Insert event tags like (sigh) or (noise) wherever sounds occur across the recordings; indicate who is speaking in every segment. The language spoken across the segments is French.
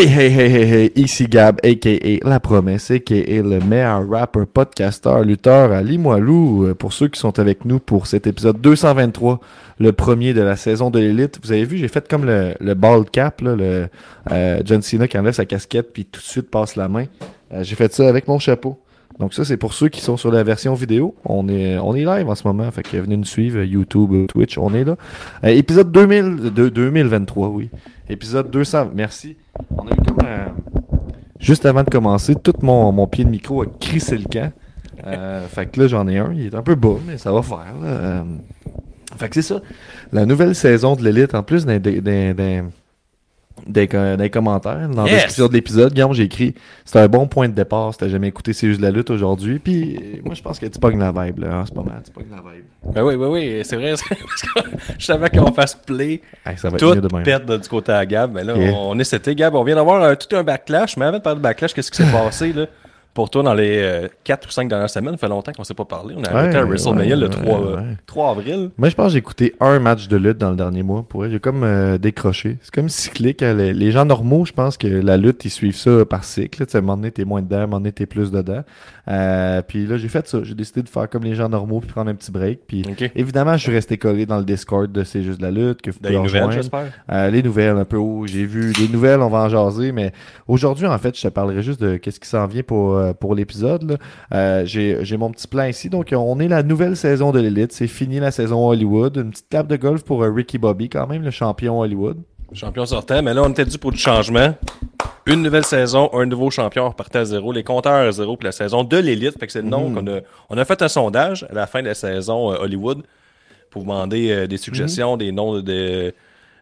Speaker 1: Hey, hey, hey, hey, hey, ici Gab, a.k.a. La Promesse, a.k.a. le meilleur rapper, podcasteur, lutteur à Limoilou. Euh, Pour ceux qui sont avec nous pour cet épisode 223, le premier de la saison de l'élite. Vous avez vu, j'ai fait comme le, le bald cap, là, le euh, John Cena qui enlève sa casquette puis tout de suite passe la main. Euh, j'ai fait ça avec mon chapeau. Donc ça, c'est pour ceux qui sont sur la version vidéo. On est, on est live en ce moment, fait que venez nous suivre, YouTube, Twitch, on est là. Euh, épisode 2000, de, 2023, oui. Épisode 200, merci. On a eu comme, euh, juste avant de commencer, tout mon, mon pied de micro a crissé le camp. Euh, fait que là, j'en ai un, il est un peu bas, mais ça va faire. là. Euh, fait que c'est ça. La nouvelle saison de l'élite, en plus d'un- des, des commentaires dans la
Speaker 2: Yes!
Speaker 1: description de l'épisode, Guillaume, j'ai écrit c'était un bon point de départ si t'as jamais écouté C'est juste la lutte aujourd'hui. Puis euh, moi, je pense que tu pognes la vibe là, en ce moment. Tu pognes la vibe.
Speaker 2: Ben oui, oui, oui, c'est vrai. c'est- (laughs) parce que je savais qu'on fasse play,
Speaker 1: Hey, ça va
Speaker 2: tout pète du côté à Gab. Mais là, on est c'était, Gab. On vient d'avoir euh, tout un backlash. Mais avant de parler de backlash, qu'est-ce qui s'est (laughs) passé là, pour toi dans les 4 ou 5 dernières semaines? Ça fait longtemps qu'on s'est pas parlé. On a arrêté à WrestleMania
Speaker 1: ouais,
Speaker 2: le 3,
Speaker 1: ouais,
Speaker 2: euh,
Speaker 1: ouais.
Speaker 2: 3 avril.
Speaker 1: Moi, je pense que j'ai écouté un match de lutte dans le dernier mois. Pour. J'ai comme euh, décroché. C'est comme cyclique. hein. Les, les gens normaux, je pense que la lutte, ils suivent ça par cycle. Tu sais, à un moment donné, t'es moins dedans, à un moment donné, t'es plus dedans. Euh, puis là, j'ai fait ça. J'ai décidé de faire comme les gens normaux puis prendre un petit break. Puis
Speaker 2: OK.
Speaker 1: évidemment, je suis resté collé dans le Discord de C'est juste de la lutte. Que vous pouvez
Speaker 2: nouvelles,
Speaker 1: rejoindre.
Speaker 2: j'espère?
Speaker 1: Euh, les nouvelles, un peu haut. J'ai vu des nouvelles, on va en jaser. Mais aujourd'hui, en fait, je te parlerai juste de qu'est-ce qui s'en vient pour, euh, pour l'épisode. Euh, j'ai j'ai mon petit plan ici. Donc, on est la nouvelle saison de l'élite. C'est fini la saison Hollywood. Une petite table de golf pour Ricky Bobby, quand même, le champion Hollywood.
Speaker 2: Champion sortant. Mais là, on était dû pour du changement. Une nouvelle saison, un nouveau champion repartait à zéro. Les compteurs à zéro pour la saison de l'élite. Fait que c'est le nom
Speaker 1: Mhm.
Speaker 2: qu'on a. On a fait un sondage à la fin de la saison euh, Hollywood pour vous demander euh, des suggestions, des noms de, de,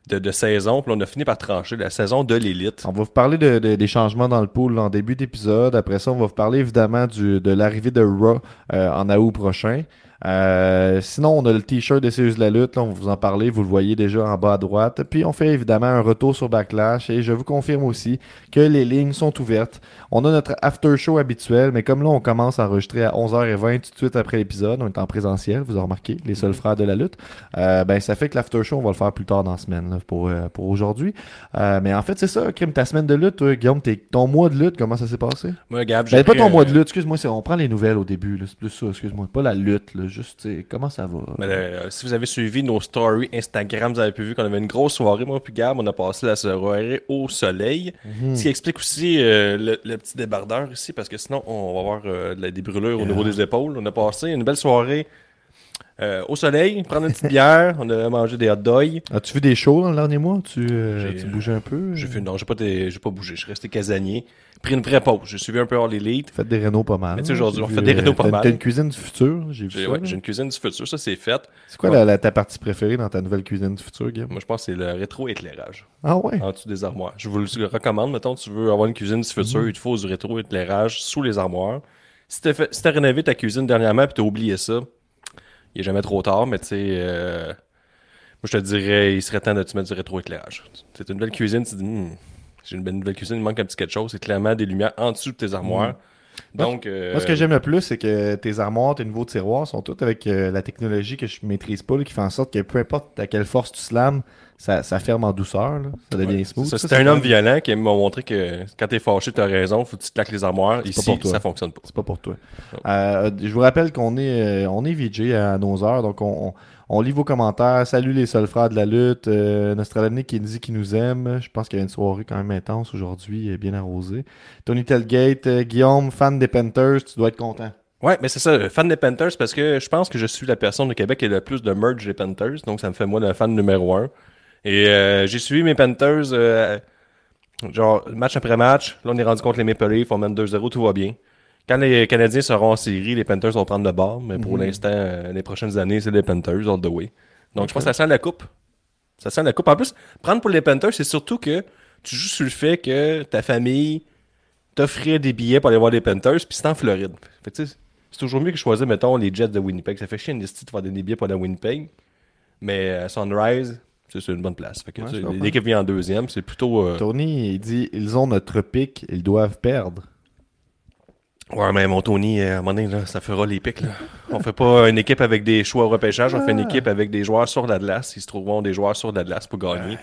Speaker 2: de, de saison. Puis on a fini par trancher la saison de l'élite.
Speaker 1: On va vous parler de, de- des changements dans le pool en début d'épisode. Après ça, on va vous parler évidemment du, de l'arrivée de Raw euh, en août prochain. Euh, sinon, on a le t-shirt de Sirius de la lutte. Là, on va vous en parler. Vous le voyez déjà en bas à droite. Puis, on fait évidemment un retour sur Backlash. Et je vous confirme aussi que les lignes sont ouvertes. On a notre after show habituel. Mais comme là, on commence à enregistrer à 11h20 tout de suite après l'épisode. On est en présentiel. Vous avez remarqué, les seuls frères de la lutte. Euh, ben, ça fait que l'after show, on va le faire plus tard dans la semaine là, pour, euh, pour aujourd'hui. Euh, mais en fait, c'est ça, Crime, ta semaine de lutte, toi, Guillaume, ton mois de lutte, comment ça s'est passé?
Speaker 2: Moi, Gab,
Speaker 1: Ben, pas ton mois de lutte, excuse-moi, c'est- on prend les nouvelles au début, c'est plus ça, excuse-moi, pas la lutte, là, juste, comment ça va?
Speaker 2: Mais, euh, si vous avez suivi nos stories Instagram, vous avez pu vu qu'on avait une grosse soirée, moi puis Gab, on a passé la soirée au soleil.
Speaker 1: Mhm.
Speaker 2: Ce qui explique aussi euh, le, le petit débardeur ici, parce que sinon on va avoir euh, de la- des brûlures au niveau des épaules. On a passé une belle soirée euh, au soleil, prendre une petite bière, on a mangé des hot dogs.
Speaker 1: As-tu vu des shows dans le dernier mois? Tu, euh,
Speaker 2: J'ai-
Speaker 1: tu bougeais un peu?
Speaker 2: J'ai fait non, j'ai pas, pas bougé, je suis resté casanier. Pris une vraie pause, j'ai suivi un peu All Elite.
Speaker 1: Fait des rénaux pas mal.
Speaker 2: Mais tu sais, aujourd'hui, on fait des
Speaker 1: euh,
Speaker 2: rénaux pas
Speaker 1: t'as-
Speaker 2: mal.
Speaker 1: T'as une cuisine du futur, j'ai vu
Speaker 2: J'ai ouais, une cuisine du futur, ça c'est fait.
Speaker 1: C'est quoi la, la- ta partie préférée dans ta nouvelle cuisine du futur, Guillaume?
Speaker 2: Moi je pense que c'est le rétro-éclairage.
Speaker 1: Ah ouais?
Speaker 2: en dessous des armoires. Je vous le recommande. Mettons, tu veux avoir une cuisine du futur,
Speaker 1: Mhm.
Speaker 2: il te faut du rétro-éclairage sous les armoires. Si t'as fait- si t'as rénové ta cuisine dernièrement et t'as oublié ça, il est jamais trop tard, mais tu sais, euh, moi je te dirais, il serait temps de te mettre du rétro-éclairage. C'est une belle cuisine, tu te dis, Hmm, j'ai une belle nouvelle cuisine, il manque un petit quelque chose. C'est clairement des lumières en dessous de tes armoires. Donc, euh.
Speaker 1: Moi, ce que j'aime le plus, c'est que tes armoires, tes nouveaux tiroirs sont tous avec euh, la technologie que je maîtrise pas, là, qui fait en sorte que peu importe à quelle force tu slams, ça, ça ferme en douceur, là. ça devient
Speaker 2: Ouais,
Speaker 1: smooth.
Speaker 2: c'est un homme violent qui m'a montré que quand t'es fâché, t'as raison, faut que tu te claques les armoires.
Speaker 1: pas
Speaker 2: Ici,
Speaker 1: pour toi.
Speaker 2: ça fonctionne pas.
Speaker 1: C'est pas pour toi. Euh, je vous rappelle qu'on est, on est VJ à nos heures, donc on, on, on lit vos commentaires. Salut les seuls frères de la lutte. Euh, Nostradamus qui dit qu'il nous aime. Je pense qu'il y a une soirée quand même intense aujourd'hui, euh, bien arrosée. Tony Telgate, euh, Guillaume, fan des Panthers, tu dois être content.
Speaker 2: Ouais, mais c'est ça, fan des Panthers, parce que je pense que je suis la personne au Québec qui a le plus de merge des Panthers, donc ça me fait moi le fan numéro un. Et euh, j'ai suivi mes Panthers, euh, genre match après match. Là, on est rendu contre les Maple Leafs, on mène 2-0, tout va bien. Quand les Canadiens seront en série, les Panthers vont prendre le bord, mais pour
Speaker 1: Mhm.
Speaker 2: l'instant, euh, les prochaines années, c'est les Panthers, all the way. Donc je pense que ça sent la coupe. Ça sent la coupe. En plus, prendre pour les Panthers, c'est surtout que tu joues sur le fait que ta famille t'offrait des billets pour aller voir les Panthers, puis c'est en Floride. Fait que, c'est toujours mieux que choisir, mettons, les Jets de Winnipeg. Ça fait chier une liste de faire des billets pour à Winnipeg. Mais euh, Sunrise, c'est une bonne place.
Speaker 1: Ouais.
Speaker 2: L'équipe vient en deuxième, c'est plutôt. euh,
Speaker 1: Tony, il dit ils ont notre pic, ils doivent perdre.
Speaker 2: Ouais, mais mon Tony, euh, à un moment donné, là, ça fera les pics. Là. On fait pas une équipe avec des choix au repêchage, on fait une
Speaker 1: Ah.
Speaker 2: équipe avec des joueurs sur la glace. Ils se trouveront des joueurs sur la glace pour gagner.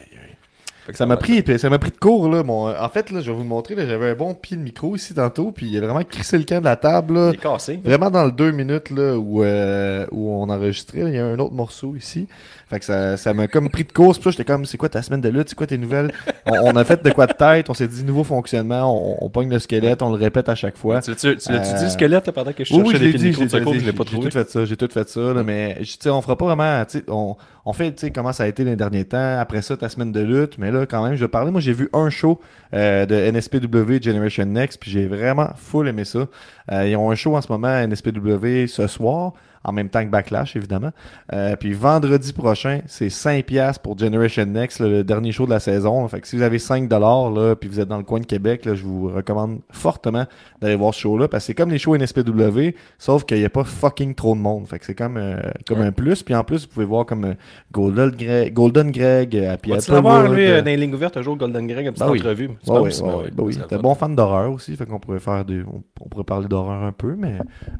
Speaker 1: Ça m'a pris, ça m'a pris de court, là. Mon, en fait, là, je vais vous montrer, là, j'avais un bon pied de micro ici tantôt, puis il a vraiment crissé le camp de la table, là.
Speaker 2: Il est cassé.
Speaker 1: Vraiment dans le deux minutes, là, où, euh, où on enregistrait, il y a un autre morceau ici. Fait que ça, ça m'a comme pris de course, puis j'étais comme, c'est quoi ta semaine de lutte, c'est quoi tes nouvelles? on, on a fait de quoi de tête, on s'est dit nouveau fonctionnement, on, on pogne le squelette, on le répète à chaque fois.
Speaker 2: Tu, tu, tu l'as-tu
Speaker 1: Euh,
Speaker 2: dit squelette là, pendant que je
Speaker 1: Oui, oui,
Speaker 2: cherchais
Speaker 1: l'ai
Speaker 2: pieds
Speaker 1: dit,
Speaker 2: de
Speaker 1: j'ai
Speaker 2: secours,
Speaker 1: j'ai-
Speaker 2: je l'ai pas
Speaker 1: j'ai
Speaker 2: trouvé.
Speaker 1: tout fait ça, j'ai tout fait ça, là, mais je- tu sais, on fera pas vraiment, tu sais, on, on fait, tu sais, comment ça a été les derniers temps, après ça, ta semaine de lutte, mais là, quand même, je vais parler, moi, j'ai vu un show euh, de NSPW Generation Next, puis j'ai vraiment full aimé ça. Euh, ils ont un show en ce moment à NSPW ce soir, en même temps que Backlash, évidemment. Euh, puis vendredi prochain, c'est 5$ piastres pour Generation Next, là, le dernier show de la saison. Fait que si vous avez 5$, là, puis vous êtes dans le coin de Québec, là, je vous recommande fortement d'aller voir ce show-là, parce que c'est comme les shows NSPW, sauf qu'il n'y a pas fucking trop de monde. Fait que c'est comme, euh, comme
Speaker 2: Ouais.
Speaker 1: un plus. Puis en plus, vous pouvez voir comme euh, Golden Greg, Golden Greg euh,
Speaker 2: lui,
Speaker 1: euh,
Speaker 2: euh, dans les lignes ouvertes, un jour, Golden Greg, une petite
Speaker 1: Ben oui.
Speaker 2: entrevue?
Speaker 1: Ouais,
Speaker 2: Ben
Speaker 1: ouais,
Speaker 2: oui,
Speaker 1: oui. T'es
Speaker 2: va.
Speaker 1: bon fan d'horreur aussi, fait qu'on pourrait faire des, on, on pourrait parler d'horreur un peu, mais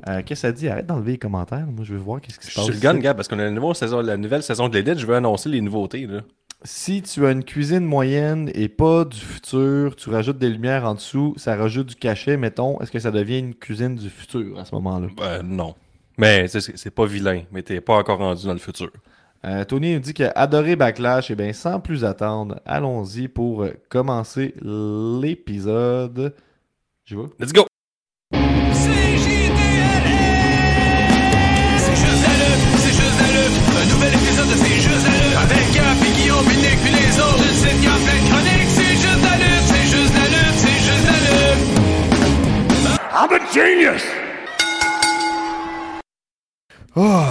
Speaker 1: euh, qu'est-ce que ça dit? Arrête d'enlever les commentaires. Moi, je veux voir qu'est-ce qui se
Speaker 2: Je
Speaker 1: passe.
Speaker 2: suis le gun, gars, parce qu'on a la nouvelle saison, la nouvelle saison de l'élite, je veux annoncer les nouveautés, là.
Speaker 1: Si tu as une cuisine moyenne et pas du futur, tu rajoutes des lumières en dessous, ça rajoute du cachet, mettons. Est-ce que ça devient une cuisine du futur à ce moment-là?
Speaker 2: Ben, non. Mais c'est- pas vilain, mais t'es pas encore rendu dans le futur.
Speaker 1: Euh, Tony nous dit qu'il a adoré Backlash. Et bien, sans plus attendre, allons-y pour commencer l'épisode. Je vois.
Speaker 2: Let's go!
Speaker 3: I'm a genius!
Speaker 1: Oh,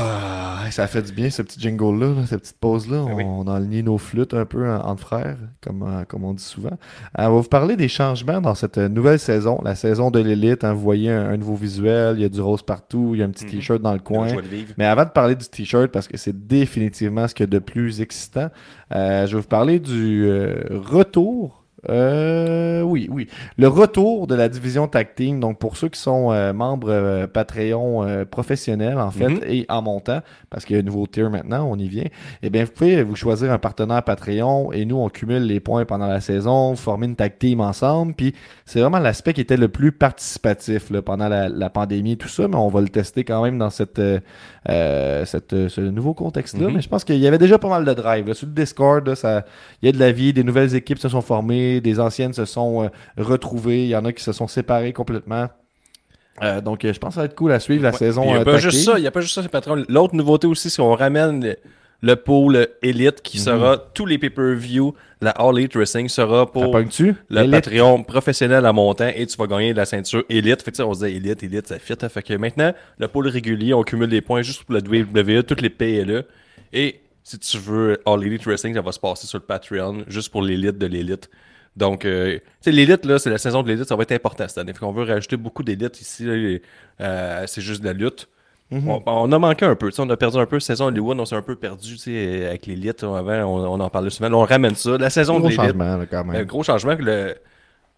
Speaker 1: ça fait du bien ce petit jingle-là, là, cette petite pause-là.
Speaker 2: Oui.
Speaker 1: On enligne nos flûtes un peu en- entre frères, comme, euh, comme on dit souvent. Euh, on va vous parler des changements dans cette nouvelle saison, la saison de l'élite. hein. vous voyez un, un nouveau visuel, il y a du rose partout, il y a un petit
Speaker 2: Mhm.
Speaker 1: t-shirt dans le coin. Mais avant de parler du t-shirt, parce que c'est définitivement ce qu'il y a de plus excitant, euh, je vais vous parler du euh, retour. Euh, oui, oui. Le retour de la division Tag Team. Donc, pour ceux qui sont euh, membres euh, Patreon euh, professionnels, en fait,
Speaker 2: Mhm.
Speaker 1: et en montant, parce qu'il y a un nouveau tier maintenant, on y vient, eh bien, vous pouvez vous choisir un partenaire Patreon et nous, on cumule les points pendant la saison, vous formez une Tag Team ensemble. Puis, c'est vraiment l'aspect qui était le plus participatif là, pendant la, la pandémie et tout ça, mais on va le tester quand même dans cette, cette, ce nouveau contexte-là.
Speaker 2: Mhm.
Speaker 1: Mais je pense qu'il y avait déjà pas mal de drive. Là. Sur le Discord, là, ça, il y a de la vie, des nouvelles équipes se sont formées, des anciennes se sont euh, retrouvées, il y en a qui se sont séparées complètement. Euh, donc, euh, je pense que ça va être cool à suivre la
Speaker 2: Ouais.
Speaker 1: saison.
Speaker 2: Il n'y a
Speaker 1: euh,
Speaker 2: pas juste ça, il y a pas juste ça, c'est patron. L'autre nouveauté aussi, c'est qu'on ramène le, le pôle Elite qui
Speaker 1: Mhm.
Speaker 2: sera tous les pay-per-view. La All Elite Wrestling sera pour le
Speaker 1: Elite.
Speaker 2: Patreon professionnel à montant et tu vas gagner la ceinture Elite. Fait que, on se disait Elite, Elite, ça fit. hein. Fait que maintenant, le pôle régulier, on cumule des points juste pour la WWE, toutes les PLE. Et si tu veux All Elite Wrestling, ça va se passer sur le Patreon juste pour l'élite de l'élite. Donc, euh, l'élite, là, c'est la saison de l'élite, ça va être important cette année. Qu'on veut rajouter beaucoup d'élites ici. euh, c'est juste de la lutte.
Speaker 1: Mhm.
Speaker 2: on, on a manqué un peu. On a perdu un peu. Saison Hollywood, on s'est un peu perdu avec l'élite. Avant, on, on en parlait souvent. Là, on ramène ça. La saison
Speaker 1: Gros
Speaker 2: de l'élite.
Speaker 1: changement, là, quand même.
Speaker 2: Un gros changement. Le...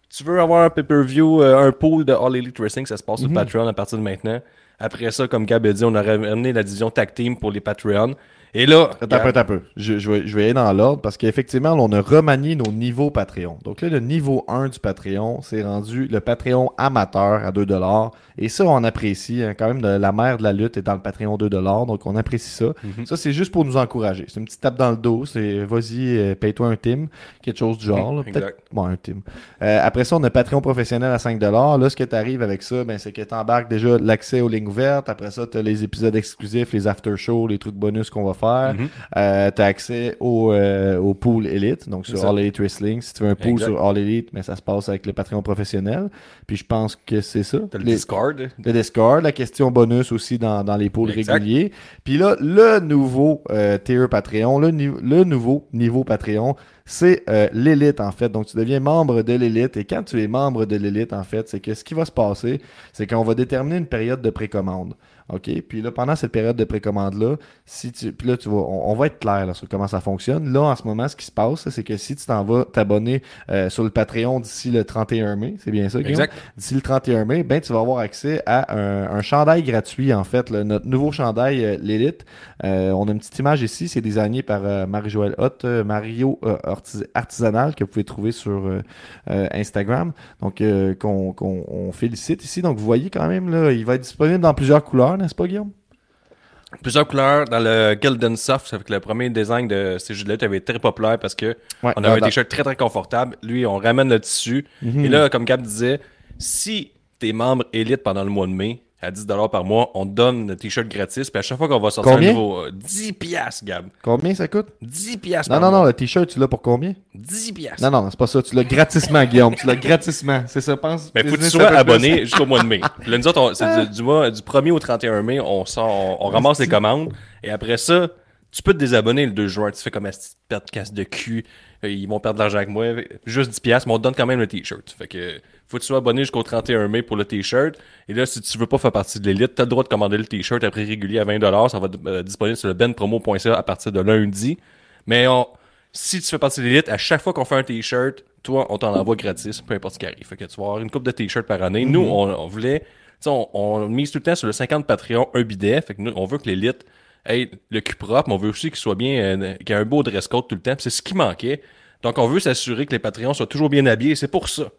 Speaker 2: Tu veux avoir un pay-per-view, euh, un pool de All Elite Wrestling, ça se passe sur
Speaker 1: Mhm.
Speaker 2: Patreon à partir de maintenant. Après ça, comme Gab a dit, on a ramené la division Tag Team pour les Patreon. Et là,
Speaker 1: Attends, un peu. Je, je vais, je vais aller dans l'ordre parce qu'effectivement, on a remanié nos niveaux Patreon. Donc là, le niveau 1 du Patreon, c'est rendu le Patreon amateur à 2$. Et ça, on apprécie. hein, quand même, de- la mère de la lutte est dans le Patreon 2$. Donc on apprécie ça.
Speaker 2: Mhm.
Speaker 1: Ça, c'est juste pour nous encourager. C'est une petite tape dans le dos. C'est vas-y, euh, paye-toi un team. Quelque chose du genre. là.
Speaker 2: Mhm, exact.
Speaker 1: Bon, un team. Euh, après ça, on a Patreon professionnel à 5$. Là, ce que tu arrives avec ça, ben, c'est que tu embarques déjà l'accès aux lignes ouvertes. Après ça, tu as les épisodes exclusifs, les after-shows, les trucs bonus qu'on va faire.
Speaker 2: Mhm.
Speaker 1: Euh, tu as accès au, euh, au pool Elite, donc sur. All Elite Wrestling. Si tu veux un pool
Speaker 2: Exact.
Speaker 1: sur All Elite, mais ça se passe avec le Patreon professionnel. Puis je pense que c'est ça.
Speaker 2: t'as le
Speaker 1: Les-
Speaker 2: Discord.
Speaker 1: le Discord, la question bonus aussi dans, dans les
Speaker 2: Exact.
Speaker 1: réguliers. Puis là, le nouveau euh, tier Patreon, le nouveau niveau Patreon, c'est euh, l'élite en fait. Donc tu deviens membre de l'élite. Et quand tu es membre de l'élite, en fait, c'est que ce qui va se passer, c'est qu'on va déterminer une période de précommande. OK? Puis là, pendant cette période de précommande-là, si tu. Puis là, tu vas. On, on va être clair là, sur comment ça fonctionne. Là, en ce moment, ce qui se passe, c'est que si tu t'en vas t'abonner euh, sur le Patreon d'ici le 31 mai, c'est bien ça, Guillaume?
Speaker 2: Exact.
Speaker 1: D'ici le 31 mai, ben tu vas avoir accès à un, un chandail gratuit, en fait. là, notre nouveau chandail, euh, l'élite. Euh, on a une petite image ici, c'est désigné par euh, Marie-Joëlle Hott, euh, Mario Artis- Artisanal, que vous pouvez trouver sur Instagram. Donc, euh, qu'on on félicite ici. Donc, vous voyez quand même, là, il va être disponible dans plusieurs couleurs, n'est-ce pas, Guillaume?
Speaker 2: Plusieurs couleurs dans le Golden Soft, avec le premier design de ces jeux-là, avait été très populaire parce que
Speaker 1: Ouais,
Speaker 2: on avait un
Speaker 1: dans-
Speaker 2: t-shirt très très confortable. Lui, on ramène le tissu.
Speaker 1: Mhm.
Speaker 2: Et là, comme Gab disait, si t'es membre élite pendant le mois de mai, à 10$ par mois, on te donne le t-shirt gratis. Puis à chaque fois qu'on va sortir
Speaker 1: Combien?
Speaker 2: un nouveau. euh, 10 piastres, Gab.
Speaker 1: Combien ça coûte?
Speaker 2: 10 piastres.
Speaker 1: Non,
Speaker 2: par
Speaker 1: non, non, le t-shirt, tu l'as pour combien?
Speaker 2: 10 piastres.
Speaker 1: Non, non, c'est pas ça. Tu l'as gratissement, Guillaume. Tu l'as gratissement. C'est ça, pense.
Speaker 2: Mais faut que tu sois abonné jusqu'au mois de mai. (laughs) Là, nous autres, c'est du, du mois, du 1er au 31 mai, on sort, on, on ramasse les commandes. Et après ça, tu peux te désabonner le 2 juin. Tu fais comme un petit casse de cul. Euh, Ils vont perdre de l'argent avec moi. Juste 10 piastres, mais on te donne quand même le t-shirt. Fait que, faut que tu sois abonné jusqu'au 31 mai pour le t-shirt. Et là, si tu veux pas faire partie de l'élite, t'as le droit de commander le t-shirt à prix régulier à 20$. Ça va être euh, disponible sur le benpromo.ca à partir de lundi. Mais on, si tu fais partie de l'élite, à chaque fois qu'on fait un t-shirt, toi, on t'en envoie gratis, peu importe ce qui arrive. Fait que tu vas avoir une coupe de t-shirts par année. Nous, on, on voulait, tu on, on mise tout le temps sur le 50 Patreon, un bidet. Fait que nous, on veut que l'élite ait le cul propre, mais on veut aussi qu'il soit bien, euh, qu'il y ait un beau dress code tout le temps. C'est ce qui manquait. Donc, on veut s'assurer que les Patreons soient toujours bien habillés. C'est pour ça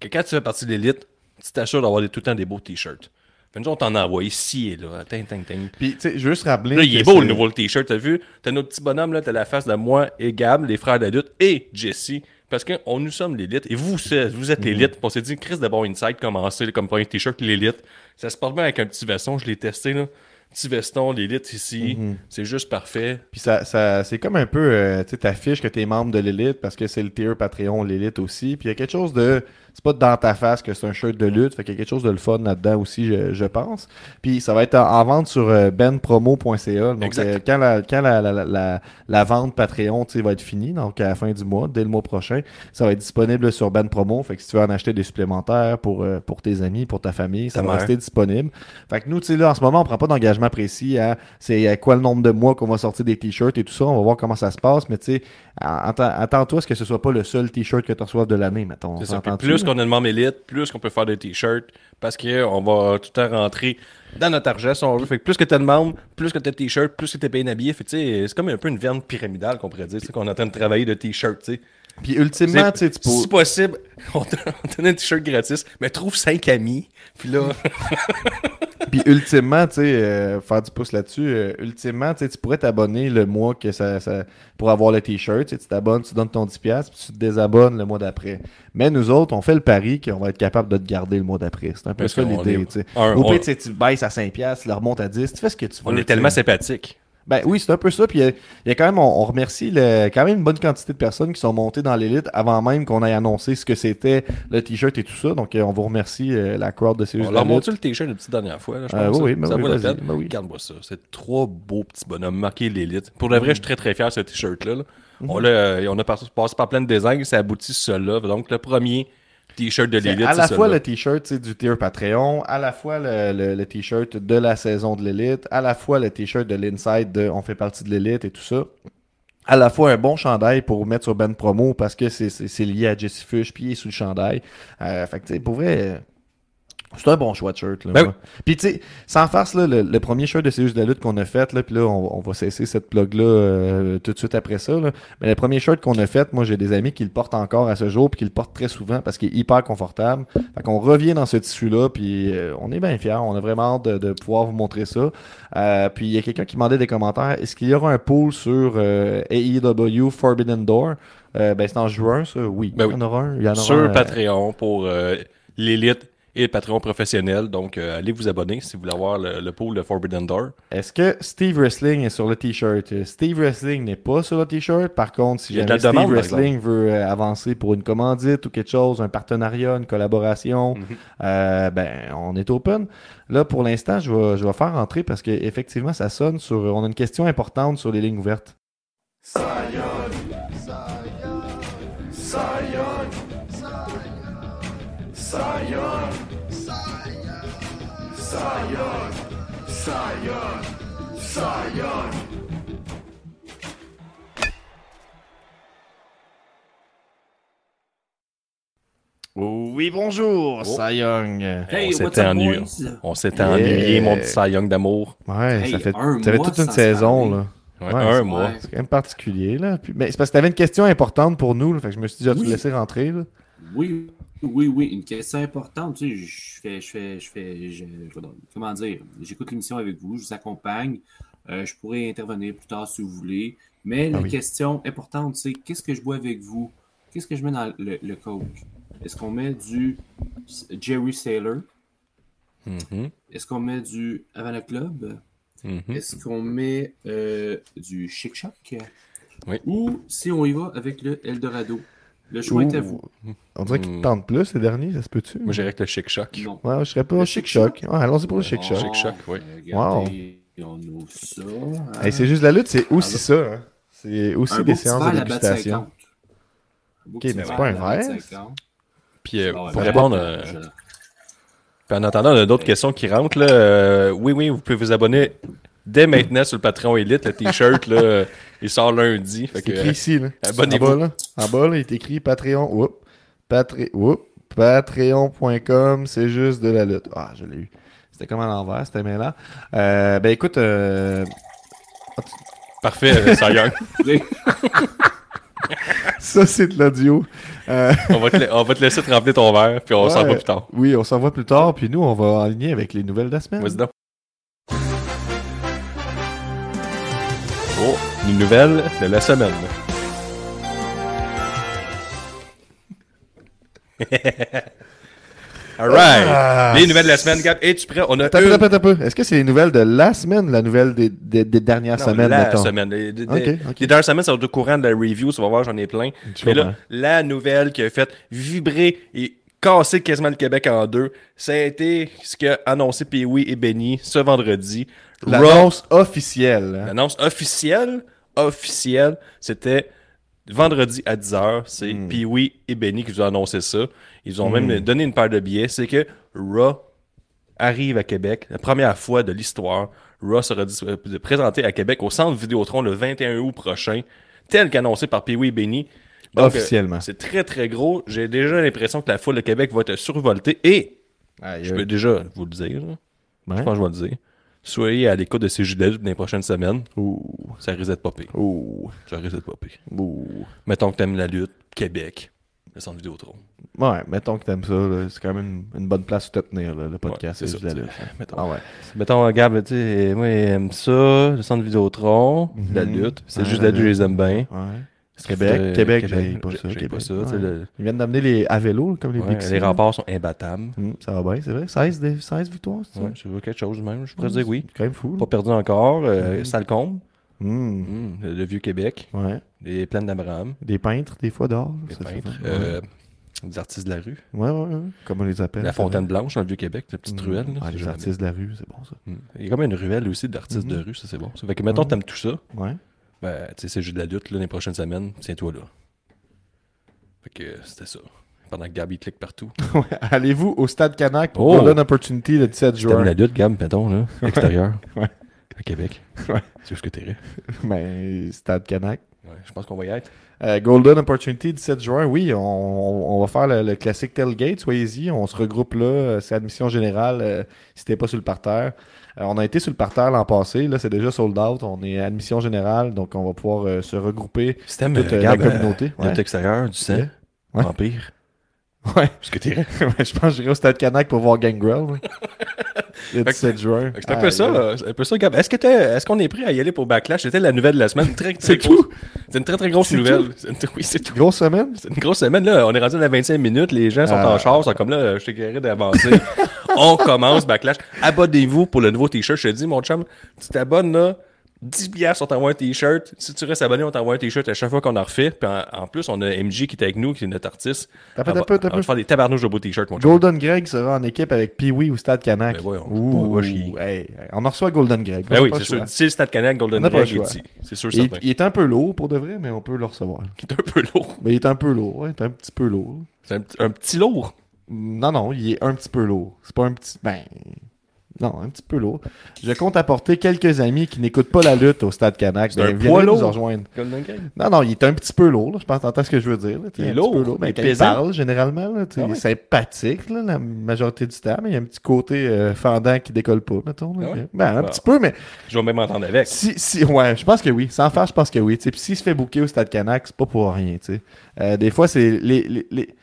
Speaker 2: que quand tu fais partie de l'élite, tu t'assures d'avoir tout le temps des beaux t-shirts. Fait nous, on t'en envoie ici et là. Ting, ting, ting.
Speaker 1: Puis, tu sais, je veux juste rappeler.
Speaker 2: Là, il est beau le nouveau t-shirt, t'as vu? T'as notre petit bonhomme là, t'as la face de moi et Gab, les frères de la lutte et Jesse. Parce que on, nous sommes l'élite et vous, vous êtes l'élite. Puis On s'est dit, Chris de bon inside commencer comme premier t-shirt l'élite. Ça se porte bien avec un petit veston, je l'ai testé là. Petit veston, l'élite ici. C'est juste parfait.
Speaker 1: Puis ça, ça c'est comme un peu, euh, tu sais, t'affiches que t'es membre de l'élite parce que c'est le tier Patreon, l'élite aussi. Puis il y a quelque chose de, c'est pas dans ta face que c'est un shirt de lutte, fait qu'il y a quelque chose de le fun là-dedans aussi, je, je pense. Puis ça va être en, en vente sur euh, benpromo.ca. Donc euh, quand, la, quand la, la, la, la, vente Patreon, va être finie, donc à la fin du mois, dès le mois prochain, ça va être disponible sur Ben Promo. Fait que si tu veux en acheter des supplémentaires pour, euh, pour tes amis, pour ta famille, ça
Speaker 2: Ta
Speaker 1: va
Speaker 2: mère.
Speaker 1: rester disponible. Fait que nous, tu sais, là, en ce moment, on prend pas d'engagement précis à c'est à quoi le nombre de mois qu'on va sortir des t-shirts et tout ça. On va voir comment ça se passe. Mais tu sais, atten- attends-toi à ce que ce soit pas le seul t-shirt que tu reçois de l'année, mettons?
Speaker 2: Ça. Plus? Qu'on a de membres élite, plus qu'on peut faire des t-shirts. Parce qu'on va tout temps rentrer dans notre argent si on veut. Que plus que t'as de membres, plus que t'as de t-shirts, plus que t'es habillé. Que, tu sais, c'est comme un peu une viande pyramidale qu'on pourrait dire. Qu'on est en train de travailler de t-shirts, tu sais.
Speaker 1: Puis ultimement, tu sais, tu peux.
Speaker 2: Si possible, (laughs) on te on te donne un t-shirt gratis, mais trouve 5 amis. Puis là, (laughs)
Speaker 1: Puis ultimement, tu sais, euh, faire du pouce là-dessus, euh, ultimement, tu sais, tu pourrais t'abonner le mois que ça, ça pour avoir le t-shirt. Tu t'abonnes, tu donnes ton 10$, puis tu te désabonnes le mois d'après. Mais nous autres, on fait le pari qu'on va être capable de te garder le mois d'après. C'est un peu ça l'idée,
Speaker 2: est-
Speaker 1: tu sais.
Speaker 2: un-
Speaker 1: Au pire, tu baisses à 5$, tu le remontes à 10$, tu fais ce que tu veux.
Speaker 2: on est tellement sympathique.
Speaker 1: Ben oui, c'est un peu ça. Puis il y a- y, a quand même, on, on remercie le- quand même une bonne quantité de personnes qui sont montées dans l'élite avant même qu'on ait annoncé ce que c'était le t-shirt et tout ça. Donc euh, on vous remercie euh, la crowd de ces
Speaker 2: On leur montre le t-shirt la petite dernière fois. Là, je
Speaker 1: Euh,
Speaker 2: pense,
Speaker 1: oui,
Speaker 2: ça-
Speaker 1: oui, ben
Speaker 2: ça
Speaker 1: oui,
Speaker 2: vaut la
Speaker 1: vas-y,
Speaker 2: peine.
Speaker 1: ben oui.
Speaker 2: Regarde-moi ça. C'est trois beaux petits bonhommes marqués l'élite. Pour le vrai, je suis très très fier de ce t-shirt-là. là.
Speaker 1: Mhm.
Speaker 2: On, l'a- euh, on a par- passé par plein de designs, ça aboutit sur celui-là. Donc le premier t-shirt de l'élite,
Speaker 1: à la fois le t-shirt du tier Patreon, à la fois le, le- le t-shirt de la saison de l'élite, à la fois le t-shirt de l'inside de on fait partie de l'élite et tout ça. À la fois un bon chandail pour mettre sur Ben Promo parce que c'est- c'est c'est lié à Jesse Fish puis il est sous le chandail. Euh, fait que pour vrai, c'est un bon choix de shirt. Là,
Speaker 2: Ben
Speaker 1: moi. Puis tu sais, sans farce, là, le, le premier shirt de C'est juste de la lutte qu'on a fait, là, puis là, on, on va cesser cette plug-là euh, tout de suite après ça. Là. Mais le premier shirt qu'on a fait, moi j'ai des amis qui le portent encore à ce jour, puis qui le portent très souvent parce qu'il est hyper confortable. Fait qu'on revient dans ce tissu-là, puis euh, on est bien fiers. On a vraiment hâte de, de pouvoir vous montrer ça. Euh, puis il y a quelqu'un qui demandait des commentaires. Est-ce qu'il y aura un poll sur euh, AEW Forbidden Door? Euh, ben c'est en juin, ça. Oui.
Speaker 2: Ben oui.
Speaker 1: Il y en aura un. Il y en aura
Speaker 2: sur
Speaker 1: un, euh,
Speaker 2: Patreon pour euh, l'élite et le Patreon professionnel. Donc euh, allez vous abonner si vous voulez avoir le, le pool de Forbidden Door.
Speaker 1: Est-ce que Steve Wrestling est sur le t-shirt? Euh, Steve Wrestling n'est pas sur le t-shirt. Par contre, si jamais Steve
Speaker 2: demande,
Speaker 1: Wrestling veut euh, avancer pour une commandite ou quelque chose, un partenariat, une collaboration,
Speaker 2: Mhm.
Speaker 1: euh, ben on est open. Là, pour l'instant, je vais, je vais faire entrer parce que effectivement, ça sonne sur. On a une question importante sur les lignes ouvertes. Oui, bonjour.
Speaker 4: Hey,
Speaker 2: on s'était ennuyé, on s'était ennuyé, mon petit Cy Young d'amour.
Speaker 1: Ouais,
Speaker 4: Hey,
Speaker 1: ça fait.
Speaker 4: un
Speaker 1: T'avais
Speaker 4: mois
Speaker 1: toute une saison, là.
Speaker 2: Ouais,
Speaker 1: Ouais,
Speaker 2: un
Speaker 1: c'est-
Speaker 2: mois.
Speaker 1: C'est quand même particulier, là. Puis, mais c'est parce que t'avais une question importante pour nous, là, fait que je me suis dit, je vais te laisser rentrer, là.
Speaker 4: Oui, oui, oui, une question importante. Tu sais, je fais, je fais, je fais, je- je- comment dire, j'écoute l'émission avec vous, je vous accompagne. Euh, je pourrais intervenir plus tard si vous voulez. Mais la
Speaker 1: Ah oui.
Speaker 4: question importante, c'est qu'est-ce que je bois avec vous? Qu'est-ce que je mets dans le, le Coke? Est-ce qu'on met du Jerry Sailor?
Speaker 2: Mhm,
Speaker 4: Est-ce qu'on met du Havana Club?
Speaker 2: mhm.
Speaker 4: Est-ce qu'on met euh, du Chic Choc?
Speaker 2: Oui.
Speaker 4: Ou si on y va avec le Eldorado? Le choix est à vous.
Speaker 1: On dirait qu'il te tente plus, les derniers, ça se peut-tu?
Speaker 2: Moi, j'irais avec le Chic Choc.
Speaker 4: Non.
Speaker 1: Ouais, je serais pas
Speaker 4: Le
Speaker 1: au Chic Choc. Ouais, allons-y pour le Chic
Speaker 4: Bon,
Speaker 1: Choc.
Speaker 2: Chic Choc, oui.
Speaker 4: regardez, On ouvre ça. hein.
Speaker 1: Hey, c'est juste la lutte, c'est aussi ça, hein. C'est aussi
Speaker 4: Un
Speaker 1: des séances de dégustation.
Speaker 4: 50. Un beau
Speaker 1: Ok, mais c'est pas un verre.
Speaker 4: 50.
Speaker 2: Puis euh,
Speaker 4: Ah
Speaker 2: pour
Speaker 4: ben,
Speaker 2: répondre, euh,
Speaker 4: je-
Speaker 2: puis en attendant, on a d'autres questions qui rentrent. Là. Euh, oui, oui, vous pouvez vous abonner dès maintenant sur le Patreon Elite. Le t-shirt, là, euh, (laughs) il sort lundi.
Speaker 1: C'est écrit ici, là.
Speaker 2: abonnez-vous.
Speaker 1: En bas, là. En bas, là, il est écrit Patreon. Oups. Patre... Oups. Patreon.com, c'est juste de la lutte. Ah, je l'ai eu. C'était comme à l'envers, c'était mêlant. Euh, ben écoute, euh,
Speaker 2: Parfait, euh, Cy Young. (laughs)
Speaker 1: ça c'est de l'audio. Euh,
Speaker 2: on, va te la- on va te laisser te remplir ton verre, puis on s'en
Speaker 1: ouais.
Speaker 2: va plus tard.
Speaker 1: Oui, on s'en voit plus tard, puis nous, on va aligner avec les nouvelles de la semaine.
Speaker 2: Vas-y donc. Oh, une nouvelle de la semaine. (laughs) Alright.
Speaker 1: Ah,
Speaker 2: les nouvelles de la semaine, Gab. Es-tu prêt? On a
Speaker 1: Attends,
Speaker 2: une...
Speaker 1: attends, attends. Est-ce que c'est les nouvelles de la semaine la nouvelle des, des, des dernières
Speaker 2: Non,
Speaker 1: semaines,
Speaker 2: la
Speaker 1: mettons?
Speaker 2: semaine. Les, les-
Speaker 1: ok.
Speaker 2: les dernières semaines, ça va être au courant de la review. Tu vas voir, j'en ai plein.
Speaker 1: Je
Speaker 2: Mais là, la nouvelle qui a fait vibrer et casser quasiment le Québec en deux, ça a été ce qu'a annoncé Pee-Wee et Benny ce vendredi.
Speaker 1: L'annonce officielle.
Speaker 2: L'annonce officielle, officielle, c'était vendredi à 10h. C'est
Speaker 1: Hmm.
Speaker 2: Pee-Wee et Benny qui nous ont annoncé ça. Ils ont même donné une paire de billets. C'est que Raw arrive à Québec. La première fois de l'histoire. Raw sera euh, présenté à Québec au Centre Vidéotron le 21 août prochain, tel qu'annoncé par Pee-Wee et Benny. Donc, euh,
Speaker 1: Officiellement.
Speaker 2: c'est très très gros. J'ai déjà l'impression que la foule de Québec va être survoltée. Et,
Speaker 1: Aïe,
Speaker 2: je peux déjà vous le dire.
Speaker 1: Ouais.
Speaker 2: je pense que je vais le dire. Soyez à l'écoute de ces judés dans les prochaines semaines.
Speaker 1: Ouh.
Speaker 2: Ça risque d'être pas pire.
Speaker 1: Ouh.
Speaker 2: Ça risque d'être pas pire.
Speaker 1: Ouh.
Speaker 2: Mettons que t'aimes la lutte, Québec, le centre Vidéotron.
Speaker 1: Ouais, mettons que t'aimes ça. là. C'est quand même une, une bonne place où te tenir, là, le podcast.
Speaker 2: Ouais, c'est ça,
Speaker 1: la lutte.
Speaker 2: mettons.
Speaker 1: Ah ouais.
Speaker 2: Mettons, Gab, tu sais, moi, j'aime ça, le centre Vidéotron, la
Speaker 1: Mhm.
Speaker 2: lutte. C'est
Speaker 1: Ouais,
Speaker 2: juste
Speaker 1: la
Speaker 2: la lutte, je les aime bien.
Speaker 1: Ouais. Québec, Québec, j'ai pas ça. Québec.
Speaker 2: pas ça,
Speaker 1: Ouais.
Speaker 2: le-
Speaker 1: Ils viennent d'amener les à vélo, comme les
Speaker 2: ouais,
Speaker 1: Bixi.
Speaker 2: les remparts sont imbattables.
Speaker 1: Hum, ça va bien, c'est vrai. 16, des- 16 victoires, c'est ça?
Speaker 2: Ouais, je veux quelque chose même, je pourrais dire oui.
Speaker 1: C'est quand même fou. là.
Speaker 2: Pas perdu encore, euh. Salcombe,
Speaker 1: Hum,
Speaker 2: hum, le, vieux Québec,
Speaker 1: Ouais.
Speaker 2: les plaines d'Abraham,
Speaker 1: Des peintres, des fois, ça fait
Speaker 2: peintres, euh, des artistes de la rue,
Speaker 1: Ouais, ouais, ouais. Comme on les appelle.
Speaker 2: la Fontaine. Blanche dans le vieux Québec, la petite
Speaker 1: Hum.
Speaker 2: ruelle. là,
Speaker 1: Ah, les artistes de la rue, c'est bon, ça.
Speaker 2: hum. Il y a comme une ruelle aussi d'artistes de rue, ça c'est bon. Ça fait que mettons t'aimes tout ça,
Speaker 1: Ouais.
Speaker 2: Ben tu sais c'est juste de la lutte là, les prochaines semaines, tiens-toi là. Fait que euh, c'était ça. Pendant que Gabi clique partout. (laughs)
Speaker 1: Allez-vous au Stade Canac pour
Speaker 2: Oh!
Speaker 1: Golden Opportunity le 17
Speaker 2: Tu t'aimes
Speaker 1: juin?
Speaker 2: la lutte, Gab, mettons là, (laughs) extérieur.
Speaker 1: Ouais.
Speaker 2: À Québec. (laughs)
Speaker 1: Ouais.
Speaker 2: C'est où ce que t'irais?
Speaker 1: Ben, Stade Canac.
Speaker 2: Ouais, je pense qu'on va y être.
Speaker 1: Euh, Golden Opportunity 17 juin, oui, on, on- on va faire le, le classique Tailgate, soyez-y, on se regroupe là, euh, c'est admission générale, euh, si t'es pas sur le parterre. Euh, on a été sur le parterre l'an passé, là c'est déjà sold out, on est admission générale, donc on va pouvoir euh, se regrouper
Speaker 2: t'aimes
Speaker 1: toute
Speaker 2: euh,
Speaker 1: la communauté.
Speaker 2: lutte extérieure, du sang,
Speaker 1: Ouais. Ouais.
Speaker 2: vampire,
Speaker 1: Ouais,
Speaker 2: où ce que? (laughs)
Speaker 1: Ouais, je pense que j'irai au Stade Canac pour voir Gangrel. le 17 juin.
Speaker 2: C'est un peu
Speaker 1: Ah,
Speaker 2: ça, c'est un peu ça, Gab. Est-ce que t'es- est-ce qu'on est prêt à y aller pour Backlash? C'était la nouvelle de la semaine. Très,
Speaker 1: C'est tout?
Speaker 2: C'est une très très grosse nouvelle. Oui, c'est tout.
Speaker 1: Grosse semaine?
Speaker 2: C'est une grosse semaine, là. On est rendu à la 25 minutes. Les gens sont
Speaker 1: Ah.
Speaker 2: en char. Ils sont comme là, je t'ai guéri d'avancer. (laughs) on commence Backlash. Abonnez-vous pour le nouveau t-shirt. Je te dis, mon chum, tu t'abonnes, là. 10 piastres, on t'envoie un t-shirt. Si tu restes abonné, on t'envoie un t-shirt à chaque fois qu'on en refait. Puis en, en plus, on a MJ qui est avec nous, qui est notre artiste.
Speaker 1: T'as peu, t'as peu,
Speaker 2: faire des tabarnouches de beaux t-shirts, mon chum.
Speaker 1: Golden Greg sera en équipe avec Pee-Wee au Stade Canac.
Speaker 2: Ben
Speaker 1: Ouh,
Speaker 2: on
Speaker 1: hey, en reçoit Golden Greg.
Speaker 2: Ben oui, c'est sûr. Stade Canac, Golden Greg est ici. C'est sûr,
Speaker 1: Il, il est un peu lourd pour de vrai, mais on peut le recevoir.
Speaker 2: Il est un peu lourd.
Speaker 1: Mais il est un peu lourd, ouais, il est un petit peu lourd.
Speaker 2: C'est un petit lourd.
Speaker 1: Non, non, il est un petit peu lourd. C'est pas un petit. Ben. Non, un petit peu lourd. Je compte apporter quelques amis qui n'écoutent pas la lutte au Stade Canac. Ben, viendrez nous rejoindre. Non, non, il est un petit peu lourd, là. je pense t'entends ce que je veux dire. là.
Speaker 2: Il est lourd,
Speaker 1: peu lourd.
Speaker 2: il
Speaker 1: quand il parle, généralement, là,
Speaker 2: Ah
Speaker 1: il est sympathique là, la majorité du temps, mais il y a un petit côté euh, fendant qui décolle pas, mettons.
Speaker 2: Ah ouais?
Speaker 1: Ben, un petit peu, mais
Speaker 2: Je vais même m'entendre avec.
Speaker 1: si, si, ouais, je pense que oui. Sans faire, je pense que oui. Puis s'il se fait bouquer au Stade Canac, c'est pas pour rien. tu sais. Euh, des fois, c'est les, les, les-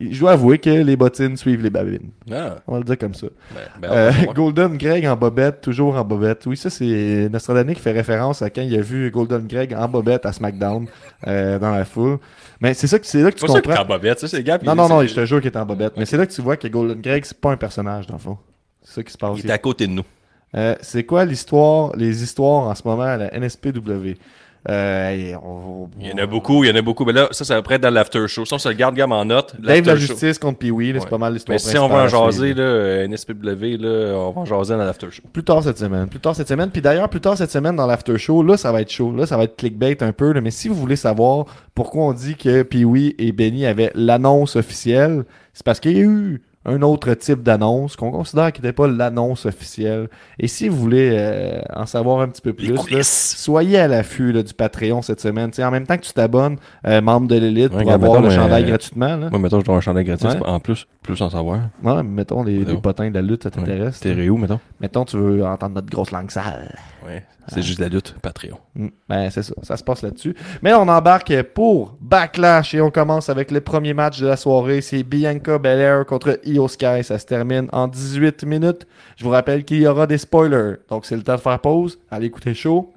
Speaker 1: Je dois avouer que les bottines suivent les babines.
Speaker 2: Ah,
Speaker 1: On va le dire comme ça.
Speaker 2: ben, ben,
Speaker 1: Euh. Golden Greg en bobette, toujours en bobette. Oui, ça, c'est Nostradamus qui fait référence à quand il a vu Golden Greg en bobette à SmackDown euh, dans la foule. Mais c'est ça que c'est là que tu
Speaker 2: C'est
Speaker 1: comprends.
Speaker 2: en bobette, ça, c'est gars.
Speaker 1: Non, non, non, je te jure qu'il est en bobette. Mais c'est là que tu vois que Golden Greg, c'est pas un personnage, dans le fond. C'est ça qui se passe.
Speaker 2: Il est à côté de nous.
Speaker 1: Euh, c'est quoi l'histoire, les histoires en ce moment à la NSPW? Euh, et on-
Speaker 2: Il y en a beaucoup, il y en a beaucoup. Mais là, ça, ça va être dans l'after show. Ça, on se le garde gamme en note.
Speaker 1: Dave la
Speaker 2: show.
Speaker 1: justice contre Pee-Wee, c'est pas mal l'histoire
Speaker 2: Mais si on va en jaser, là, euh, NSPW, là, on va en jaser dans l'after show.
Speaker 1: Plus tard cette semaine. Plus tard cette semaine. Puis d'ailleurs, plus tard cette semaine dans l'after show, là, ça va être chaud. Là, ça va être clickbait un peu. là. Mais si vous voulez savoir pourquoi on dit que Pee-Wee et Benny avaient l'annonce officielle, c'est parce qu'il y a eu un autre type d'annonce qu'on considère qui n'était pas l'annonce officielle. Et si vous voulez euh, en savoir un petit peu plus, là, soyez à l'affût là, du Patreon cette semaine. Tu sais, en même temps que tu t'abonnes, euh, membre de l'élite, pour avoir le chandail
Speaker 2: euh,
Speaker 1: gratuitement. Là.
Speaker 2: Moi, mettons, je dois un chandail gratuit.
Speaker 1: Ouais.
Speaker 2: En plus, plus en savoir.
Speaker 1: Ouais, mettons les, les potins de la lutte, ça t'intéresse.
Speaker 2: T'es
Speaker 1: là.
Speaker 2: réu, mettons.
Speaker 1: Mettons, tu veux entendre notre grosse langue sale.
Speaker 2: Ouais. C'est juste la lutte, Patreon.
Speaker 1: Mm. Ben, c'est ça. Ça se passe là-dessus. Mais on embarque pour Backlash et on commence avec le premier match de la soirée. C'est Bianca Belair contre Io Sky. Ça se termine en 18 minutes. Je vous rappelle qu'il y aura des spoilers. Donc, c'est le temps de faire pause. Allez écouter show.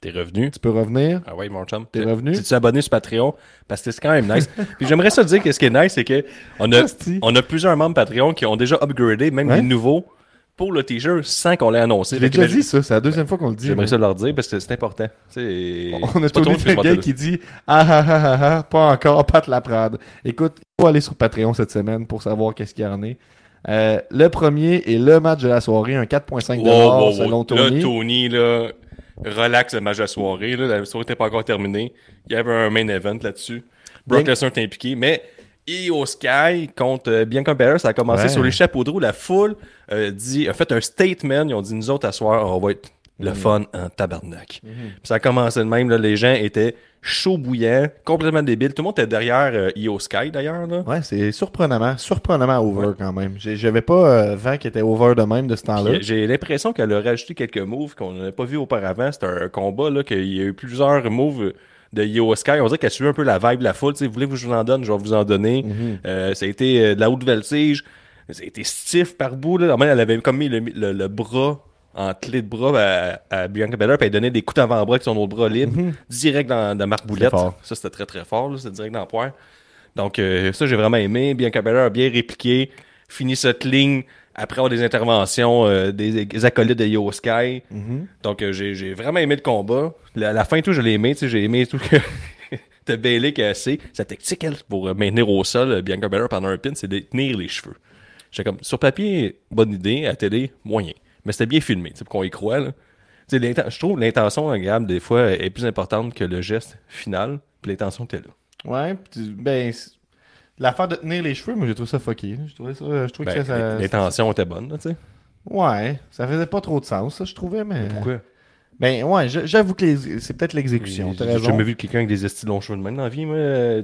Speaker 2: T'es revenu?
Speaker 1: Tu peux revenir?
Speaker 2: Ah ouais, mon chum.
Speaker 1: T'es revenu?
Speaker 2: Tu t'es abonné sur Patreon? Parce que c'est quand même nice. (laughs) Puis j'aimerais ça dire que ce qui est nice, c'est que on a, on a plusieurs membres Patreon qui ont déjà upgradé, même
Speaker 1: Ouais.
Speaker 2: des nouveaux, pour le t-shirt sans qu'on l'ait annoncé. Que
Speaker 1: déjà dit, ça. C'est la deuxième fois qu'on le dit.
Speaker 2: J'aimerais ça leur dire parce que c'est important.
Speaker 1: On a
Speaker 2: pas
Speaker 1: Tony
Speaker 2: monde qui
Speaker 1: dit Ah ah ah ah ah, pas encore, Pat Laprade. Écoute, il faut aller sur Patreon cette semaine pour savoir qu'est-ce qu'il y en est. Euh, le premier est le match de la soirée, un 4.5
Speaker 2: Wow, wow, wow.
Speaker 1: selon Tony.
Speaker 2: Là, Tony, là, relax le match de la soirée. Là, la soirée n'était pas encore terminée. Il y avait un main event là-dessus. Brock Lesnar était impliqué. Mais Io Sky contre euh, Bianca Belair, ça a commencé
Speaker 1: Ouais.
Speaker 2: sur les chapeaux de roue. La foule euh, dit, a fait un statement. Ils ont dit, nous autres, à soir, on va être. Le fun en tabarnak.
Speaker 1: Mm-hmm.
Speaker 2: Ça a commencé de même. Là, les gens étaient chauds bouillants, complètement débiles. Tout le monde était derrière euh, Io Sky, d'ailleurs.
Speaker 1: Ouais, c'est surprenamment, surprenamment over quand même. J'avais pas euh, vent qui était over de même de ce temps-là.
Speaker 2: Puis, J'ai l'impression qu'elle a rajouté quelques moves qu'on n'avait pas vu auparavant. C'était un combat, là, qu'il y a eu plusieurs moves de Yo Sky. On dirait qu'elle suit un peu la vibe de la foule. Tu sais, vous voulez que je vous en donne, je vais vous en donner. Euh, ça a été euh, de la haute voltige. Ça a été stiff par bout. Là. Normalement, elle avait comme mis le, le- le bras en clé de bras à, à Bianca Belair, puis elle donnait des coups d'avant-bras avec son autre bras libre, direct dans, dans Marc Boulette. Ça, c'était très très fort. C'était direct dans le poire. Donc, euh, ça, j'ai vraiment aimé. Bianca Belair a bien répliqué, fini cette ligne après avoir des interventions euh, des, des acolytes de Yo Sky.
Speaker 1: Mhm.
Speaker 2: Donc, euh, j'ai j'ai vraiment aimé le combat. La, la fin, tout, je l'ai aimé. J'ai aimé tout que. (laughs) de Bailey qui a assez. Sa tactique, elle, pour maintenir au sol Bianca Belair pendant un pin, c'est de tenir les cheveux. J'étais comme, sur papier, bonne idée. À télé, moyen. Mais c'était bien filmé, pour qu'on y croit. Là. Je trouve l'intention, agréable, des fois, est plus importante que le geste final. Puis l'intention était là.
Speaker 1: Ouais, pis ben, l'affaire de tenir les cheveux, moi j'ai trouvé ça fucké. Je trouvais ça, je trouvais
Speaker 2: Ben,
Speaker 1: que ça,
Speaker 2: l'intention était bonne, là, tu sais.
Speaker 1: Ouais, ça faisait pas trop de sens, ça, je trouvais, mais.
Speaker 2: Pourquoi?
Speaker 1: Ben, ouais, j'avoue que les- c'est peut-être l'exécution,
Speaker 2: J'ai jamais vu quelqu'un avec des estis longs cheveux de même dans la vie,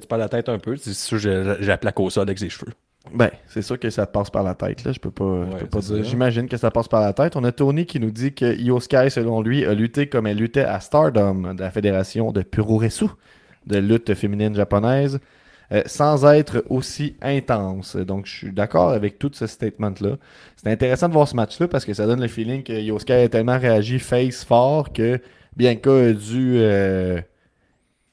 Speaker 2: Tu parles la tête un peu. C'est sûr, j'ai j'ai la plaque au sol avec ses cheveux.
Speaker 1: Ben, c'est sûr que ça passe par la tête, là. Je peux pas, je peux pas dire. J'imagine que ça passe par la tête. On a Tony qui nous dit que Io Sky, selon lui, a lutté comme elle luttait à Stardom de la fédération de Puroresu, de lutte féminine japonaise, euh, sans être aussi intense. Donc, je suis d'accord avec tout ce statement-là. C'est intéressant de voir ce match-là parce que ça donne le feeling que Io Sky a tellement réagi face fort que Bianca a dû euh,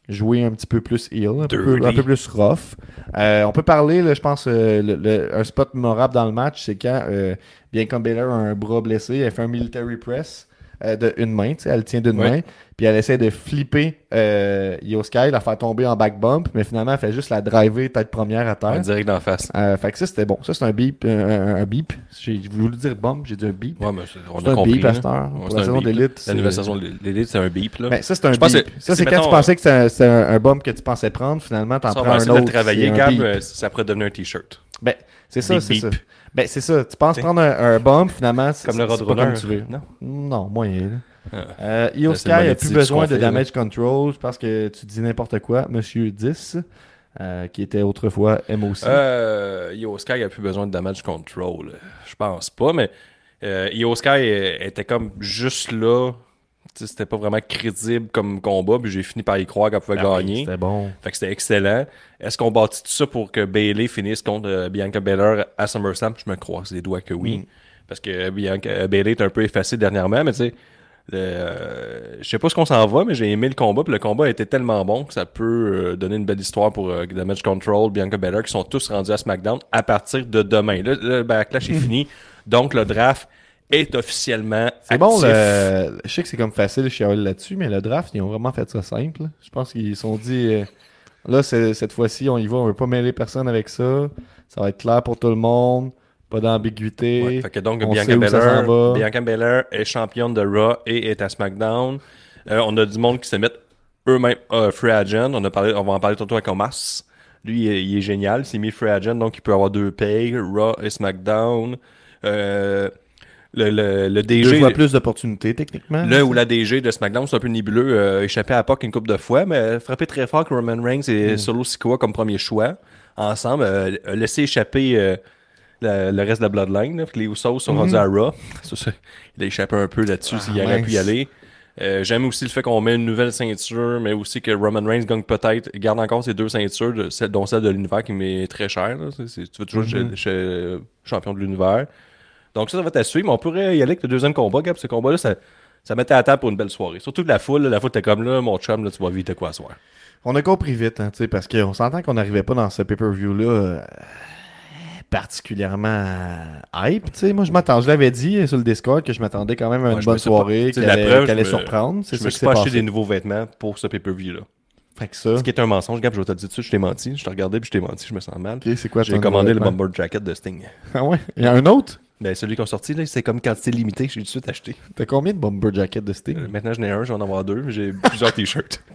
Speaker 1: jouer un petit peu plus heel, un peu, un peu plus rough. Euh, on peut parler, là, je pense, euh, le- le- un spot mémorable dans le match, c'est quand euh, Bianca Belair a un bras blessé, elle fait un military press euh, de une main, tu sais, elle tient d'une main, puis elle essaie de flipper euh, Io Sky, la faire tomber en back bump, mais finalement elle fait juste la driver tête première à terre.
Speaker 2: Direct d'en face.
Speaker 1: Euh, fait que ça c'était bon. Ça c'est un beep, un, un- beep. J'ai voulu dire bump, j'ai dit un beep.
Speaker 2: Ouais, mais c'est- on a
Speaker 1: un
Speaker 2: compris.
Speaker 1: beep à cette heure.
Speaker 2: Ouais,
Speaker 1: Pour
Speaker 2: c'est
Speaker 1: la saison d'élite,
Speaker 2: La nouvelle saison de l'élite, c'est un beep. Là.
Speaker 1: Ben, ça, c'est un
Speaker 2: Je
Speaker 1: beep. Ça, c'est quand tu pensais que c'était un, bump que tu pensais prendre, finalement, t'en
Speaker 2: Ça,
Speaker 1: prends
Speaker 2: va
Speaker 1: un autre.
Speaker 2: le travailler,
Speaker 1: c'est un
Speaker 2: Gab, euh, ça pourrait devenir un t-shirt.
Speaker 1: Ben, c'est ça, c'est ça. Ben, c'est ça. Tu penses prendre un, un bump, finalement, c'est
Speaker 2: Comme le Roadrunner.
Speaker 1: comme tu veux.
Speaker 2: Non.
Speaker 1: Non, moyen.
Speaker 2: Ah.
Speaker 1: Euh, Io Sky a
Speaker 2: monétisé
Speaker 1: plus besoin de damage control. Pense que tu dis n'importe quoi. Monsieur 10, euh, qui était autrefois MOC.
Speaker 2: Euh, Io Sky a plus besoin de damage control. Je pense pas, mais euh, Io Sky euh, était comme juste là. C'était pas vraiment crédible comme combat, puis j'ai fini par y croire qu'elle pouvait
Speaker 1: Ah oui,
Speaker 2: gagner.
Speaker 1: C'était bon.
Speaker 2: Fait que c'était excellent. Est-ce qu'on bâtit tout ça pour que Bailey finisse contre euh, Bianca Belair à SummerSlam? Je me croise les doigts que oui.
Speaker 1: Mm.
Speaker 2: Parce que Bianca euh, Bailey est un peu effacée dernièrement, mais tu sais, euh, je sais pas ce qu'on s'en va, mais j'ai aimé le combat, puis le combat était tellement bon que ça peut euh, donner une belle histoire pour Damage Control, Bianca Belair, qui sont tous rendus à SmackDown à partir de demain. Là, le backlash est (laughs) fini, donc le draft est officiellement
Speaker 1: C'est bon, le... je sais que c'est comme facile de chialer là-dessus, mais le draft, ils ont vraiment fait ça simple. Je pense qu'ils se sont dit, euh, là, cette fois-ci, on y va, on veut pas mêler personne avec ça. Ça va être clair pour tout le monde, pas d'ambiguïté.
Speaker 2: Ouais, fait que donc,
Speaker 1: on
Speaker 2: Bianca Belair. Bianca Belair est championne de Raw et est à SmackDown. Euh, on a du monde qui se met eux-mêmes euh, free agent. On, a parlé, on va en parler tantôt avec Omas. Lui, il est, il est génial. Il s'est mis free agent, donc il peut avoir deux payes, Raw et SmackDown. Euh, le, le, le DG,
Speaker 1: fois plus d'opportunités, techniquement.
Speaker 2: le ou la DG de SmackDown, c'est un peu nébuleux. Euh, échappé à PAC une couple de fois, mais frappé très fort que Roman Reigns et Solo Sikoa comme premier choix. Ensemble, euh, laissé échapper euh, la- le reste de la Bloodline. là, les Usos sont rendus à Raw. Ça, ça, il a échappé un peu là-dessus s'il
Speaker 1: Ah,
Speaker 2: aurait pu y
Speaker 1: mince.
Speaker 2: aller. Euh, J'aime aussi le fait qu'on met une nouvelle ceinture, mais aussi que Roman Reigns gagne peut-être, garde encore ses deux ceintures, de- celle- dont celle de l'univers qui m'est très chère. là. Tu veux toujours
Speaker 1: Mhm.
Speaker 2: chez- champion de l'univers. Donc ça, ça va être à suivre, mais on pourrait y aller avec le deuxième combat, Gab. Ce combat-là, ça, ça mettait à table pour une belle soirée. Surtout que la foule, là, la foule était comme là, mon chum, là, tu vas vite de quoi à soir?
Speaker 1: On a compris vite, hein, parce qu'on s'entend qu'on n'arrivait pas dans ce pay-per-view-là euh, particulièrement hype. tu sais. Moi, je m'attends, je l'avais dit sur le Discord que je m'attendais quand même à une
Speaker 2: Ouais,
Speaker 1: bonne soirée,
Speaker 2: la
Speaker 1: allait,
Speaker 2: me-
Speaker 1: surprendre. C'est
Speaker 2: Je me suis pas acheté des nouveaux vêtements pour ce pay-per-view-là.
Speaker 1: Fait que ça,
Speaker 2: Ce qui est un mensonge, Gab, je vais te le dire de suite, je t'ai menti. Je t'ai regardé puis je t'ai menti, je me sens mal.
Speaker 1: ok, c'est quoi
Speaker 2: J'ai commandé le bomber jacket de Sting.
Speaker 1: Ah ouais? Il y a un autre?
Speaker 2: Ben, celui qu'on sorti, là, c'est comme quantité limitée, j'ai tout de suite acheté.
Speaker 1: T'as combien de bomber jackets de Sting?
Speaker 2: Euh, maintenant, j'en ai un, je vais en avoir deux, j'ai plusieurs t-shirts. (laughs)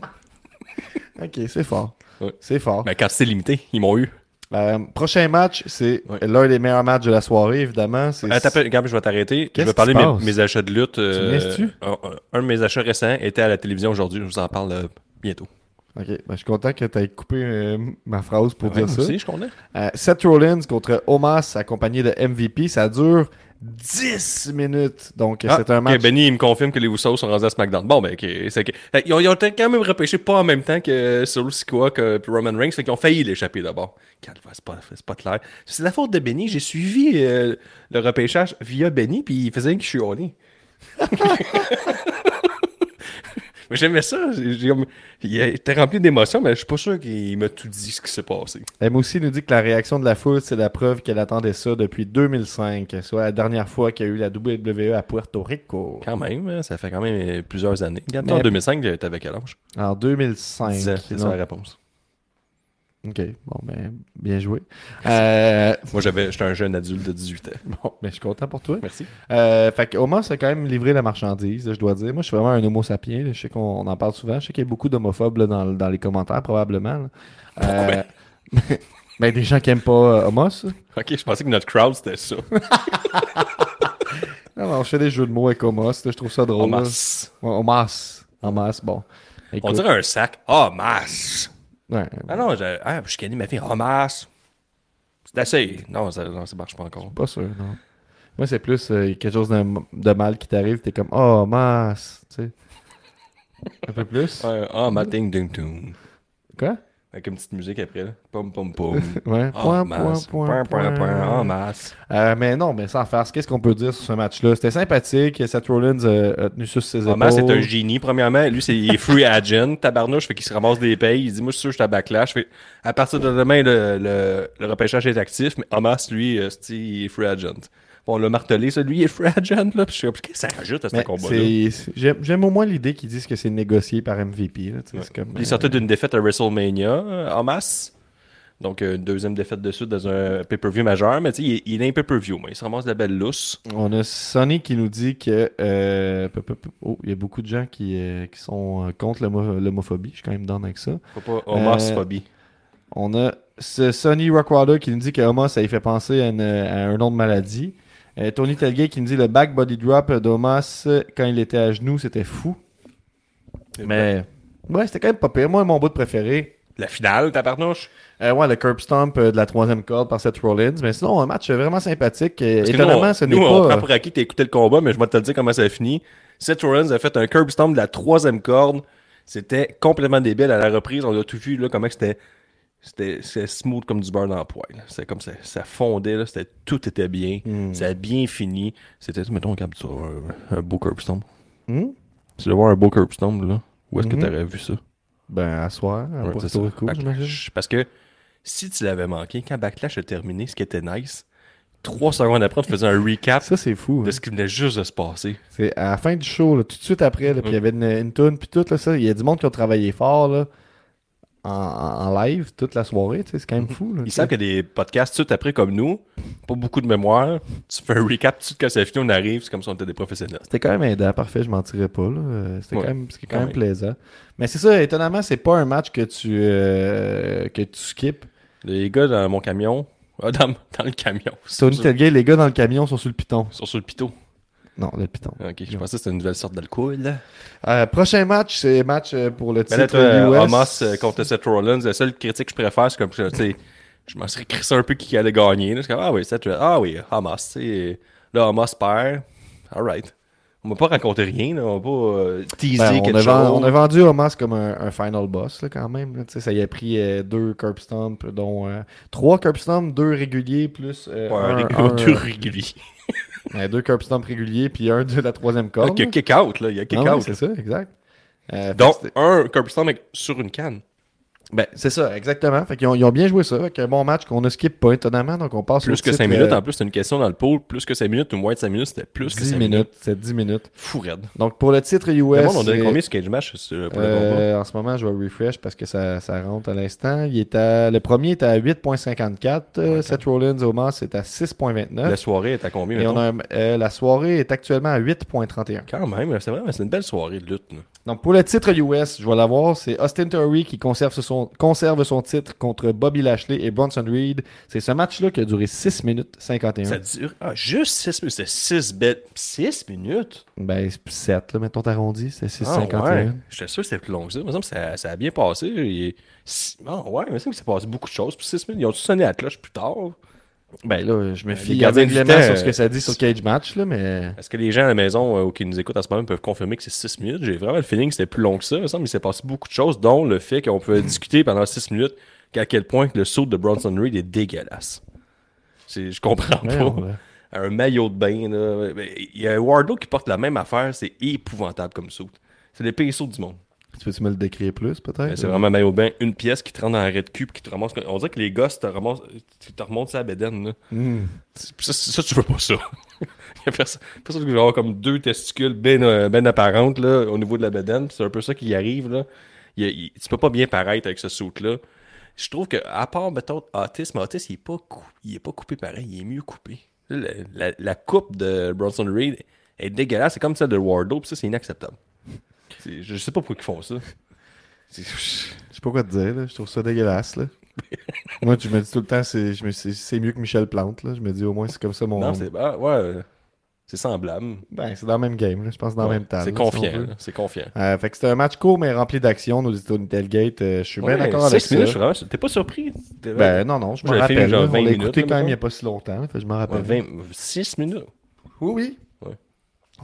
Speaker 1: Ok, c'est fort.
Speaker 2: Ouais.
Speaker 1: C'est fort.
Speaker 2: Ben, quantité limitée, ils m'ont eu.
Speaker 1: Euh, prochain match, c'est
Speaker 2: Ouais.
Speaker 1: l'un des meilleurs matchs de la soirée, évidemment. C'est
Speaker 2: Attends, je vais t'arrêter. Je vais parler de mes, achats de lutte. euh, un, un de mes achats récents était à la télévision aujourd'hui. Je vous en parle euh, bientôt.
Speaker 1: Ok, ben, je suis content que tu aies coupé euh, ma phrase pour
Speaker 2: Ouais,
Speaker 1: dire ça.
Speaker 2: aussi, je connais.
Speaker 1: Euh, Seth Rollins contre Omas accompagné de MVP, ça dure 10 minutes. Donc
Speaker 2: Ah,
Speaker 1: c'est un match.
Speaker 2: Benny, il me confirme que les Usos sont rendus à SmackDown. Bon, ben, ok. c'est ok. Fait, Ils ont, ils ont quand même repêché pas en même temps que Solo Sikoa que Roman Reigns. Fait qu'ils ont failli l'échapper d'abord. C'est pas, c'est pas clair. C'est la faute de Benny. J'ai suivi euh, le repêchage via Benny, puis il faisait que je suis. (laughs) (laughs) Mais j'aimais ça. Il était rempli d'émotions, mais je suis pas sûr qu'il m'a tout dit ce qui s'est passé.
Speaker 1: Elle aussi nous dit que la réaction de la foule, c'est la preuve qu'elle attendait ça depuis 2005, soit la dernière fois qu'il y a eu la WWE à Puerto Rico.
Speaker 2: Quand même, hein, ça fait quand même plusieurs années. En 2005, t'avais quel âge?
Speaker 1: En 2005.
Speaker 2: 10 ans, c'est ça la réponse.
Speaker 1: Ok, bon, ben, bien joué. Euh, (laughs)
Speaker 2: Moi, j'avais, j'étais un jeune adulte de 18 ans.
Speaker 1: bon, ben, je suis content pour toi.
Speaker 2: Merci.
Speaker 1: Euh, fait que Omas a quand même livré la marchandise, je dois dire. Moi, je suis vraiment un homo sapiens. là. Je sais qu'on on en parle souvent. Je sais qu'il y a beaucoup d'homophobes dans, dans les commentaires, probablement. Euh, (laughs) ben, des gens qui aiment pas euh, Homos. là.
Speaker 2: Ok, je pensais que notre crowd, c'était ça. (laughs)
Speaker 1: Non, non, je fais des jeux de mots avec Homos. Je trouve ça drôle. Ouais, Homas. Homas, bon.
Speaker 2: On dirait un sac. Masse.
Speaker 1: Ouais,
Speaker 2: Ah non, j'ai, ah, je connais ma fille. Ah, masse. C'est assez. Non, ça, non, ça marche pas encore.
Speaker 1: pas sûr, non. Moi, c'est plus euh, quelque chose de, de mal qui t'arrive. T'es comme, oh, Homas. Tu sais. (laughs) Un peu plus.
Speaker 2: Ouais, ah, ma ding ding ding.
Speaker 1: Quoi?
Speaker 2: Avec une petite musique après, là. Pom pom pom. (laughs)
Speaker 1: Ouais. Point, point,
Speaker 2: masse.
Speaker 1: point,
Speaker 2: Point, point. masse.
Speaker 1: Euh, mais non, mais sans farce, qu'est-ce qu'on peut dire sur ce match-là? C'était sympathique. Seth Rollins euh, a tenu sur ses épaules.
Speaker 2: masse, c'est un génie, premièrement. Lui, c'est, il est free agent. Tabarnouche, fait qu'il se ramasse des payes. Il dit, moi, je suis sûr que je suis à backlash. Fait, à partir de demain, le, le, le repêchage est actif. Mais Hamas, lui, euh, il est free agent. On l'a martelé, ça. Lui, il est agent, là. Puis je suis comme, qu'est-ce que ça rajoute à ce combat-là?
Speaker 1: J'aime au moins l'idée qu'ils disent que c'est négocié par MVP. là, c'est comme,
Speaker 2: Il
Speaker 1: euh,
Speaker 2: sortait d'une défaite à WrestleMania euh, en masse. Donc, euh, une deuxième défaite de suite dans un pay-per-view majeur. Mais tu sais, il, est- un pay-per-view. Mais il se ramasse de la belle lousse.
Speaker 1: On a Sonny qui nous dit que euh, oh, il y a beaucoup de gens qui, euh, qui sont contre l'homo- l'homophobie. Je suis quand même down avec ça.
Speaker 2: Faut pas homophobie.
Speaker 1: On a ce Sonny Rockwater qui nous dit que Oma, ça lui fait penser à, une- à un nom de maladie. Euh, Tony Telgate qui nous dit le back body drop d'Omas quand il était à genoux, c'était fou. Mais ouais, c'était quand même pas pire. Moi, mon bout de préféré,
Speaker 2: La finale, ta parnouche.
Speaker 1: euh, ouais, le curb stomp euh, de la troisième corde par Seth Rollins. Mais sinon, un match vraiment sympathique. Étonnamment,
Speaker 2: nous, on,
Speaker 1: ce n'est
Speaker 2: nous, on
Speaker 1: pas.
Speaker 2: prend
Speaker 1: euh,
Speaker 2: pour acquis que t'as écouté le combat, mais je vais te le dire comment ça a fini. Seth Rollins a fait un curb stomp de la troisième corde. C'était complètement débile. À la reprise, on a tout vu, là, comment c'était. C'était smooth comme du beurre dans le poêle. C'était comme ça. Ça fondait, là. Tout était bien.
Speaker 1: Hmm.
Speaker 2: Ça a bien fini. C'était, mettons, ça, un, un beau curb stomp.
Speaker 1: hmm?
Speaker 2: Tu veux voir un beau curb stomp, là? Où est-ce que t'aurais vu ça?
Speaker 1: Ben, à soir, à
Speaker 2: Ouais,
Speaker 1: Puerto. Rico.
Speaker 2: Parce que si tu l'avais manqué, quand Backlash a terminé, ce qui était nice, trois secondes après, on te faisait un recap
Speaker 1: Ça, c'est fou.
Speaker 2: de
Speaker 1: hein.
Speaker 2: ce qui venait juste de se passer.
Speaker 1: C'est à la fin du show, là, tout de suite après, là, puis il y avait une, une toune, puis tout, là, ça, il y a du monde qui a travaillé fort, là, en, live, toute la soirée, tu sais, c'est quand même fou, là, tu
Speaker 2: Ils savent que des podcasts tout après comme nous, pas beaucoup de mémoire, tu fais un recap tout de quand ça finit, on arrive, c'est comme si on était des professionnels.
Speaker 1: C'était quand même aidant, parfait, je mentirais pas, là. Euh, C'était
Speaker 2: Ouais,
Speaker 1: quand même, quand
Speaker 2: quand
Speaker 1: même
Speaker 2: même.
Speaker 1: plaisant. Mais c'est ça, étonnamment, c'est pas un match que tu, euh, que tu skips.
Speaker 2: Les gars dans mon camion, ah, dans, dans le camion,
Speaker 1: Tony
Speaker 2: sur,
Speaker 1: Telgate, les gars dans le camion sont sur le piton.
Speaker 2: sont sur le pitot.
Speaker 1: Non, le piton.
Speaker 2: Ok, je pensais que c'était une nouvelle sorte d'alcool.
Speaker 1: Euh, prochain match, c'est match euh, pour le
Speaker 2: Mais là,
Speaker 1: titre US.
Speaker 2: Hamas euh, contre Seth Rollins, la seule critique que je préfère, c'est comme, tu sais, je m'en serais crissé un peu qui allait gagner. là. Comme, ah oui, Seth, ah oui, Hamas, tu sais. Là, Hamas perd. Alright. On m'a pas raconté rien, là. on m'a pas euh, teasé
Speaker 1: Ben, on,
Speaker 2: quelque
Speaker 1: a
Speaker 2: chose.
Speaker 1: on a vendu Hamas comme un, un final boss là, quand même. là. Ça y a pris euh, deux curb stomp, dont euh, trois curb stomp, deux réguliers, plus
Speaker 2: Ouais,
Speaker 1: un,
Speaker 2: régulier,
Speaker 1: un, (laughs)
Speaker 2: deux réguliers.
Speaker 1: Euh, deux curb stomp réguliers, puis un de la troisième corde.
Speaker 2: Il y a
Speaker 1: là.
Speaker 2: kick out, là. Il y a kick
Speaker 1: Ah ouais, c'est ça, exact. Euh,
Speaker 2: Donc, un curb stomp sur une canne.
Speaker 1: Ben, c'est ça, exactement. Fait qu'ils ont, ils ont bien joué ça. Un bon match qu'on a skip pas étonnamment. Donc on passe au
Speaker 2: Plus que
Speaker 1: titre,
Speaker 2: 5 minutes.
Speaker 1: euh,
Speaker 2: En plus, c'était une question dans le pool. Plus que 5 minutes ou moins de 5 minutes, c'était plus que
Speaker 1: 10
Speaker 2: 5
Speaker 1: minutes.
Speaker 2: minutes.
Speaker 1: C'est 10 minutes.
Speaker 2: Fou raide.
Speaker 1: Donc pour le titre US.
Speaker 2: Le monde, on
Speaker 1: c'est-
Speaker 2: combien Cage Match pour le combat?
Speaker 1: Euh, en ce moment, je vais refresh parce que ça, ça rentre à l'instant. Il est à, le premier est à 8.54. euh, Seth Rollins Omas est à 6.29.
Speaker 2: La soirée est à combien,
Speaker 1: Et on a, euh, la soirée est actuellement à 8.31.
Speaker 2: Quand même, c'est vraiment c'est une belle soirée de lutte. là.
Speaker 1: Donc pour le titre US, je vais l'avoir, c'est Austin Theory qui conserve son, conserve son titre contre Bobby Lashley et Bronson Reed. C'est ce match-là qui a duré 6 minutes 51.
Speaker 2: Ça dure ah, juste 6 minutes. C'était 6 bêtes. 6 minutes?
Speaker 1: Ben, 7, là, mettons t'arrondis, c'est
Speaker 2: Ah,
Speaker 1: 6.51.
Speaker 2: ouais. J'étais sûr que c'était plus long que ça. Me ça, ça a bien passé. Ah, ouais, il me semble que ça passé beaucoup de choses. Puis 6 minutes, ils ont tous sonné à la cloche plus tard?
Speaker 1: Ben là, je me
Speaker 2: les
Speaker 1: fie aveuglément sur ce que
Speaker 2: euh,
Speaker 1: ça dit sur Cage Match, là, mais...
Speaker 2: Est-ce que les gens à la maison euh, ou qui nous écoutent en ce moment peuvent confirmer que c'est 6 minutes? J'ai vraiment le feeling que c'était plus long que ça. Il me semble qu'il s'est passé beaucoup de choses, dont le fait qu'on pouvait discuter pendant 6 minutes qu'à quel point le saut de Bronson Reed est dégueulasse. C'est- Je comprends
Speaker 1: Ouais,
Speaker 2: pas.
Speaker 1: ouais.
Speaker 2: Un maillot de bain, là. Il y a un Wardlow qui porte la même affaire, c'est épouvantable comme saut. C'est les pires sauts du monde.
Speaker 1: Tu peux-tu me le décrire plus, peut-être?
Speaker 2: Ben, C'est vraiment maillot de bain, une pièce qui te rentre dans un de cul puis qui te ramasse. On dirait que les gosses te remontent, tu te remontes sa bédaine. Là. Ça, tu veux pas ça. Il (laughs) y a personne, personne qui veut avoir comme deux testicules ben, euh, ben apparentes là, au niveau de la bédaine. C'est un peu ça qui y arrive. Là. Il il- tu peux pas bien paraître avec ce saut-là. Je trouve que, à part, mettons, autisme, autisme, il est pas, il est pas coupé pareil, il est mieux coupé. La, la- la coupe de Bronson Reed est dégueulasse, c'est comme celle de Wardlow, puis ça, c'est inacceptable. C'est- Je sais pas pourquoi ils font ça. (laughs) C'est-
Speaker 1: Je sais pas quoi te dire, là. Je trouve ça dégueulasse, là. (laughs) Moi, je me dis tout le temps, c'est, me- c'est, c'est mieux que Michel Plante, là. Je me dis, au moins, c'est comme ça mon...
Speaker 2: Non, c'est ah, ouais, euh, c'est semblable.
Speaker 1: Ben, c'est dans le même game, là. Je pense dans
Speaker 2: Ouais,
Speaker 1: le même temps.
Speaker 2: C'est
Speaker 1: si
Speaker 2: confiant, c'est confiant.
Speaker 1: Euh, fait que c'était un match court, mais rempli d'action, nous dit Tony Tailgate. Euh, je suis bien d'accord avec
Speaker 2: six
Speaker 1: ça.
Speaker 2: minutes, vraiment- T'es pas surpris?
Speaker 1: Ben, non, non, je m'en
Speaker 2: fait
Speaker 1: rappelle.
Speaker 2: genre. 20
Speaker 1: On l'a écouté quand même il n'y a pas si longtemps. Fait je m'en rappelle.
Speaker 2: 20 6 minutes.
Speaker 1: Oui, oui.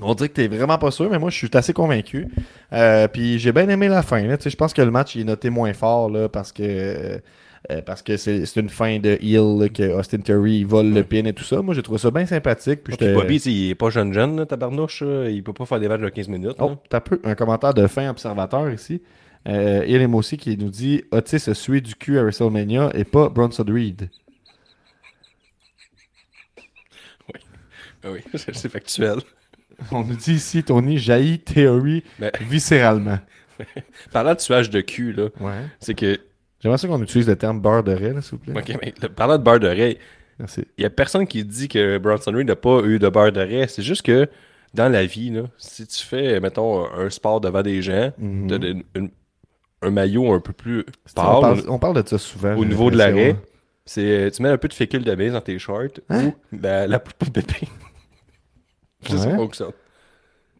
Speaker 1: On dirait que t'es vraiment pas sûr, mais moi je suis assez convaincu. Euh, puis j'ai bien aimé la fin. Je pense que le match il est noté moins fort là, parce que euh, parce que c'est c'est une fin de heel là, que Austin il vole le pin et tout ça. Moi j'ai trouvé ça bien sympathique. Puis
Speaker 2: Puis
Speaker 1: j'étais-
Speaker 2: Bobby, il est pas jeune jeune, là, tabarnouche. Il peut pas faire des matchs de 15 minutes.
Speaker 1: Oh, t'as peu un commentaire de fin observateur ici. Euh, Elim aussi qui nous dit Otis se sué du cul à WrestleMania et pas Bronson Reed.
Speaker 2: Ah oui, (laughs) c'est factuel.
Speaker 1: On nous dit ici Tony jaillit Theory
Speaker 2: Ben,
Speaker 1: viscéralement. (laughs)
Speaker 2: parlant de tuage de cul, là,
Speaker 1: Ouais.
Speaker 2: c'est que.
Speaker 1: J'aimerais ça qu'on utilise le terme beurre de raie, là, s'il vous plaît.
Speaker 2: Ok, mais le- parlant de beurre d'oreille, il y a personne qui dit que Bronson Reed n'a pas eu de beurre d'oreille. C'est juste que dans la vie, là, si tu fais, mettons, un sport devant des gens,
Speaker 1: Mhm.
Speaker 2: t'as une- une- un maillot un peu plus
Speaker 1: On
Speaker 2: pâle
Speaker 1: parle, on parle de ça souvent.
Speaker 2: au niveau de l'arrêt. C'est tu mets un peu de fécule de base dans tes shorts
Speaker 1: Hein?
Speaker 2: ou la, la poudre de
Speaker 1: Ouais.
Speaker 2: ça.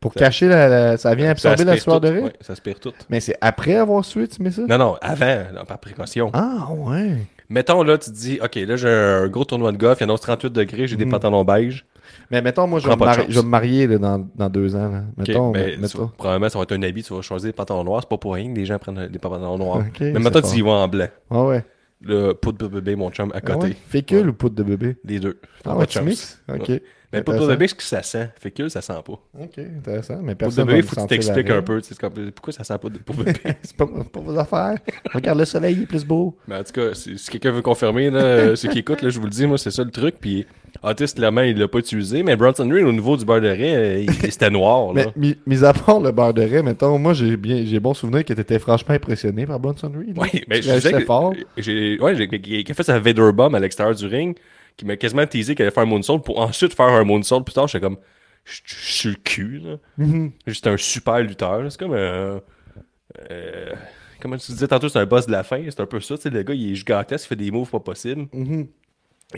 Speaker 1: Pour cacher la, la- Ça vient
Speaker 2: Ça
Speaker 1: absorber la sueur
Speaker 2: tout.
Speaker 1: de riz?
Speaker 2: Ouais, ça aspire tout.
Speaker 1: Mais c'est après avoir sué, tu mets ça?
Speaker 2: Non, non, avant, non, par précaution.
Speaker 1: Ah, ouais.
Speaker 2: Mettons là, tu te dis, OK, là j'ai un gros tournoi de golf, il y en a 38 degrés, j'ai des
Speaker 1: Mhm.
Speaker 2: pantalons beige.
Speaker 1: Mais mettons, moi, je vais, me, mari- marier là, dans, dans deux ans. Là. Mettons,
Speaker 2: mais probablement ça va être un habit, tu vas choisir des pantalons noirs, c'est pas pour rien que les gens prennent des pantalons noirs. Mais maintenant tu y vas en blanc.
Speaker 1: Ah ouais.
Speaker 2: Le poudre de bébé, mon chum, à
Speaker 1: Ah
Speaker 2: côté.
Speaker 1: ouais. Fécule
Speaker 2: Ouais.
Speaker 1: ou poudre de bébé?
Speaker 2: Les deux.
Speaker 1: Ah ouais, tu mixes? Ok.
Speaker 2: Ouais. Mais poudre de bébé, que ça sent. Fécule, ça sent pas.
Speaker 1: Ok, intéressant. Mais
Speaker 2: Poudre de
Speaker 1: personne
Speaker 2: bébé,
Speaker 1: va
Speaker 2: faut que tu t'expliques un peu. tu sais, comme, pourquoi ça sent pas de de bébé? (laughs)
Speaker 1: c'est pas, pas vos affaires. Regarde, le soleil il est plus beau.
Speaker 2: Mais en tout cas, si, si quelqu'un veut confirmer, là, euh, ceux qui écoutent, là, je vous le dis, moi, c'est ça le truc. Puis, Otis, clairement, il l'a pas utilisé. Mais Bronson Reed, au niveau du beurre de raie, euh, il- c'était noir. (laughs) Là.
Speaker 1: Mais mis, à part le beurre de raie, mettons, moi j'ai bien j'ai bon souvenir que t'étais franchement impressionné par Bronson Reed.
Speaker 2: Oui, mais
Speaker 1: Tu
Speaker 2: je que-
Speaker 1: fort.
Speaker 2: J'ai, ouais, qui a fait sa Vader Bomb à l'extérieur du ring, qui m'a quasiment teasé qu'elle allait faire un moonsault pour ensuite faire un moonsault plus tard. J'étais comme, je suis le cul, là.
Speaker 1: Mhm.
Speaker 2: J'étais un super lutteur. C'est comme un. euh, comment tu disais tantôt, c'est un boss de la fin. C'est un peu ça. Tu sais, le gars, il est gigantesque, il fait des moves pas possibles.
Speaker 1: Mhm.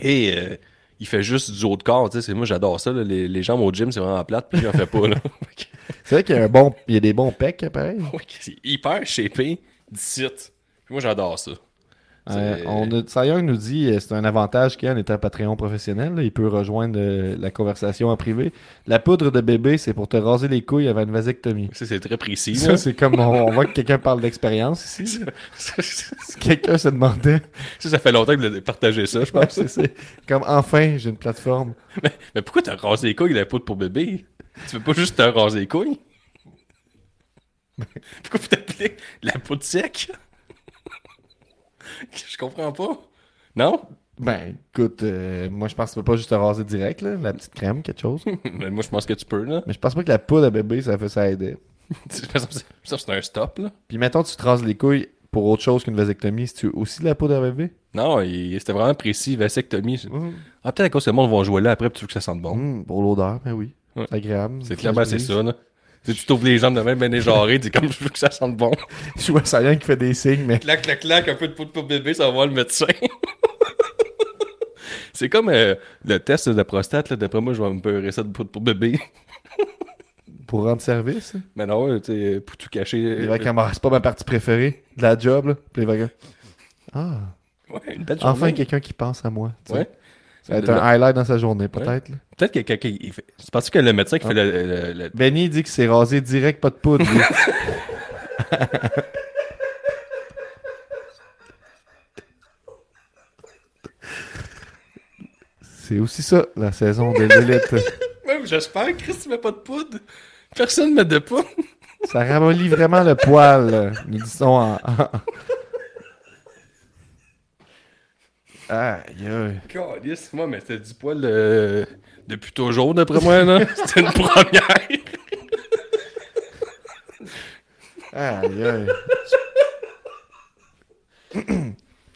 Speaker 2: Et euh, il fait juste du haut de corps. tu sais. Moi, j'adore ça. là. Les, les jambes au gym, c'est vraiment plate. Puis j'en fais pas. Là. (laughs)
Speaker 1: C'est vrai qu'il y a un bon. Il y a des bons pecs, pareil.
Speaker 2: Ouais, c'est hyper shapé d'ici. Puis Moi, j'adore ça.
Speaker 1: Euh, on a, Young nous dit euh, c'est un avantage qu'il a en étant Patreon professionnel. là. il peut rejoindre euh, la conversation en privé. La poudre de bébé, c'est pour te raser les couilles avant une vasectomie.
Speaker 2: Ça, c'est très précis.
Speaker 1: Ça, c'est comme on, on voit que quelqu'un parle d'expérience (laughs) ici.
Speaker 2: ça,
Speaker 1: Si quelqu'un se demandait,
Speaker 2: ça fait longtemps que vous avez partagé ça, je
Speaker 1: pense (laughs) c'est comme enfin, j'ai une plateforme.
Speaker 2: Mais pourquoi t'as rasé les couilles de la poudre pour bébé? Tu veux pas juste te raser les couilles? (laughs) Pourquoi vous t'appelez la poudre sec? (laughs) Je comprends pas. Non?
Speaker 1: Ben, écoute, euh, moi je pense que tu peux pas juste te raser direct, là, la petite crème, quelque chose.
Speaker 2: Mais (laughs) moi, je pense que tu peux, là.
Speaker 1: Mais je pense pas que la poudre à bébé, ça fait ça aider. (laughs)
Speaker 2: Ça, c'est- un stop, là.
Speaker 1: Puis mettons, tu te rases les couilles pour autre chose qu'une vasectomie, si tu aussi de la poudre à bébé?
Speaker 2: Non, c'était vraiment précis, vasectomie. Ah, peut-être à cause que le monde va jouer là après, puis tu veux que ça sente bon.
Speaker 1: Hum, pour l'odeur, ben oui.
Speaker 2: Ouais.
Speaker 1: C'est agréable.
Speaker 2: C'est clairement, c'est ça, là. Tu t'ouvres les jambes de même, ben éjarré, dis comme je veux que ça sente bon. (laughs)
Speaker 1: Je vois ça rien qui fait des signes, mais
Speaker 2: Clac, clac, clac, un peu de poudre pour bébé, ça va voir le médecin. (laughs) c'est comme euh, le test de la prostate, là. D'après moi, je vais me beurrer ça de poudre pour bébé.
Speaker 1: pour rendre service? hein.
Speaker 2: Mais non, euh, tu sais, pour tout cacher.
Speaker 1: Les
Speaker 2: euh,
Speaker 1: vacances, c'est pas ma partie préférée de la job, là. Puis les vacances. Ah,
Speaker 2: Ouais, une belle
Speaker 1: enfin quelqu'un qui pense à moi.
Speaker 2: Ouais.
Speaker 1: Ça va être un highlight dans sa journée, peut-être.
Speaker 2: Peut-être que quelqu'un. fait- C'est parce que le médecin qui
Speaker 1: Ah.
Speaker 2: fait le. le- le-
Speaker 1: Benny dit que c'est rasé direct, pas de poudre. lui. (laughs) c'est aussi ça, la saison de l'élite. (laughs)
Speaker 2: Même, j'espère, Chris, tu mets pas de poudre. Personne met de poudre.
Speaker 1: Ça ramollit vraiment le poil, nous disons en... aïe.
Speaker 2: Calice, moi, mais c'était du poil euh, depuis toujours, d'après moi, là. (laughs) C'était une première.
Speaker 1: Aïe, aïe.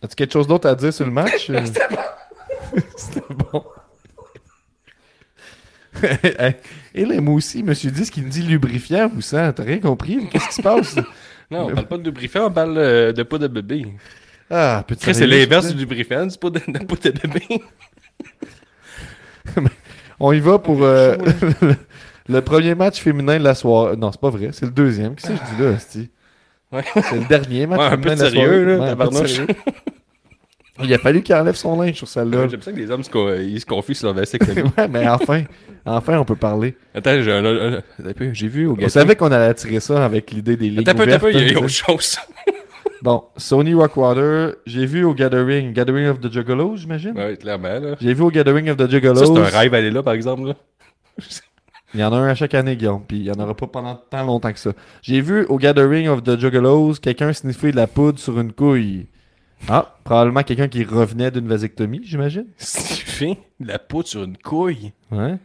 Speaker 1: As-tu quelque chose d'autre à dire sur le match? (laughs) C'était bon. (laughs) Hey, Et les moussis, monsieur 10 qui me dit lubrifiant, vous sent, t'as rien compris? Qu'est-ce qui se passe?
Speaker 2: Non, on parle pas de lubrifiant, on parle euh, de poudre de bébé.
Speaker 1: Ah, petit
Speaker 2: c'est l'inverse du lubrifiant, du poudre de, de poudre de (laughs) bébé.
Speaker 1: On y va pour euh, le, (laughs) le premier match féminin de la soirée. Non, c'est pas vrai, c'est le deuxième. Qu'est-ce que je dis là, Asti?
Speaker 2: Ouais.
Speaker 1: C'est le dernier match
Speaker 2: Ouais, un
Speaker 1: féminin
Speaker 2: peu de
Speaker 1: de la
Speaker 2: sérieux,
Speaker 1: soirée.
Speaker 2: là,
Speaker 1: Ouais, un peu de
Speaker 2: tabarnouche.
Speaker 1: sérieux. Il a fallu qu'il enlève son linge sur celle-là.
Speaker 2: J'aime ça que les hommes se, con- ils se confient sur leur vasectomie. (laughs)
Speaker 1: ouais, mais enfin, enfin, on peut parler.
Speaker 2: Attends, j'ai un, attends j'ai vu au
Speaker 1: On savait qu'on allait attirer ça avec l'idée des ligues
Speaker 2: Attends un peu, attends un
Speaker 1: ouvertes.
Speaker 2: peu, il y a
Speaker 1: hein,
Speaker 2: autre chose.
Speaker 1: Bon, Sony Rockwater, j'ai vu au Gathering, Gathering of the Juggalos, j'imagine?
Speaker 2: Ouais, clairement, là.
Speaker 1: J'ai vu au Gathering of the
Speaker 2: Ça,
Speaker 1: Juggalos.
Speaker 2: c'est un rêve aller là, par exemple, là.
Speaker 1: Il y en a un à chaque année, Guillaume, puis il y en aura pas pendant tant longtemps que ça. J'ai vu au Gathering of the Juggalos quelqu'un sniffer de la poudre sur une couille. Ah, probablement quelqu'un qui revenait d'une vasectomie, j'imagine.
Speaker 2: Fais de la poudre sur une couille,
Speaker 1: Ouais.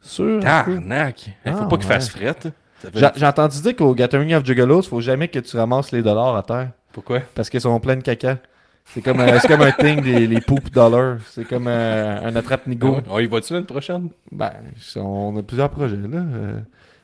Speaker 1: Sûr.
Speaker 2: tarnac. Il faut
Speaker 1: Ah,
Speaker 2: pas qu'il
Speaker 1: ouais.
Speaker 2: fasse frette.
Speaker 1: J'ai j'ai entendu dire qu'au Gathering of Juggalos, faut jamais que tu ramasses les dollars à terre.
Speaker 2: Pourquoi?
Speaker 1: Parce qu'ils sont pleins de caca. C'est comme, euh, c'est comme un thing des les poop dollars. C'est comme euh, un attrape-nigo.
Speaker 2: On y va-tu l'année prochaine?
Speaker 1: Ben, on a plusieurs projets, là.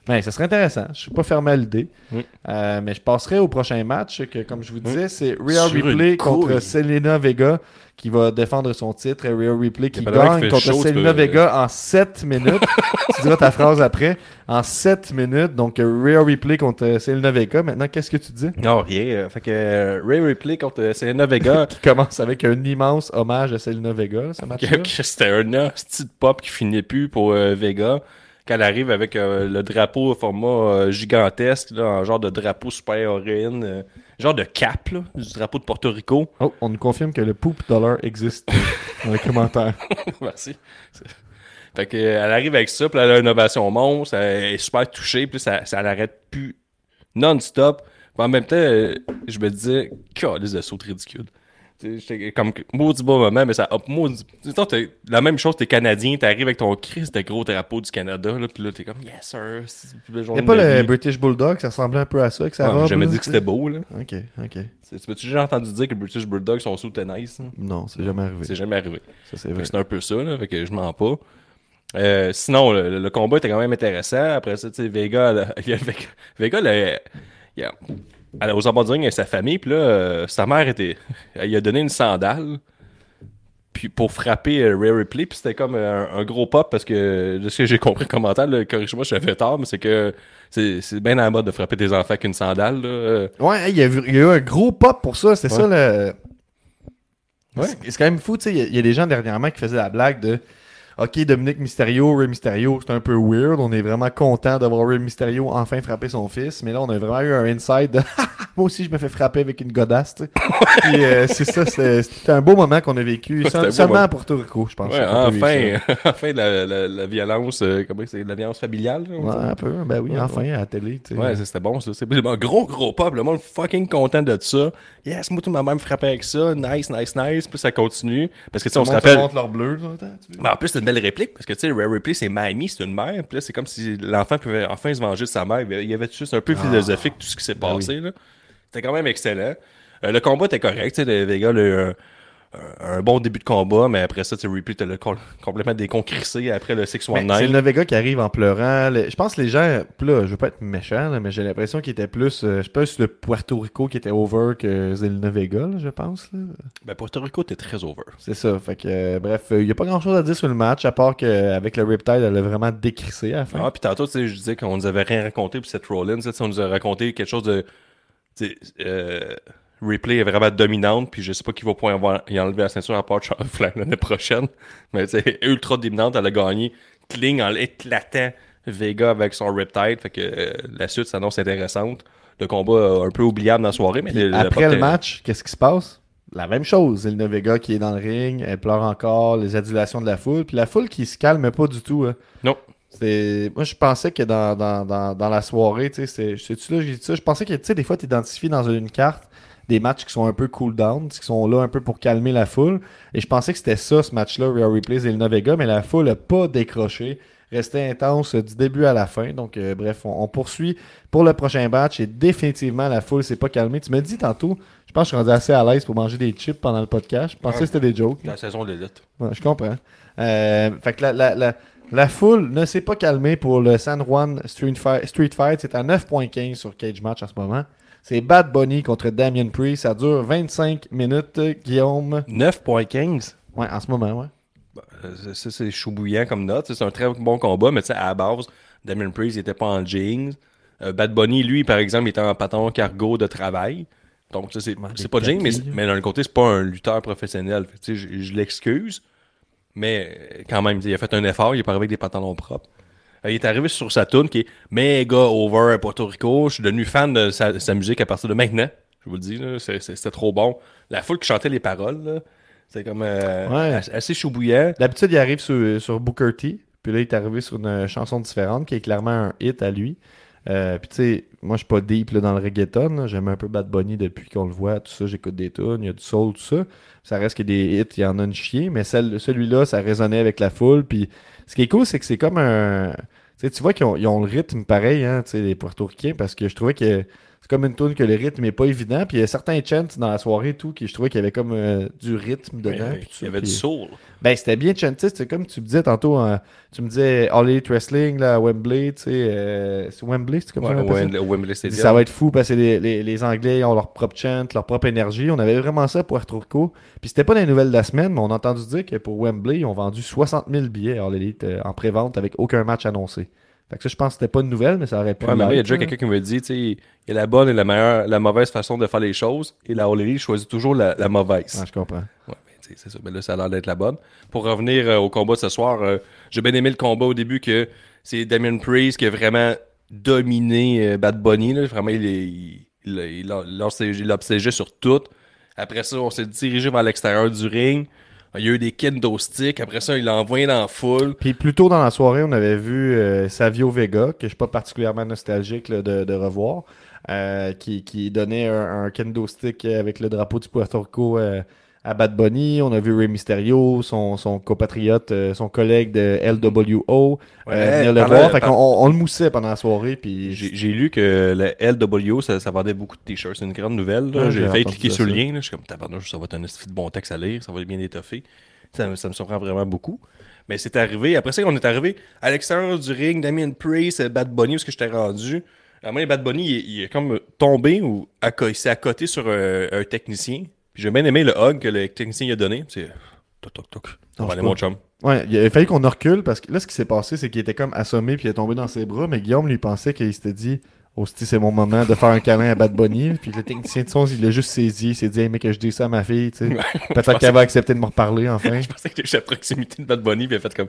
Speaker 1: Euh, Ben, ça serait intéressant. Je suis pas fermé à l'idée.
Speaker 2: Oui.
Speaker 1: Euh, mais je passerai au prochain match, que comme je vous disais, c'est
Speaker 2: une
Speaker 1: Ripley contre
Speaker 2: couille.
Speaker 1: Selena Vega qui va défendre son titre. et Rhea Ripley qui gagne contre
Speaker 2: chaud,
Speaker 1: Selena
Speaker 2: peux-
Speaker 1: Vega en 7 minutes. (laughs) tu diras ta phrase après. En 7 minutes. Donc, Rhea Ripley contre Selena Vega. Maintenant, qu'est-ce que tu dis?
Speaker 2: Non, rien. Fait que euh, Ray Ripley contre Selena Vega, (laughs)
Speaker 1: Qui commence avec un immense hommage à Selena Vega, ce
Speaker 2: c'était un de pop qui finit plus pour euh, Vega. Quand elle arrive avec euh, le drapeau au format euh, gigantesque, là, en genre de drapeau super héroïne, euh, genre de cap, là, du drapeau de Porto Rico.
Speaker 1: Oh, on nous confirme que le poop dollar existe (laughs) dans les commentaires. (laughs)
Speaker 2: Merci. Fait que, euh, elle arrive avec ça, puis elle a une ovation monstre, elle est super touchée, puis ça, ça l'arrête plus non-stop. En même temps, je me disais, calice de saut ridicule. Tu sais, J'étais comme maudit bon moment, mais ça hop, maudit. La même chose, t'es Canadien, t'arrives avec ton Christ de gros drapeau du Canada, là, puis là, t'es comme, yes, sir. c'est la
Speaker 1: pas le
Speaker 2: vie.
Speaker 1: British Bulldog, ça ressemblait un peu à ça, avec sa
Speaker 2: Ouais,
Speaker 1: robe.
Speaker 2: J'ai jamais
Speaker 1: là,
Speaker 2: dit que c'était beau, là.
Speaker 1: Ok, ok.
Speaker 2: Tu peux-tu déjà entendu dire que le British Bulldog sont sous tennis? hein?
Speaker 1: Non, c'est jamais arrivé.
Speaker 2: C'est jamais arrivé.
Speaker 1: Ça, c'est
Speaker 2: Fait
Speaker 1: vrai.
Speaker 2: que C'est un peu ça, là, fait que je mens pas. Euh, sinon, le, le combat était quand même intéressant. Après ça, tu sais, Vega, (laughs) Vega, il a- a aux abords du ring avec sa famille, puis là, euh, sa mère était. (laughs) Elle lui a donné une sandale puis pour frapper euh, Rhea Ripley, puis c'était comme un, un gros pop parce que de ce que j'ai compris le commentaire, corrige-moi si j'avais tort, mais c'est que c'est bien à la mode de frapper tes enfants avec une sandale. Là. Euh,
Speaker 1: Ouais, il y, a eu- il y a eu un gros pop pour ça, c'est
Speaker 2: Ouais.
Speaker 1: ça le.
Speaker 2: Ouais.
Speaker 1: C'est- quand même fou, tu sais. Il y a- il y, a des gens dernièrement qui faisaient la blague de Ok, Dominique Mysterio, Rey Mysterio, c'est un peu weird. On est vraiment content d'avoir Rey Mysterio enfin frappé son fils. Mais là, on a vraiment eu un inside de (laughs) (laughs) Moi aussi, je me fais frapper avec une godasse. Puis euh, c'est ça, c'est- c'était un beau moment qu'on a vécu. Seulement à Porto Rico, je pense.
Speaker 2: ouais, enfin, (laughs) enfin la, la, la violence, euh, comment c'est, la violence familiale. là.
Speaker 1: Ouais, un peu. Ben oui,
Speaker 2: Ouais,
Speaker 1: enfin, à la télé, tu sais.
Speaker 2: Ouais, c'était bon, ça. C'est un gros, gros pop. Le monde fucking content de ça. Yes, moi, tout ma mère me frappait avec ça. Nice, nice, nice. Puis ça continue. Parce que, tu sais, on se rappelle.
Speaker 1: leur bleu, là, attends, tu veux.
Speaker 2: Mais en plus, belle réplique. Parce que, tu sais, Rare Ripley, c'est Mamie, c'est une mère. Puis là, c'est comme si l'enfant pouvait enfin se venger de sa mère. Il y avait juste un peu philosophique tout ce qui s'est
Speaker 1: Ben
Speaker 2: passé, là. C'était quand même excellent. Euh, le combat était correct, tu sais. Les Vega, le, un, bon début de combat, mais après ça, tu sais, Ripley le col- complètement déconcrissé après le
Speaker 1: Mais C'est
Speaker 2: 619.
Speaker 1: le Vega qui arrive en pleurant. Le- Je pense que les gens, puis là, je veux pas être méchant, là, mais j'ai l'impression qu'il était plus, euh, je sais pas, sur le Puerto Rico qui était over que Zelina Vega, là, je pense. là.
Speaker 2: Ben, Puerto Rico était très over.
Speaker 1: C'est ça. Fait que, euh, bref, il y a pas grand chose à dire sur le match, à part qu'avec le Riptide, elle a vraiment décrissé à la fin.
Speaker 2: Ah, puis tantôt, tu sais, je disais qu'on nous avait rien raconté pour cette Rollins. Tu sais, on nous a raconté quelque chose de. tu sais, Euh, Ripley est vraiment dominante, puis je sais pas qui va pouvoir y enlever la ceinture à part Charles Flair l'année prochaine. (laughs) Mais sais, ultra dominante, elle a gagné. Kling en éclatant Vega avec son Riptide. Fait que euh, la suite s'annonce intéressante. Le combat euh, un peu oubliable dans la soirée, mais le-
Speaker 1: après le
Speaker 2: était-
Speaker 1: match, qu'est-ce qui se passe? La même chose. Zelina Vega qui est dans le ring, elle pleure encore, les adulations de la foule, puis la foule qui se calme pas du tout. hein.
Speaker 2: Non.
Speaker 1: C'est... Moi, je pensais que dans, dans, dans, dans la soirée, tu sais, c'est... sais-tu là, j'ai dit ça? Je pensais que, tu sais, des fois, tu identifies dans une carte des matchs qui sont un peu cool down, qui sont là un peu pour calmer la foule. Et je pensais que c'était ça, ce match-là, Rhea Ripley et Zelina Vega, mais la foule n'a pas décroché. Restait intense du début à la fin. Donc, euh, bref, on, on poursuit pour le prochain match et définitivement, la foule s'est pas calmée. Tu me dis tantôt, je pense que je suis rendu assez à l'aise pour manger des chips pendant le podcast. Je pensais
Speaker 2: Ouais.
Speaker 1: que c'était des jokes.
Speaker 2: La saison de l'élite.
Speaker 1: Ouais, je comprends. Euh, fait que la, la, la, la foule ne s'est pas calmée pour le San Juan Street Fight. Street Fight. C'est à 9.15 sur Cage Match en ce moment. C'est Bad Bunny contre Damien Priest. Ça dure 25 minutes, Guillaume.
Speaker 2: 9.15.
Speaker 1: Ouais, en ce moment, ouais.
Speaker 2: Euh, Ça, c'est chou bouillant comme note. C'est un très bon combat, mais tu sais, à la base, Damien Priest il était pas en jeans. Euh, Bad Bunny, lui, par exemple, était en pantalon cargo de travail. Donc, ça, c'est
Speaker 1: Ouais,
Speaker 2: pas jeans, mais, mais d'un côté, c'est pas un lutteur professionnel. Fait je, je l'excuse, mais quand même, il a fait un effort, il est pas arrivé avec des pantalons propres. Euh, il est arrivé sur sa tune qui est méga over à Puerto Rico. Je suis devenu fan de sa, musique à partir de maintenant. Je vous le dis, c'était trop bon. La foule qui chantait les paroles, c'est comme euh,
Speaker 1: Ouais.
Speaker 2: assez- assez chou bouillant.
Speaker 1: D'habitude, il arrive sur, sur Booker T. Puis là, il est arrivé sur une chanson différente qui est clairement un hit à lui. Euh, puis tu sais, moi je suis pas deep là, dans le reggaeton. J'aime un peu Bad Bunny depuis qu'on le voit. Tout ça, j'écoute des tunes, il y a du soul, tout ça. Ça reste que des hits, il y en a une chier. Mais celui-là, ça résonnait avec la foule. Puis ce qui est cool, c'est que c'est comme un. Tu sais, tu vois qu'ils ont, le rythme pareil, hein, les Portoricains, parce que je trouvais que comme une tune que le rythme est pas évident. Puis il y a certains chants dans la soirée et tout qui je trouvais qu'il y avait comme euh, du rythme dedans.
Speaker 2: Il y avait
Speaker 1: puis-
Speaker 2: du soul.
Speaker 1: Ben, c'était bien chanté. C'est comme tu me disais tantôt, hein, tu me disais All Elite Wrestling là, à Wembley, tu sais. euh, c'est Wembley, c'est comme
Speaker 2: Ouais,
Speaker 1: ça? qu'on appelle ça?
Speaker 2: Wembley-.
Speaker 1: Ça va être fou parce que les, les, les Anglais ont leur propre chant, leur propre énergie. On avait vraiment ça pour Puerto Rico. Puis c'était pas dans les nouvelles de la semaine, mais on a entendu dire que pour Wembley, ils ont vendu 60 000 billets All Elite euh, en pré-vente avec aucun match annoncé. Fait que ça, je pense que c'était pas une nouvelle, mais ça aurait pu
Speaker 2: Ouais, mais là, il y a déjà quelqu'un qui me dit, tu sais, il y a la bonne et la meilleure, la mauvaise façon de faire les choses, et la Elite choisit toujours la, la mauvaise.
Speaker 1: Ah, je comprends.
Speaker 2: Ouais, mais c'est ça. Mais là, ça a l'air d'être la bonne. Pour revenir euh, au combat de ce soir, euh, j'ai bien aimé le combat au début que c'est Damien Priest qui a vraiment dominé euh, Bad Bunny. Là. Vraiment, il, est- il, il, il, obsédé sur tout. Après ça, on s'est dirigé vers l'extérieur du ring. Il y a eu des kendo sticks. Après ça, il l'a envoyé dans la foule.
Speaker 1: Puis plus tôt dans la soirée, on avait vu euh, Savio Vega, que je suis pas particulièrement nostalgique là, de, de revoir, euh, qui, qui donnait un, un kendo stick avec le drapeau du Puerto Rico euh, à Bad Bunny. On a vu Rey Mysterio, son, son compatriote, euh, son collègue de LWO,
Speaker 2: Ouais,
Speaker 1: euh, venir le voir. Fait on, on le moussait pendant la soirée. Puis
Speaker 2: J'ai lu que le LWO, ça, ça vendait beaucoup de t-shirts. C'est une grande nouvelle.
Speaker 1: Ouais,
Speaker 2: J'ai failli cliquer sur le lien. là. Je suis comme, tabarnouche, ça va être un de bon texte à lire. Ça va être bien étoffé. Ça, me- ça me surprend vraiment beaucoup. Mais c'est arrivé. Après ça, on est arrivé à l'extérieur du ring. Damien Priest, euh, Bad Bunny, où est-ce que j'étais rendu? À donné, Bad Bunny, il, il est comme tombé ou à, il s'est accoté sur un, un technicien. J'ai bien aimé le hug que le technicien a donné. C'est toc toc toc. On va aller, mon chum.
Speaker 1: Ouais, il a fallu qu'on recule parce que là, ce qui s'est passé, c'est qu'il était comme assommé puis il est tombé dans ses bras. Mais Guillaume lui pensait qu'il s'était dit Hostie, c'est mon moment de faire un câlin à Bad Bunny. Puis le technicien de son, il l'a juste saisi. Il s'est dit Hey, mec, que je dis ça à ma fille. tu sais. (laughs) Peut-être qu'elle va accepter de me reparler enfin. (laughs)
Speaker 2: Je pensais que j'étais à proximité de Bad Bunny, puis il a fait comme.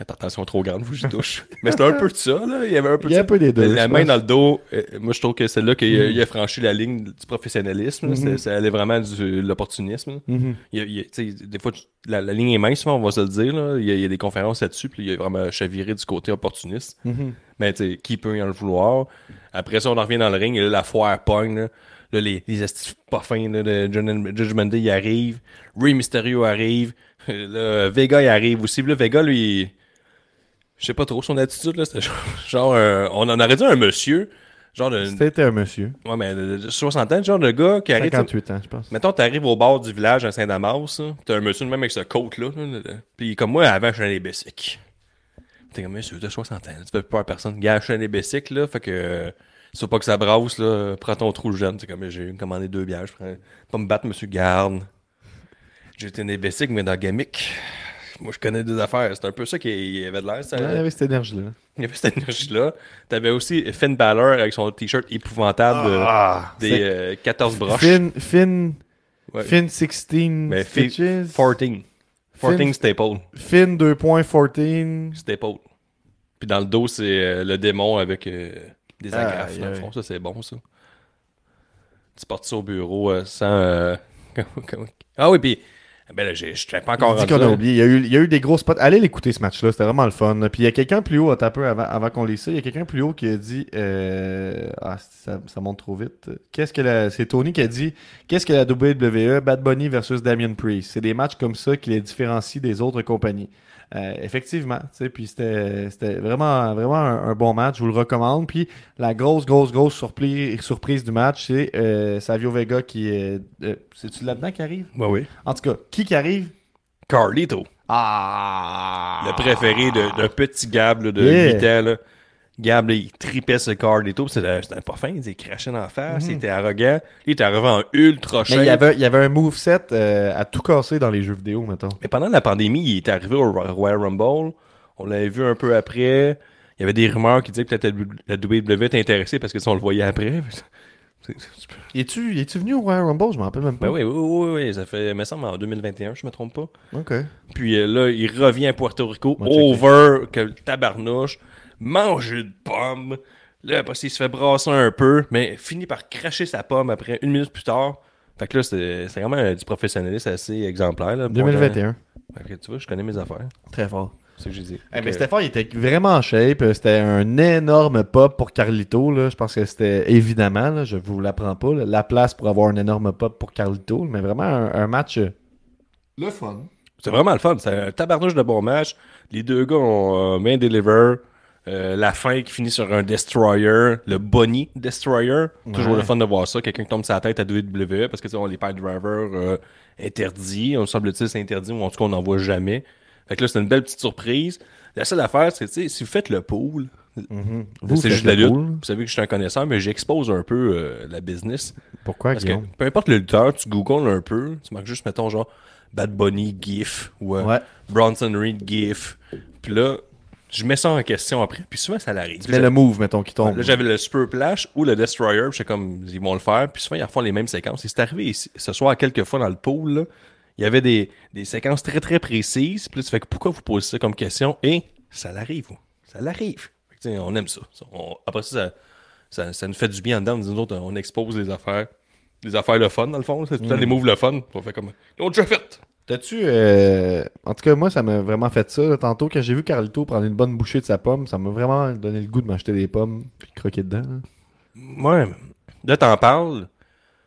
Speaker 2: Attends, attention, trop grande, que j'y touche. (laughs) Mais c'était un peu de ça, là. Il y avait un peu
Speaker 1: Il y
Speaker 2: de
Speaker 1: a
Speaker 2: ça.
Speaker 1: un peu des deux.
Speaker 2: la
Speaker 1: je
Speaker 2: main
Speaker 1: pense.
Speaker 2: dans le dos, euh, moi je trouve que c'est là qu'il a,
Speaker 1: Mhm.
Speaker 2: il a franchi la ligne du professionnalisme. là.
Speaker 1: Mhm.
Speaker 2: Ça allait vraiment du- de l'opportunisme.
Speaker 1: Mhm.
Speaker 2: Il y a- il y a- tu sais, des fois, tu- la, la ligne est mince, on va se le dire. Là. Il, y a, il y a des conférences là-dessus, puis il y a vraiment chaviré du côté opportuniste.
Speaker 1: Mhm.
Speaker 2: Mais tu sais, qui peut en le vouloir? Après ça, on en revient dans le ring, et là, la foire pogne. Là, Là, les, les estifs pas fins là, de Judgment Judgment Day, il arrive. Rey Mysterio arrive. (laughs) Là, Vega, il arrive aussi. Puis Là, Vega, lui, il- je sais pas trop son attitude. là C'était genre, (laughs) genre, euh, on en aurait dit un monsieur. Genre de,
Speaker 1: C'était un monsieur.
Speaker 2: ouais, mais de, de 60 ans, genre de gars qui arrive.
Speaker 1: 58 ans, je pense.
Speaker 2: Mettons, t'arrives au bord du village à Saint-Damas, là, t'as un monsieur de même avec ce coat-là, là, là, là. puis comme moi, avant, je suis allé bicycles. T'es comme, monsieur, t'as 60 ans, tu fais peur à personne. Gars, je suis allé bicycles, là, fait que, euh, si pas que ça brasse, là, prends ton trou jeune, c'est comme, j'ai commandé deux bières, je prends, pas me battre, monsieur Garde. J'ai été des bicycles, mais dans Gamic. Moi, je connais des affaires, c'est un peu ça qui avait de l'air, ça.
Speaker 1: Ouais, il y avait cette énergie-là.
Speaker 2: Il y avait cette énergie-là. T'avais aussi Finn Balor avec son t-shirt épouvantable, euh,
Speaker 1: Ah,
Speaker 2: des
Speaker 1: c'est-
Speaker 2: euh, 14 broches.
Speaker 1: Finn, Finn,
Speaker 2: Ouais.
Speaker 1: Finn 16
Speaker 2: Mais Fi-
Speaker 1: stitches.
Speaker 2: 14. 14
Speaker 1: Finn-
Speaker 2: staple.
Speaker 1: Finn 2.14.
Speaker 2: Staple. Puis dans le dos, c'est euh, le démon avec des agrafes. dans le fond. Ça, c'est bon, ça. Tu portes ça au bureau sans. (laughs) Ah oui, puis. Ben là, je t'ai pas encore
Speaker 1: qu'on a oublié. Il y, a eu, il y a eu des gros spots. Allez l'écouter ce match-là, c'était vraiment le fun. Puis il y a quelqu'un plus haut, attends un peu avant, avant qu'on lise ça, il y a quelqu'un plus haut qui a dit euh, Ah, ça, ça monte trop vite. Qu'est-ce que la. C'est Tony qui a dit Qu'est-ce que la WWE Bad Bunny versus Damien Priest? C'est des matchs comme ça qui les différencient des autres compagnies. Euh, effectivement, tu sais, puis c'était vraiment, vraiment un, un bon match, je vous le recommande. Puis la grosse, grosse, grosse surprise, surprise du match, c'est euh, Savio Vega qui est. euh, C'est-tu là-dedans qui arrive?
Speaker 2: Oui.
Speaker 1: En tout cas, qui qui arrive?
Speaker 2: Carlito.
Speaker 1: ah!
Speaker 2: Le préféré de- d'un petit Gab là, de
Speaker 1: Yeah.
Speaker 2: 8 ans. Là. Gab, là, il tripait ce Carlito. puis C'était c'était pas fin. Il crachait dans la face. Il était arrogant. Lui, il était arrivé en ultra
Speaker 1: Mais
Speaker 2: shape.
Speaker 1: il y avait, il y avait un moveset euh, à tout casser dans les jeux vidéo, mettons.
Speaker 2: Mais pendant la pandémie, il était arrivé au Ro- Royal Rumble. On l'avait vu un peu après. Il y avait des rumeurs qui disaient que peut-être la WWE était intéressée parce que si on le voyait après. (laughs)
Speaker 1: Es-tu es venu au Royal Rumble? Je m'en rappelle même pas.
Speaker 2: Ben oui, oui, oui, oui, ça fait, me semble, en 2021, je me trompe pas.
Speaker 1: Ok.
Speaker 2: Puis euh, là, il revient à Puerto Rico, over, que le tabarnouche, manger de pommes. Là, après, il se fait brasser un peu, mais finit par cracher sa pomme après une minute plus tard. Fait que là, c'est c'est vraiment euh, du professionnalisme assez exemplaire. Là, pour,
Speaker 1: 2021.
Speaker 2: euh, fait que tu vois, je connais mes affaires.
Speaker 1: Très fort.
Speaker 2: C'est ce que j'ai dit.
Speaker 1: Eh,
Speaker 2: Fait
Speaker 1: mais Stéphane, il était vraiment en shape. Euh, C'était un énorme pop pour Carlito. Là. Je pense que c'était évidemment, là, je vous l'apprends pas, là, la place pour avoir un énorme pop pour Carlito. Mais vraiment un, un match. euh, Le fun.
Speaker 2: C'est vraiment le fun. C'est un tabarnouche de bon match. Les deux gars ont euh, bien deliver. Euh, la fin qui finit sur un Destroyer, le Bonnie Destroyer. Toujours le fun de voir ça. Quelqu'un qui tombe sa tête à WWE parce que tu sais, on les pile drivers euh, interdits. On semble-t-il c'est interdit ou en tout cas on n'en voit jamais. Fait que là, c'est une belle petite surprise. La seule affaire, c'est si vous faites le pool,
Speaker 1: Vous
Speaker 2: c'est juste la lutte.
Speaker 1: pool.
Speaker 2: Vous savez que je suis un connaisseur, mais j'expose un peu euh, la business.
Speaker 1: Pourquoi,
Speaker 2: Parce que peu importe le lutteur, tu googles un peu, tu marques juste, mettons, genre Bad Bunny GIF ou
Speaker 1: Ouais.
Speaker 2: Bronson Reed GIF. Puis là, je mets ça en question après. Puis souvent, ça l'arrive.
Speaker 1: Tu mets le move, mettons, qui tombe.
Speaker 2: Là, j'avais le Super Plash ou le Destroyer, puis comme, ils vont le faire. Puis souvent, ils refont les mêmes séquences. Et c'est arrivé ici- ce soir, quelques fois dans le pool, là, il y avait des, des séquences très, très précises. Puis là, tu fais que pourquoi vous posez ça comme question? Et ça l'arrive. Ça l'arrive. On aime ça. On- après ça ça, ça, ça nous fait du bien en dedans. Nous autres, on expose les affaires. Les affaires le fun, dans le fond. C'est tout le temps
Speaker 1: Mm.
Speaker 2: des moves le fun. On fait comme, ils l'ont déjà fait.
Speaker 1: T'as-tu. euh, En tout cas, moi, ça m'a vraiment fait ça. là. Tantôt, quand j'ai vu Carlito prendre une bonne bouchée de sa pomme, ça m'a vraiment donné le goût de m'acheter des pommes de croquer dedans. là.
Speaker 2: Ouais. Là, t'en parles.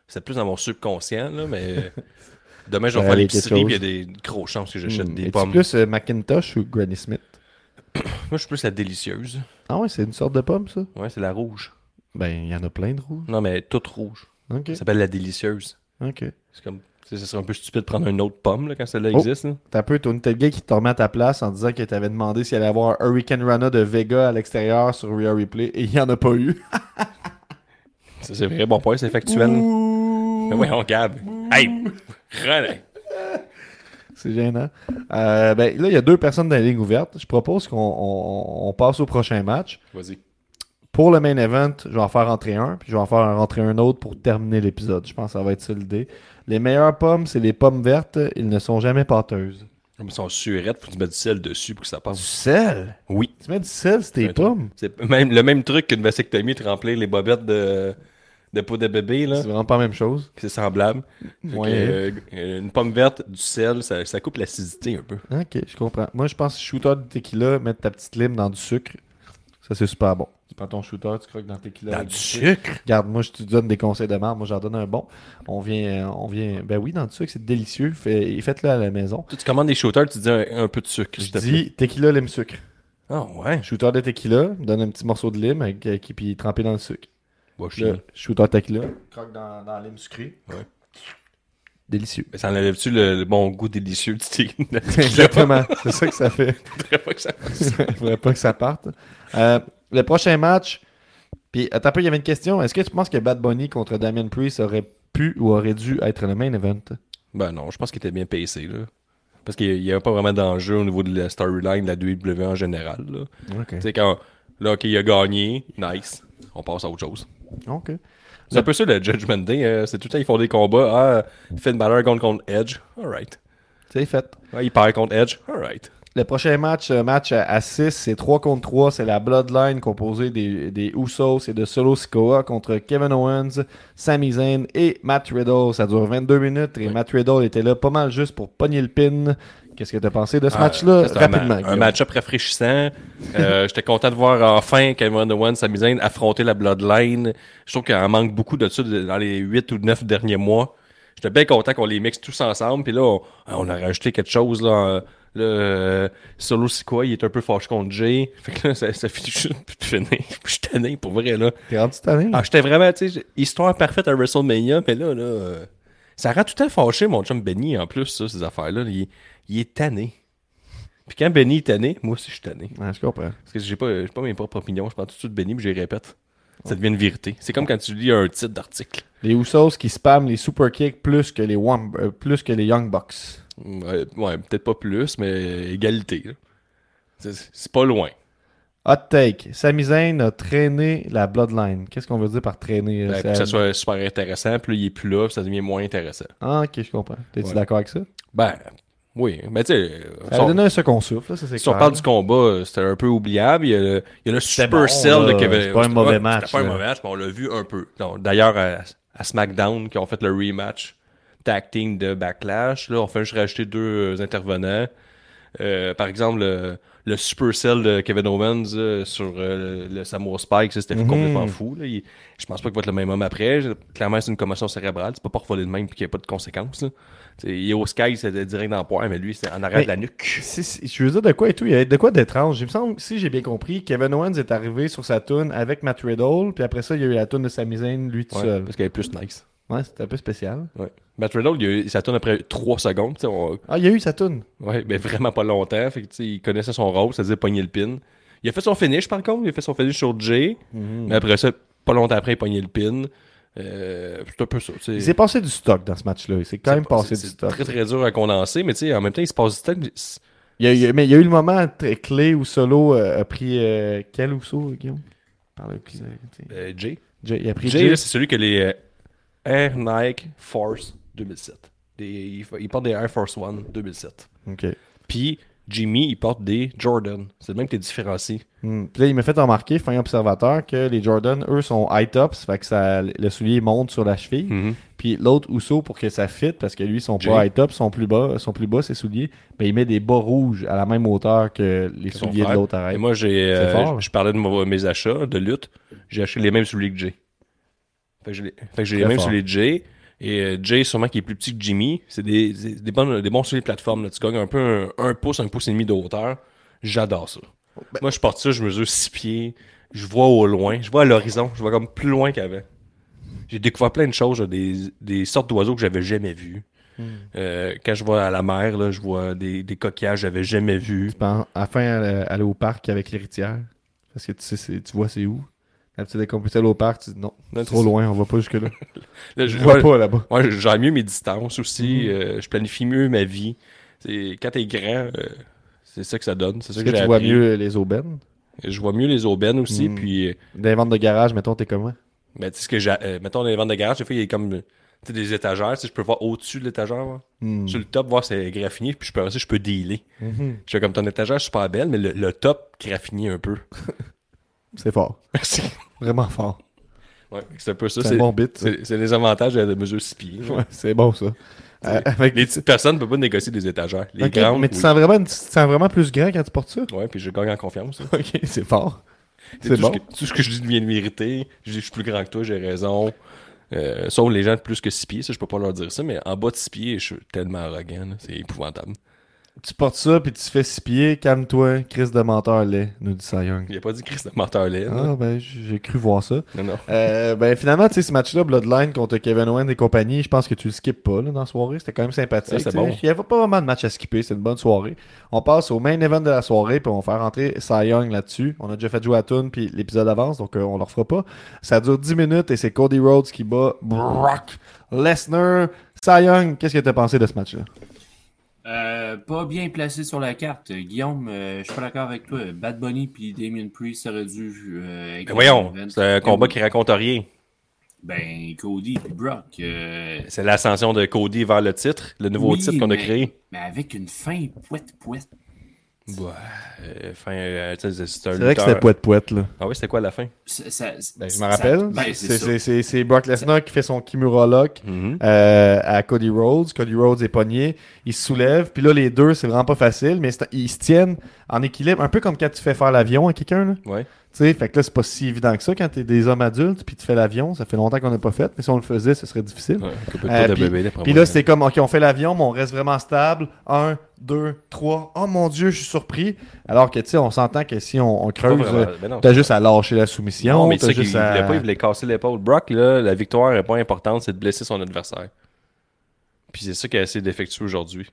Speaker 2: C'est plus dans mon subconscient, là, mais (laughs) demain, je vais faire l'épicerie, il y a des grosses chances que j'achète
Speaker 1: Hmm.
Speaker 2: des pommes.
Speaker 1: plus euh, Macintosh ou Granny Smith? (coughs)
Speaker 2: Moi, je suis plus la délicieuse.
Speaker 1: Ah ouais, c'est une sorte de pomme, ça?
Speaker 2: Ouais, c'est la rouge.
Speaker 1: Ben, il y en a plein de rouges.
Speaker 2: Non, mais toute rouge.
Speaker 1: Ok.
Speaker 2: Ça s'appelle la délicieuse.
Speaker 1: Ok.
Speaker 2: C'est comme. Ça serait un peu stupide de prendre une autre pomme là, quand celle-là
Speaker 1: Oh.
Speaker 2: existe.
Speaker 1: T'as un peu, Tony Gay qui te remet à ta place en disant que t'avais demandé s'il allait avoir un Hurricane Rana de Vega à l'extérieur sur Real Replay et il n'y en a pas eu.
Speaker 2: Ça, c'est vrai, bon point, c'est factuel. Mais ouais, on Gab. Hey! René!
Speaker 1: C'est gênant. Euh, ben, là, il y a deux personnes dans la ligne ouverte. Je propose qu'on on- on passe au prochain match.
Speaker 2: Vas-y.
Speaker 1: Pour le main event, je vais en faire rentrer un, puis je vais en faire rentrer un autre pour terminer l'épisode. Je pense que ça va être ça l'idée. Les meilleures pommes, c'est les pommes vertes. Ils ne sont jamais pâteuses.
Speaker 2: Comme ils sont surettes, faut que tu mettes du sel dessus pour que ça passe.
Speaker 1: sel?
Speaker 2: Oui.
Speaker 1: Tu mets du sel, c'est tes pommes?
Speaker 2: C'est même, le même truc qu'une vasectomie, de remplir les bobettes de, de peau de bébé, là.
Speaker 1: C'est vraiment pas la même chose.
Speaker 2: C'est semblable. Que, euh, une pomme verte, du sel, ça, ça coupe l'acidité un peu.
Speaker 1: Ok, je comprends. Moi, je pense que shooter de tequila, mettre ta petite lime dans du sucre, ça c'est super bon. Tu prends ton shooter, tu croques dans le tequila.
Speaker 2: Dans
Speaker 1: avec
Speaker 2: du sucre?
Speaker 1: Regarde, moi, je te donne des conseils de marde. Moi, j'en donne un bon. On vient, on vient. Ben oui, dans du sucre, c'est délicieux. Fait, faites-le à la maison.
Speaker 2: Tu commandes des shooters, tu dis un, un peu de sucre.
Speaker 1: Je dis tequila, lime, sucre.
Speaker 2: Ah ouais.
Speaker 1: Shooter de tequila, donne un petit morceau de lime avec, qui puis trempé dans le sucre.
Speaker 2: Bon,
Speaker 1: Là, shooter tequila, croque dans, dans la lime sucrée.
Speaker 2: Ouais.
Speaker 1: Délicieux.
Speaker 2: Mais ça enlève-tu le, le bon goût délicieux du thé? (laughs)
Speaker 1: Exactement. c'est ça que ça fait. (laughs)
Speaker 2: faudrait pas que ça.
Speaker 1: Il (laughs) faudrait pas que ça parte. Euh, le prochain match. Puis, attends un peu, il y avait une question. Est-ce que tu penses que Bad Bunny contre Damien Priest aurait pu ou aurait dû être le main event?
Speaker 2: Ben non, je pense qu'il était bien pacé, là. Parce qu'il n'y avait pas vraiment d'enjeu au niveau de la storyline de la WWE en général, là.
Speaker 1: OK.
Speaker 2: Tu sais, quand, là, OK, il a gagné, nice, on passe à autre chose.
Speaker 1: OK.
Speaker 2: C'est un peu ça le Judgment Day, euh, c'est tout le temps, ils font des combats, ah, Finn Balor contre, contre Edge, alright.
Speaker 1: C'est fait.
Speaker 2: Ah, il perd contre Edge, alright.
Speaker 1: Le prochain match, euh, match à 6, c'est 3 contre 3. C'est la Bloodline composée des, des Usos et de Solo Sikoa contre Kevin Owens, Sami Zayn et Matt Riddle. Ça dure 22 minutes et
Speaker 2: Ouais.
Speaker 1: Matt Riddle était là pas mal juste pour pogner le pin. Qu'est-ce que tu as pensé de ce
Speaker 2: Ah,
Speaker 1: match-là?
Speaker 2: un
Speaker 1: Rapidement.
Speaker 2: Un,
Speaker 1: Guillaume.
Speaker 2: match-up rafraîchissant. Euh, (laughs) J'étais content de voir enfin Kevin Owens, Sami Zayn affronter la Bloodline. Je trouve qu'il en manque beaucoup de ça dans les 8 ou 9 derniers mois. J'étais bien content qu'on les mixe tous ensemble. Puis là, on, on a rajouté quelque chose. Là, là, euh, Solo Sikoa, il est un peu fâché contre Jay. Fait que là, ça, ça finit juste de finir. (laughs) Je suis tanné, pour vrai. là.
Speaker 1: T'es rendu tanné?
Speaker 2: Ah, j'étais vraiment, tu sais, histoire parfaite à WrestleMania, mais là, là, euh, ça rend tout le temps fâché, mon chum Benny, en plus, ça, ces affaires-là. Il, il est tanné. Puis quand Benny est tanné, moi aussi, je suis tanné.
Speaker 1: Ouais, je comprends.
Speaker 2: Parce que j'ai pas, j'ai pas mes propres opinions, je prends tout de suite Benny, puis je les répète. Ça devient une vérité. C'est comme quand tu lis un titre d'article.
Speaker 1: Les Usos qui spamment les super kicks plus que les, Wam- euh, plus que les Young Bucks.
Speaker 2: Ouais, ouais, peut-être pas plus, mais égalité. C'est pas loin.
Speaker 1: Hot take. Sami Zayn a traîné la Bloodline. Qu'est-ce qu'on veut dire par traîner?
Speaker 2: Ben, pour que ça soit super intéressant, puis là, il est plus là, puis ça devient moins intéressant.
Speaker 1: Ah, ok, je comprends. T'es-tu
Speaker 2: Ouais.
Speaker 1: d'accord avec ça?
Speaker 2: Ben, oui. Mais tu sais,
Speaker 1: Ça a donné un second souffle, là, ça c'est
Speaker 2: Si on parle du combat, c'était un peu oubliable. Il y a le, il y a le
Speaker 1: C'était
Speaker 2: Super
Speaker 1: bon,
Speaker 2: Cell de Kevin.
Speaker 1: C'est pas un mauvais match,
Speaker 2: C'était pas un mauvais match, mais on l'a vu un peu. D'ailleurs, à, à SmackDown, qui ont fait le rematch tag team de Backlash, là, on fait juste rajouter deux euh, intervenants. Euh, par exemple, le, le Supercell de Kevin Owens euh, sur euh, le Samoa Spike, ça, c'était
Speaker 1: Mhm.
Speaker 2: complètement fou. Là. Il- je pense pas qu'il va être le même homme après. Clairement, c'est une commotion cérébrale. C'est pas pour voler de même et qu'il n'y a pas de conséquences. Il est au Sky, c'est direct dans le poire, mais lui, c'est en arrière
Speaker 1: Mais-
Speaker 2: de la nuque.
Speaker 1: Si- si- je veux dire de quoi et tout, il y a de quoi d'étrange. Il me semble, si j'ai bien compris, Kevin Owens est arrivé sur sa tune avec Matt Riddle, puis après ça, il y a eu la tune de Sami Zayn, lui tout
Speaker 2: Ouais,
Speaker 1: seul.
Speaker 2: parce qu'elle est plus nice.
Speaker 1: Ouais, c'était un peu spécial.
Speaker 2: Ouais. Matt Riddle, il a eu- ça tourne après 3 secondes. On,
Speaker 1: Ah, il y a eu sa tune.
Speaker 2: Ouais, mais vraiment pas longtemps. Fait que, il connaissait son rôle, c'est-à-dire pogner le pin. Il a fait son finish, par contre. Il a fait son finish sur Jay. Mais après ça, pas longtemps après, il pognait le pin. Euh, c'est un peu ça.
Speaker 1: Il s'est passé du stock dans ce match-là. Il s'est quand
Speaker 2: C'est
Speaker 1: même
Speaker 2: pas-
Speaker 1: passé
Speaker 2: c'est-
Speaker 1: du
Speaker 2: C'est
Speaker 1: stock.
Speaker 2: très, très dur à condenser, mais en même temps, il se passe du temps. mais c'est-
Speaker 1: Il y a, il y a- mais il y a eu le moment très clé où Solo euh, a pris euh, quel Uso, Guillaume? Plus, euh,
Speaker 2: Jay.
Speaker 1: Jay- Il a pris
Speaker 2: Jay,
Speaker 1: Jay.
Speaker 2: là, c'est celui que les Air Nike Force 2007. Des- il, il porte des Air Force One 2007.
Speaker 1: Ok.
Speaker 2: Puis Jimmy, il porte des Jordan. C'est le même que t'es différencié.
Speaker 1: Hmm. Puis là, il m'a fait remarquer, fin observateur, que les Jordan, eux, sont high tops, fait que ça, le soulier monte sur la cheville.
Speaker 2: Mhm.
Speaker 1: Puis l'autre Uso, pour que ça fit, parce que lui, sont
Speaker 2: Jay.
Speaker 1: pas high top, sont plus bas, sont plus bas, ses souliers, ben, il met des bas rouges à la même hauteur que les
Speaker 2: Que son
Speaker 1: souliers de l'autre
Speaker 2: Et
Speaker 1: arrête.
Speaker 2: moi, j'ai, euh, je parlais de mes achats de lutte. J'ai acheté les mêmes souliers que Jay. Fait que j'ai les, fait que j'ai les
Speaker 1: fort.
Speaker 2: Jay. Et euh, Jay, sûrement qui est plus petit que Jimmy, c'est des, des, des, bonnes, des bons souliers de plateforme. Là. Tu gagnes un peu un, un pouce, un pouce et demi de hauteur. J'adore ça.
Speaker 1: Ben
Speaker 2: Moi, je porte ça, je mesure 6 pieds. Je vois au loin. Je vois à l'horizon. Je vois comme plus loin qu'avant. J'ai découvert plein de choses, là, des, des sortes d'oiseaux que j'avais jamais vues.
Speaker 1: Hmm.
Speaker 2: Euh, quand je vois à la mer, là, je vois des, des coquillages que j'avais jamais vus.
Speaker 1: Tu penses, à la fin, aller, aller au parc avec l'héritière? Parce que tu sais, c'est- tu vois c'est où? Quand tu décomposé au parc, tu dis non,
Speaker 2: Non,
Speaker 1: trop loin, on va pas jusque-là. (laughs)
Speaker 2: Là,
Speaker 1: Je vois pas là-bas.
Speaker 2: ouais, j'aime mieux mes distances aussi.
Speaker 1: Mhm.
Speaker 2: euh, je planifie mieux ma vie. C'est- quand t'es grand, euh, c'est ça que ça donne. C'est ça
Speaker 1: Est-ce
Speaker 2: que,
Speaker 1: tu vois
Speaker 2: appris.
Speaker 1: mieux les aubaines?
Speaker 2: Je vois mieux les aubaines aussi.
Speaker 1: Mhm.
Speaker 2: Puis, euh,
Speaker 1: Dans les ventes de garage, mettons, t'es comment?
Speaker 2: ben, tu sais ce que j'ai. euh, mettons, dans les ventes de garage, des fois, il y a comme des étagères. Je peux voir au-dessus de l'étagère. là.
Speaker 1: Hmm.
Speaker 2: Sur le top, voir c'est graffiné. Puis je peux aussi, je peux dealer.
Speaker 1: Mhm.
Speaker 2: Je fais comme ton étagère super belle, mais le, le top graffiné un peu. (laughs)
Speaker 1: C'est fort.
Speaker 2: Merci.
Speaker 1: Vraiment fort.
Speaker 2: Ouais, c'est un peu ça.
Speaker 1: C'est bon bit.
Speaker 2: c'est- les avantages de mesure 6 pieds.
Speaker 1: Ouais, c'est bon ça. Euh, avec
Speaker 2: Les petites personnes ne peuvent pas négocier des étagères. Les grandes,
Speaker 1: mais tu
Speaker 2: oui.
Speaker 1: sens vraiment, tu sens vraiment plus grand quand tu portes ça?
Speaker 2: Ouais, puis je gagne en confiance.
Speaker 1: Ok, c'est fort.
Speaker 2: C'est
Speaker 1: bon.
Speaker 2: ce que, tout ce que je dis devient une vérité. Je dis, je suis plus grand que toi, j'ai raison. Euh, sauf les gens de plus que 6 pieds, ça, je peux pas leur dire ça, mais en bas de 6 pieds, je suis tellement arrogant, c'est épouvantable.
Speaker 1: Tu portes ça, puis tu fais six pieds, calme-toi, Chris de menteur laid, nous dit Cy Young.
Speaker 2: Il a pas dit Chris de menteur laid. là.
Speaker 1: Ah, ben, j'ai cru voir ça.
Speaker 2: Non, non.
Speaker 1: Euh, ben, finalement, tu sais, ce match-là, Bloodline contre Kevin Owens et compagnie, je pense que tu le skippes pas, là, dans la soirée. C'était quand même sympathique.
Speaker 2: Ouais, c'était
Speaker 1: tu sais.
Speaker 2: bon.
Speaker 1: Il y avait pas vraiment de match à skipper. C'est une bonne soirée. On passe au main event de la soirée, puis on va faire rentrer Cy Young là-dessus. On a déjà fait jouer à Toon, puis l'épisode avance, donc euh, on le refera pas. Ça dure 10 minutes et c'est Cody Rhodes qui bat Brock Lesnar. Cy Young, qu'est-ce que t'as pensé de ce match-là?
Speaker 4: Euh, pas bien placé sur la carte. Guillaume, euh, je suis pas d'accord avec toi. Bad Bunny puis Damien Priest auraient dû. Euh, être
Speaker 2: Ben voyons, c'est un combat qui raconte rien.
Speaker 4: Ben, Cody Brock. euh,
Speaker 2: C'est l'ascension de Cody vers le titre, le nouveau
Speaker 4: oui,
Speaker 2: titre qu'on a
Speaker 4: mais-
Speaker 2: créé.
Speaker 4: Mais avec une fin poète-poète.
Speaker 2: Ouais, euh, enfin, euh, tu sais, c'est un
Speaker 1: C'est vrai que c'était poète-poète, là.
Speaker 2: Ah oui, c'était quoi la fin?
Speaker 4: Ça- ça-
Speaker 1: Ben, je me rappelle.
Speaker 4: Ben, c'est
Speaker 1: c'est,
Speaker 4: ça.
Speaker 1: c'est, c'est, c'est Brock Lesnar qui fait son Kimura Lock.
Speaker 2: Mhm.
Speaker 1: euh, à Cody Rhodes. Cody Rhodes est pogné, il se soulève, puis là les deux, c'est vraiment pas facile, mais c'est- ils se tiennent en équilibre, un peu comme quand tu fais faire l'avion à quelqu'un.
Speaker 2: Ouais.
Speaker 1: Tu sais, fait que là c'est pas si évident que ça quand t'es des hommes adultes, puis tu fais l'avion, ça fait longtemps qu'on n'a pas fait, mais si on le faisait, ce serait difficile.
Speaker 2: Ouais,
Speaker 1: Euh,
Speaker 2: de
Speaker 1: puis-
Speaker 2: bébé,
Speaker 1: Puis là, c'était comme, ok, on fait l'avion, mais on reste vraiment stable. Un, deux, trois. Oh mon dieu, je suis surpris. Alors que, tu sais, on s'entend que si on, on creuse, euh,
Speaker 2: Ben
Speaker 1: t'as juste à lâcher la soumission.
Speaker 2: Non, mais c'est qu'il
Speaker 1: juste
Speaker 2: il
Speaker 1: à-
Speaker 2: voulait pas, il voulait casser l'épaule. Brock, là, la victoire n'est pas importante, c'est de blesser son adversaire. Puis c'est ça qu'il a essayé d'effectuer aujourd'hui.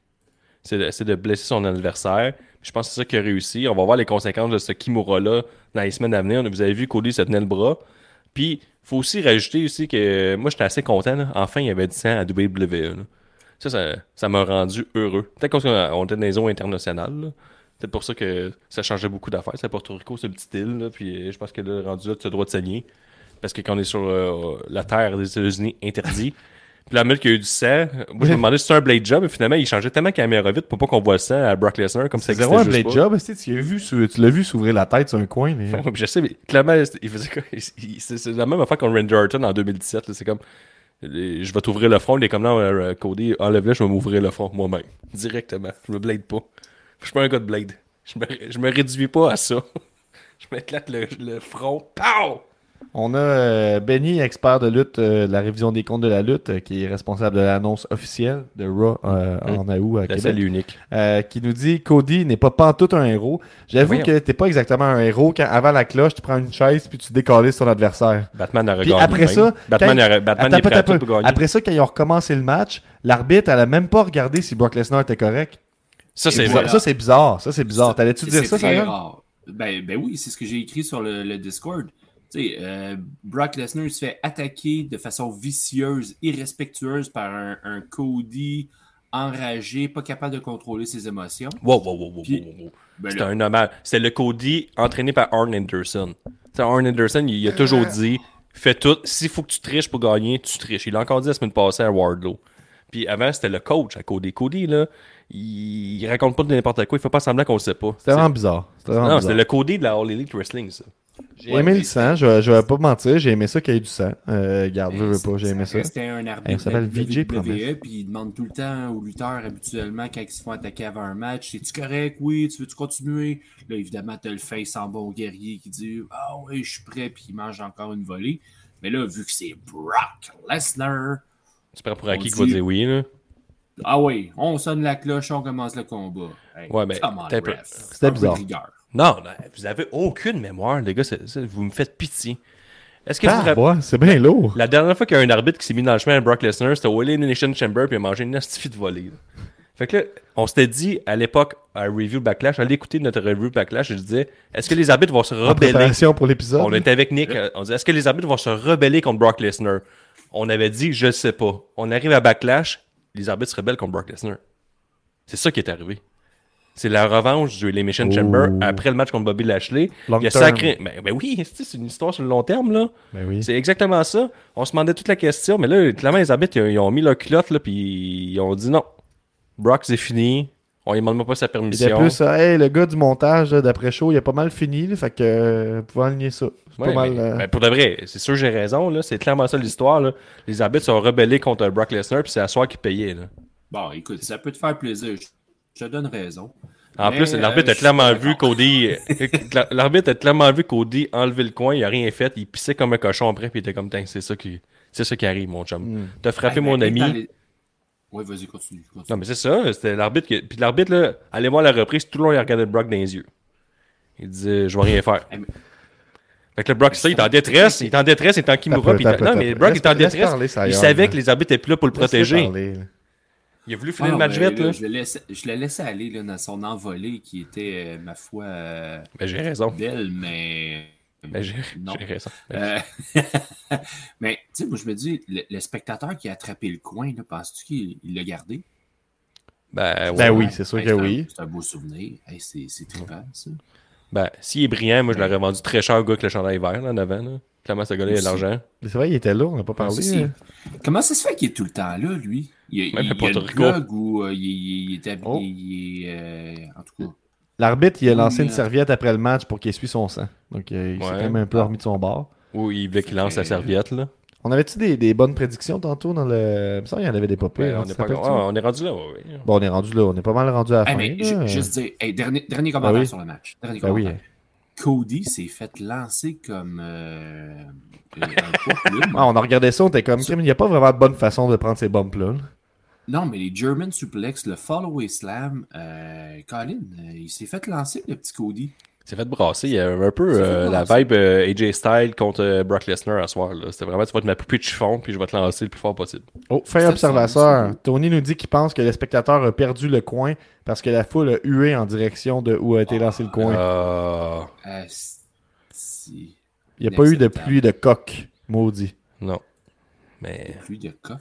Speaker 2: C'est de, de blesser son adversaire. Je pense que c'est ça qu'il a réussi. On va voir les conséquences de ce Kimura-là dans les semaines à venir. Vous avez vu Cody se tenait le bras. Puis, faut aussi rajouter aussi que moi, j'étais assez content. Enfin, il y avait du sang à WWE. Ça, ça, m'a rendu heureux. Peut-être qu'on on était dans les zones internationales. C'est pour ça que ça changeait beaucoup d'affaires. C'est Porto Rico, c'est une petite île. puis euh, je pense que là, rendu là, tu as le droit de saigner. Parce que quand on est sur euh, la terre des États-Unis, interdit. (laughs) Puis la minute qu'il y a eu du sang, moi je me demandais si c'était un blade job, mais finalement il changeait tellement caméra vite pour pas qu'on voit le sang à Brock Lesnar comme ça
Speaker 1: C'est zéro un blade
Speaker 2: pas.
Speaker 1: job, tu l'as vu, sou- tu l'as vu s'ouvrir la tête sur un coin, mais. (laughs)
Speaker 2: Je sais, mais clairement, il faisait quoi? Il- il- C'est la même affaire qu'on Randy Orton en 2017. là, C'est comme, euh, je vais t'ouvrir le front. Il est comme, non, euh, Cody, enlève-le, je vais m'ouvrir le front moi-même. Directement. Je me blade pas. Je suis pas un gars de Blade. Je me, je me réduis pas à ça. (laughs) Je m'éclate le, le front. Pow!
Speaker 1: On a euh, Benny, expert de lutte, euh, de la révision des comptes de la lutte, euh, qui est responsable de l'annonce officielle de Raw euh, en août à
Speaker 2: La
Speaker 1: Québec.
Speaker 2: unique.
Speaker 1: Euh, qui nous dit Cody n'est pas pantoute un héros. J'avoue
Speaker 2: Voyons.
Speaker 1: que t'es pas exactement un héros quand avant la cloche, tu prends une chaise puis tu décolles sur l'adversaire.
Speaker 2: Batman a regardé.
Speaker 1: après ça,
Speaker 2: Batman,
Speaker 1: quand-
Speaker 2: a- Batman
Speaker 1: Attends,
Speaker 2: est prêt
Speaker 1: attends
Speaker 2: à tout
Speaker 1: un
Speaker 2: pour
Speaker 1: peu.
Speaker 2: gagner.
Speaker 1: Après ça, quand ils ont recommencé le match, l'arbitre, elle a même pas regardé si Brock Lesnar était correct.
Speaker 2: ça, c'est vrai.
Speaker 1: ça, c'est bizarre. Ça, c'est bizarre. T'allais-tu
Speaker 4: C'est-
Speaker 1: dire ça.
Speaker 4: Ben, ben oui, c'est ce que j'ai écrit sur le, le Discord. Tu sais, euh, Brock Lesnar se fait attaquer de façon vicieuse, irrespectueuse par un, un Cody enragé, pas capable de contrôler ses émotions.
Speaker 2: Wow, wow, wow, wow, wow, wow.
Speaker 4: Ben
Speaker 2: C'était un hommage. C'était le Cody entraîné par Arn Anderson. Tu sais, Arn Anderson, il, il a toujours dit fais tout. S'il faut que tu triches pour gagner, tu triches. Il l'a encore dit la semaine passée à Wardlow. Puis avant, c'était le coach à Cody. Cody, là, il, il raconte pas de n'importe quoi. Il fait pas semblant qu'on le sait pas.
Speaker 1: C'était vraiment bizarre. C'était vraiment
Speaker 2: Non, c'était le Cody de la All Elite Wrestling, ça.
Speaker 1: J'ai
Speaker 4: Ouais,
Speaker 1: aimé le sang, je, je vais pas mentir, j'ai aimé ça qu'il y ait du sang. Euh, garde, je veux pas, j'ai aimé ça.
Speaker 4: Restait un arbitre
Speaker 1: s'appelle
Speaker 4: de la
Speaker 1: VJ.
Speaker 4: WWE, puis il demande tout le temps aux lutteurs habituellement quand ils se font attaquer avant un match Es-tu correct? Oui, tu veux-tu continuer Là, évidemment, tu as le face en bon guerrier qui dit Ah oui, je suis prêt, puis il mange encore une volée. Mais là, vu que c'est Brock Lesnar,
Speaker 2: Tu prends pour acquis qu'il va dire oui, là.
Speaker 4: ah oui, on sonne la cloche, on commence le combat. Hey,
Speaker 2: Ouais, mais t'as.
Speaker 1: C'était bizarre.
Speaker 2: Non, vous avez aucune mémoire, les gars. c'est- c'est- vous me faites pitié. Est-ce que vous vous
Speaker 1: Ah,
Speaker 2: rappelez-
Speaker 1: ouais, c'est bien lourd.
Speaker 2: La dernière fois qu'il y a un arbitre qui s'est mis dans le chemin à Brock Lesnar, c'était au Elimination Chamber puis il a mangé une astifi de volée. là. Fait que là, on s'était dit à l'époque, à Review Backlash, allez écouter notre Review Backlash, je disais, est-ce que les arbitres vont se
Speaker 1: En
Speaker 2: rebeller?
Speaker 1: préparation pour l'épisode?
Speaker 2: On était avec Nick, euh, on disait, est-ce que les arbitres vont se rebeller contre Brock Lesnar? On avait dit, je sais pas. On arrive à Backlash, les arbitres se rebellent contre Brock Lesnar. C'est ça qui est arrivé. C'est la revanche du Elimination
Speaker 1: Oh.
Speaker 2: Chamber après le match contre Bobby Lashley.
Speaker 1: Long
Speaker 2: il a
Speaker 1: term.
Speaker 2: sacré. Ben, ben oui, (laughs) c'est une histoire sur le long terme, là.
Speaker 1: Ben oui.
Speaker 2: C'est exactement ça. On se demandait toute la question, mais là, clairement, les arbitres, ils ont, ils ont mis leur culotte, là, puis ils ont dit non. Brock, c'est fini. On lui demande même pas sa permission.
Speaker 1: plus, euh, hey, le gars du montage d'après-show, il a pas mal fini, là, fait que euh, vous pouvez aligner ça. C'est
Speaker 2: Ouais,
Speaker 1: pas mal.
Speaker 2: mais-
Speaker 1: euh,
Speaker 2: ben, pour de vrai, c'est sûr que j'ai raison. Là. C'est clairement ça l'histoire. Là. Les arbitres sont rebellés contre Brock Lesnar, puis c'est à soir qui payait. Là.
Speaker 4: Bon, écoute, ça peut te faire plaisir. Je donne raison.
Speaker 2: En
Speaker 4: Mais,
Speaker 2: plus,
Speaker 4: euh,
Speaker 2: l'arbitre
Speaker 4: je
Speaker 2: a clairement vu. Cody. euh, (laughs) l'arbitre a clairement vu Cody enlever le coin, il a rien fait, il pissait comme un cochon après, puis il était comme Tain, c'est ça qui. C'est ça qui arrive, mon chum.
Speaker 1: Hmm.
Speaker 2: T'as frappé mon ami.
Speaker 4: les- Ouais, vas-y, continue. continue.
Speaker 2: Non, mais c'est ça, c'était l'arbitre. qui- Puis l'arbitre, là, allez voir la reprise, tout le long, il regardait Brock dans les yeux. Il disait, je vais rien (laughs) faire.
Speaker 4: Mais-
Speaker 2: Fait que le Brock, ça, il est en détresse, il est en détresse, il est en Kimura. Puis Non, mais. Brock il est en détresse. Il savait que les arbitres étaient plus là pour le protéger. Il a voulu
Speaker 4: Ah
Speaker 2: filer
Speaker 4: non,
Speaker 2: le match
Speaker 4: mais
Speaker 2: vite,
Speaker 4: là,
Speaker 2: là.
Speaker 4: Je, le laisse- je le laissais aller là, dans son envolée qui était, euh, ma foi, euh,
Speaker 2: Ben, j'ai raison.
Speaker 4: belle, mais.
Speaker 2: Ben, j'ai
Speaker 4: non.
Speaker 2: j'ai raison.
Speaker 4: Euh, (laughs) mais, tu sais, moi, je me dis, le, le spectateur qui a attrapé le coin, là, penses-tu qu'il il l'a gardé?
Speaker 2: Ben, ouais.
Speaker 1: Ben oui, c'est sûr
Speaker 4: Hey,
Speaker 1: que
Speaker 4: c'est un-
Speaker 1: oui.
Speaker 4: C'est un beau souvenir. Hey, c'est c'est trippant, ça.
Speaker 2: Ben, s'il est brillant, moi, je l'aurais vendu très cher au gars avec le chandail vert, là, en avant, là. Clairement, ce gars-là, il a de l'argent.
Speaker 1: C'est vrai, il était là, on n'a pas
Speaker 4: Ah,
Speaker 1: parlé. hein.
Speaker 4: Comment ça se fait qu'il est tout le temps là, lui? Il, il,
Speaker 2: à
Speaker 4: il a le blog où euh, il, il- il est habillé.
Speaker 1: Oh.
Speaker 4: il euh, en tout cas.
Speaker 1: L'arbitre, il a lancé
Speaker 4: Oui,
Speaker 1: une
Speaker 4: euh,
Speaker 1: serviette après le match pour qu'il essuie son sang. Donc, euh, il s'est quand même un peu remis de son bord.
Speaker 2: Ou il voulait qu'il lance la
Speaker 4: Euh,
Speaker 2: serviette, là.
Speaker 1: On avait-tu des, des bonnes prédictions tantôt dans le. Il me semble qu'il y en avait des
Speaker 2: Ben,
Speaker 1: hein,
Speaker 2: on, est pas... ah, on est rendu là, ouais, ouais.
Speaker 1: Bon, on est rendu là. On est pas mal rendu à la
Speaker 4: Hey,
Speaker 1: fin.
Speaker 4: mais
Speaker 1: là.
Speaker 4: ju- juste dire, hey, dernier, dernier commentaire
Speaker 1: oui.
Speaker 4: sur le match. Dernier
Speaker 1: Ben oui.
Speaker 4: Cody s'est fait lancer comme euh, un plume.
Speaker 1: Ah, on a regardé ça, on était comme. Il n'y a pas vraiment de bonne façon de prendre ces bumps-là. là.
Speaker 4: Non, mais les German Suplex, le Follow Slam, euh, Colin, euh, il s'est fait lancer, le petit Cody.
Speaker 2: C'est fait brasser. Il y a un peu euh, la vibe euh, AJ Styles contre euh, Brock Lesnar à soir. là. C'était vraiment, tu vas être ma poupée de chiffon, puis je vais te lancer le plus fort possible.
Speaker 1: Oh, fin observateur.
Speaker 4: ça,
Speaker 1: Tony nous dit qu'il pense que le spectateur a perdu le coin parce que la foule a hué en direction de où a été lancé le coin.
Speaker 4: Si.
Speaker 1: Il n'y a pas eu de pluie de coq, maudit.
Speaker 2: non. Mais.
Speaker 4: Plus de coq.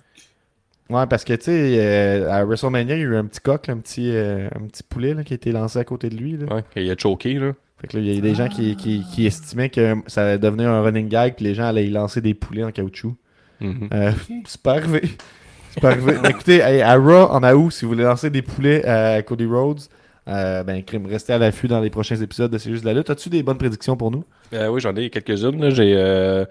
Speaker 1: Ouais, parce que tu sais, euh, à WrestleMania, il y a eu un petit coq, là, un, petit, euh, un petit poulet là, qui a été lancé à côté de lui. Là.
Speaker 2: Ouais, il a choqué, là.
Speaker 1: Fait que là, il y a des gens qui, qui, qui estimaient que ça allait devenir un running gag puis les gens allaient y lancer des poulets en caoutchouc.
Speaker 2: Mhm.
Speaker 1: Euh, (laughs) c'est pas arrivé. C'est pas arrivé. Mais écoutez, hey, à Raw, en août, si vous voulez lancer des poulets à Cody Rhodes, euh, ben, crime, restez à l'affût dans les prochains épisodes de C'est juste de la lutte. As-tu des bonnes prédictions pour nous?
Speaker 2: Euh, oui, j'en ai quelques-unes. J'ai.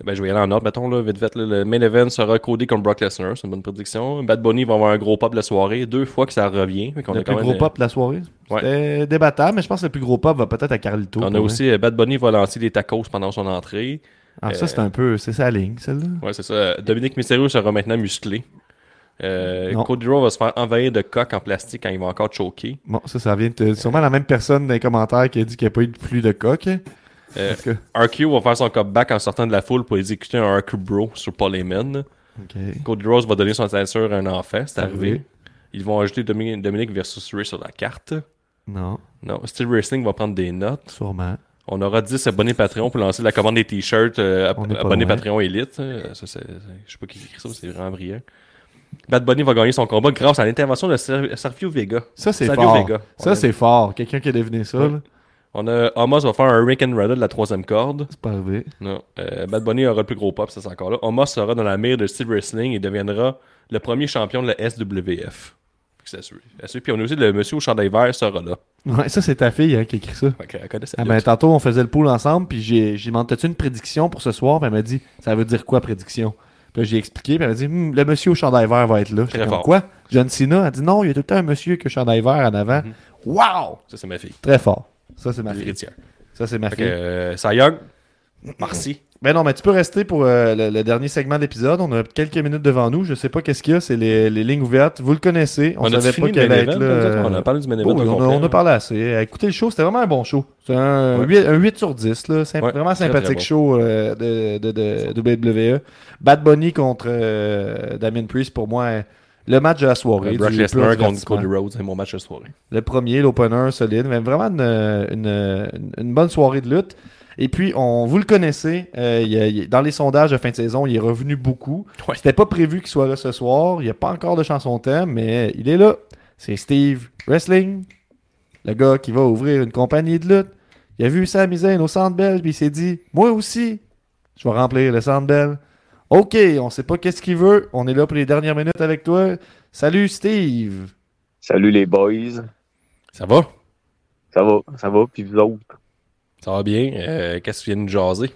Speaker 2: Euh, Ben, je vais y aller en ordre, mettons, là, vite, vite. là. le main event sera codé comme Brock Lesnar, c'est une bonne prédiction. Bad Bunny va avoir un gros pop de la soirée, deux fois que ça revient. Qu'on
Speaker 1: Le plus gros pop de la soirée?
Speaker 2: Ouais.
Speaker 1: C'était débattable, mais je pense que le plus gros pop va peut-être à Carlito.
Speaker 2: On a aussi, euh, Bad Bunny va lancer des tacos pendant son entrée.
Speaker 1: vrai. Ah, ça,
Speaker 2: euh,
Speaker 1: c'est un peu. C'est sa ligne, celle-là.
Speaker 2: Ouais, c'est ça. Dominique Mysterio sera maintenant musclé. Euh. Cody Rhodes va se faire envahir de coques en plastique quand il va encore choquer.
Speaker 1: Bon, ça, ça vient de. C'est sûrement la même personne dans les commentaires qui a dit qu'il n'y a pas eu de plus de coq. Hein.
Speaker 2: Euh,
Speaker 1: que-
Speaker 2: RQ va faire son comeback en sortant de la foule pour exécuter un RQ Bro sur Paul Heyman. Cody Rhodes va donner son ceinture à un enfant, c'est arrivé.
Speaker 1: arrivé.
Speaker 2: Ils vont ajouter Dominique, Dominique versus Ray sur la carte.
Speaker 1: Non,
Speaker 2: Non, Steel Wrestling va prendre des notes.
Speaker 1: sûrement.
Speaker 2: On aura 10 abonnés Patreon pour lancer la commande des t-shirts euh, abonnés. Patreon Elite. Euh, Ça, c'est- c'est- je sais pas qui écrit ça, mais c'est vraiment brillant. Bad Bunny va gagner son combat grâce à l'intervention de Ser- Sergio Vega.
Speaker 1: Ça, c'est fort.
Speaker 2: Vega.
Speaker 1: Ça, c'est fort. Quelqu'un qui a deviné ça,
Speaker 2: Ouais.
Speaker 1: là.
Speaker 2: On a Homos va faire un Rick and Rudder de la troisième corde.
Speaker 1: C'est pas arrivé.
Speaker 2: Non. Euh, Bad Bunny aura le plus gros pop, ça c'est encore là. Homos sera dans la mire de Steel Wrestling et deviendra le premier champion de la SWF. Puis on a aussi le monsieur au chandail vert sera là.
Speaker 1: Ouais, ça, c'est ta fille hein, qui a écrit ça.
Speaker 2: Sa
Speaker 1: Ah ben, tantôt, on faisait le pool ensemble, puis j'ai demandé une prédiction pour ce soir? Puis elle m'a dit Ça veut dire quoi, prédiction? Puis j'ai expliqué, puis elle m'a dit Hum, Le monsieur au chandail vert va être là.
Speaker 2: Très
Speaker 1: comme
Speaker 2: fort.
Speaker 1: quoi? John Cena? A dit Non, il y a tout le temps un monsieur qui a un chandail vert en avant.
Speaker 2: Mhm.
Speaker 1: Wow
Speaker 2: Ça c'est ma fille.
Speaker 1: Très fort. Ça, c'est ma fille.
Speaker 2: L'héritière.
Speaker 1: Ça, c'est ma
Speaker 2: Fait que
Speaker 1: fille.
Speaker 2: euh, merci.
Speaker 1: Ben non, mais tu peux rester pour euh, le, le dernier segment d'épisode. On a quelques minutes devant nous. Je sais pas qu'est-ce qu'il y a. C'est les, les lignes ouvertes. Vous le connaissez. On,
Speaker 2: On,
Speaker 1: savait pas qu'elle allait être là.
Speaker 2: On a parlé du main
Speaker 1: Oh, on, a, on parlé assez. Euh, Écoutez le show, c'était vraiment un bon show. C'est un,
Speaker 2: Ouais.
Speaker 1: 8, un 8 sur 10. Là. C'est
Speaker 2: Ouais,
Speaker 1: vraiment sympathique
Speaker 2: bon.
Speaker 1: show euh, de, de, de WWE. Bad Bunny contre Damien Priest, pour moi, le match de la soirée.
Speaker 2: Brock
Speaker 1: du
Speaker 2: Lesnar
Speaker 1: pur
Speaker 2: contre
Speaker 1: divertissement.
Speaker 2: Cody Rhodes, c'est mon match de soirée.
Speaker 1: Le premier, l'opener solide, mais vraiment une, une, une- une bonne soirée de lutte. Et puis, on, vous le connaissez, euh, il a- il dans les sondages de fin de saison, il est revenu beaucoup.
Speaker 2: Ouais.
Speaker 1: C'était pas prévu qu'il soit là ce soir. Il n'y a pas encore de chanson thème, mais il est là. C'est Steve Wrestling, le gars qui va ouvrir une compagnie de lutte. Il a vu Sami Zayn au Centre Bell, puis il s'est dit Moi aussi, je vais remplir le Centre Bell. OK, on sait pas qu'est-ce qu'il veut. On est là pour les dernières minutes avec toi. Salut Steve.
Speaker 5: Salut les boys.
Speaker 2: Ça va?
Speaker 5: Ça va, ça va, puis vous autres?
Speaker 2: Ça va bien. Euh, Qu'est-ce que tu viens de nous jaser?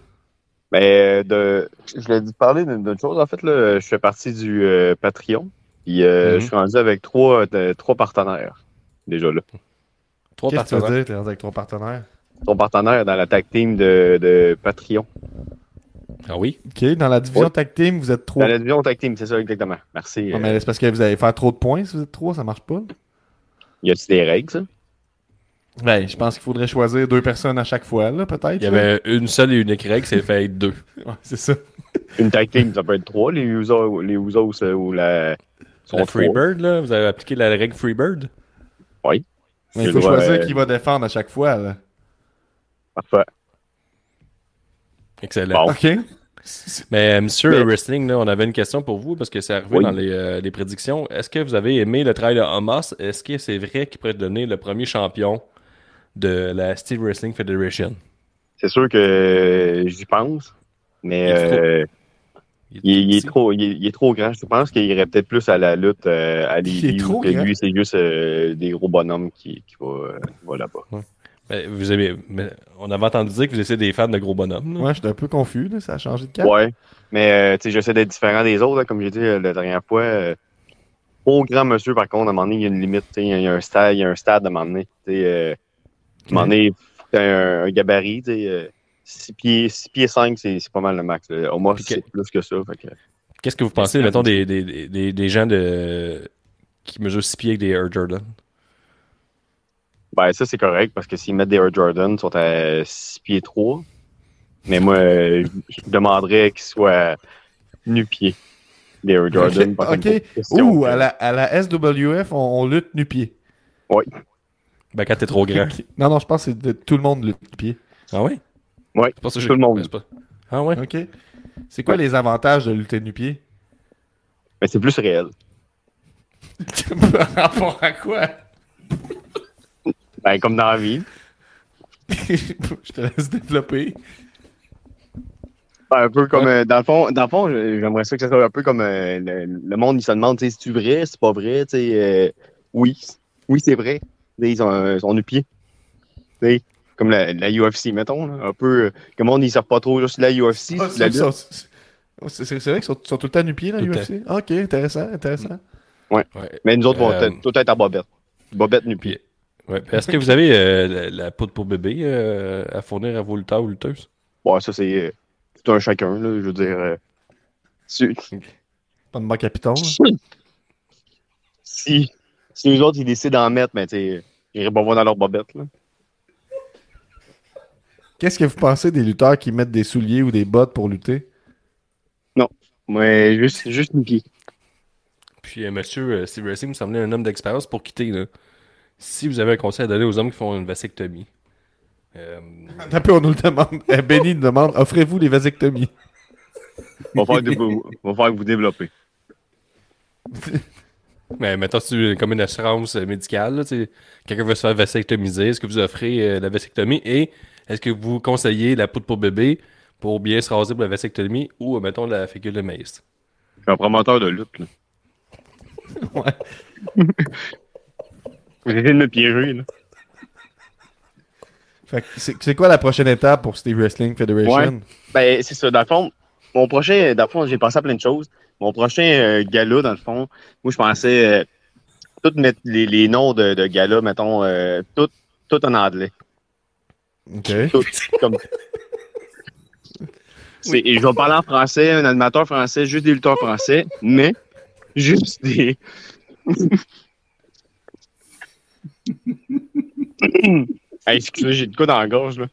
Speaker 5: Ben, de, je voulais te parler d'une chose. En fait, là, je fais partie du euh, Patreon. Puis euh,
Speaker 2: Mhm.
Speaker 5: je suis rendu avec trois, de- trois partenaires. Déjà là.
Speaker 2: Trois
Speaker 1: Qu'est-ce que tu veux
Speaker 2: partenaires.
Speaker 1: dire T'es rendu avec ton partenaire
Speaker 5: Trois partenaires dans la tag team de, de Patreon.
Speaker 2: Ah oui?
Speaker 1: OK, dans la division
Speaker 5: Ouais.
Speaker 1: tag team, vous êtes trois.
Speaker 5: Dans la division tag team, c'est ça exactement. Merci.
Speaker 1: Non,
Speaker 5: euh,
Speaker 1: mais c'est parce que vous allez faire trop de points si vous êtes trois, ça marche pas.
Speaker 5: Y a-t-il des règles, ça?
Speaker 1: Ben, je pense qu'il faudrait choisir deux personnes à chaque fois, là, peut-être.
Speaker 2: Il y avait une seule et unique règle, c'est fait être deux. (laughs)
Speaker 1: Ouais, c'est ça.
Speaker 5: Une tag team, ça peut être trois. Les Usos, les Usos euh, ou la.
Speaker 2: La. Freebird, là, vous avez appliqué la règle Freebird?
Speaker 5: Oui.
Speaker 1: Mais il faut choisir
Speaker 5: euh,
Speaker 1: qui va défendre à chaque fois, là.
Speaker 5: Parfait.
Speaker 2: Excellent.
Speaker 5: Bon.
Speaker 1: OK.
Speaker 2: Mais euh, Monsieur
Speaker 5: Mais-
Speaker 2: Wrestling, là, on avait une question pour vous parce que c'est arrivé
Speaker 5: Oui.
Speaker 2: dans les, euh, les prédictions. Est-ce que vous avez aimé le travail de Hamas? Est-ce que c'est vrai qu'il pourrait devenir le premier champion de la Steel Wrestling Federation?
Speaker 5: C'est sûr que j'y pense. Mais
Speaker 2: Il est trop-
Speaker 5: euh,
Speaker 2: Il est
Speaker 5: Il, est- il est
Speaker 2: petit.
Speaker 5: trop, il, est, il est trop grand. Je pense qu'il irait peut-être plus à la lutte euh, à Lévis que
Speaker 1: grand.
Speaker 5: lui, c'est juste euh, des gros bonhommes qui, qui va, euh, là-bas.
Speaker 2: Vous avez, mais on avait entendu dire que vous étiez des fans de gros bonhommes. là.
Speaker 1: Ouais, j'étais un peu confus, là. Ça a changé de cap.
Speaker 5: Ouais. Mais euh, tu sais, j'essaie d'être différent des autres, là, comme j'ai dit euh, la dernière fois. Euh, trop grand monsieur, par contre, à un moment donné, il y a une limite. tu sais, Il y a un stade, il y a un stade à un moment donné. Tu sais, euh, à un moment donné, un, un gabarit, tu sais. 6 pieds, 6 pieds 5, c'est c'est pas mal le max. là. Au moins, c'est plus que ça. Fait que,
Speaker 2: Qu'est-ce que vous pensez, mettons, des, des, des, des gens de, qui mesurent 6 pieds avec des Air Jordan?
Speaker 5: Ben, ça, c'est correct parce que s'ils mettent des Air Jordan, ils sont à 6 pieds 3. Mais moi, je demanderais qu'ils soient nu-pieds. Des Air Jordan.
Speaker 1: Ok. Ouh,
Speaker 5: que-
Speaker 1: à la, à la SWF, on, on lutte nu-pied.
Speaker 2: Ben, quand t'es trop grand.
Speaker 1: Non, non, je pense que c'est de, tout le monde lutte nu-pied.
Speaker 2: Ah ça que
Speaker 5: tout
Speaker 2: j'ai-
Speaker 5: le monde.
Speaker 2: Ouais, c'est pas- Ah ouais?
Speaker 1: OK. C'est quoi les avantages de lutter nu-pied?
Speaker 5: Mais c'est plus réel. (laughs)
Speaker 1: Par rapport à quoi?
Speaker 5: Ben, comme dans la vie. (laughs)
Speaker 1: je te laisse développer.
Speaker 5: Ben, un peu comme, euh, dans le fond, dans le fond, j'aimerais ça que ça soit un peu comme euh, le, le monde, il se demande, tu sais, c'est-tu vrai, c'est pas vrai, tu sais, euh, oui, oui, c'est vrai. Sais, Ils sont, sont nu-pieds. Tu sais, comme la, la UFC, mettons. là, un peu. euh, que le monde, ils savent pas trop juste la UFC.
Speaker 1: Ah,
Speaker 5: c'est la
Speaker 1: c'est- c'est- c'est c'est vrai qu'ils sont, sont tout le temps
Speaker 2: Tout le
Speaker 1: UFC? Ah, ok, intéressant, intéressant.
Speaker 2: Ouais.
Speaker 5: Mais nous autres, vont
Speaker 2: Euh,
Speaker 5: être- tout être à bobette. Bobette nu pied.
Speaker 2: Ouais. Est-ce que vous avez euh, la, la poudre pour bébé euh, à fournir à vos lutteurs ou lutteuses?
Speaker 5: Bon, ça, c'est euh, tout un chacun, là. Je veux dire. euh, si,
Speaker 1: Pas de à piton, là.
Speaker 5: si, si nous autres, ils décident d'en mettre, mais sais, ils iraient pas voir dans leur bobette, là.
Speaker 1: Qu'est-ce que vous pensez des lutteurs qui mettent des souliers ou des bottes pour lutter?
Speaker 5: Ouais, juste, juste nu pied.
Speaker 2: Puis, euh, monsieur euh, Steve Racing me semblait un homme d'expérience pour quitter. Là. Si vous avez un conseil à donner aux hommes qui font une vasectomie, euh,
Speaker 1: Un peu, on nous le demande. Eh, Benny nous demande offrez-vous les vasectomies?
Speaker 5: Vous- va falloir que vous développez. (laughs)
Speaker 2: mais mettons, c'est comme une assurance médicale. là, tu sais, Quelqu'un veut se faire vasectomiser. Est-ce que vous offrez euh, la vasectomie? Et est-ce que vous conseillez la poudre pour bébé pour bien se raser pour la vasectomie ou, mettons, la figure de maïs?
Speaker 5: Je suis un promoteur de lutte, là.
Speaker 1: Ouais. (laughs)
Speaker 5: Vous essayez de me piéger, là.
Speaker 1: Fait que C'est quoi la prochaine étape pour Steve Wrestling Federation?
Speaker 5: Ben, c'est ça. Dans le fond, mon prochain, dans le fond, j'ai pensé à plein de choses. Mon prochain euh, gala, dans le fond, moi, je pensais euh, tout mettre les, les noms de, de gala, mettons, euh, tout, tout en anglais.
Speaker 1: Ok.
Speaker 5: Tout, comme... (laughs) Et je vais parler en français, un animateur français, juste des lutteurs français, mais juste des. (laughs) (coughs) hey, excusez, j'ai de quoi dans la gorge, là.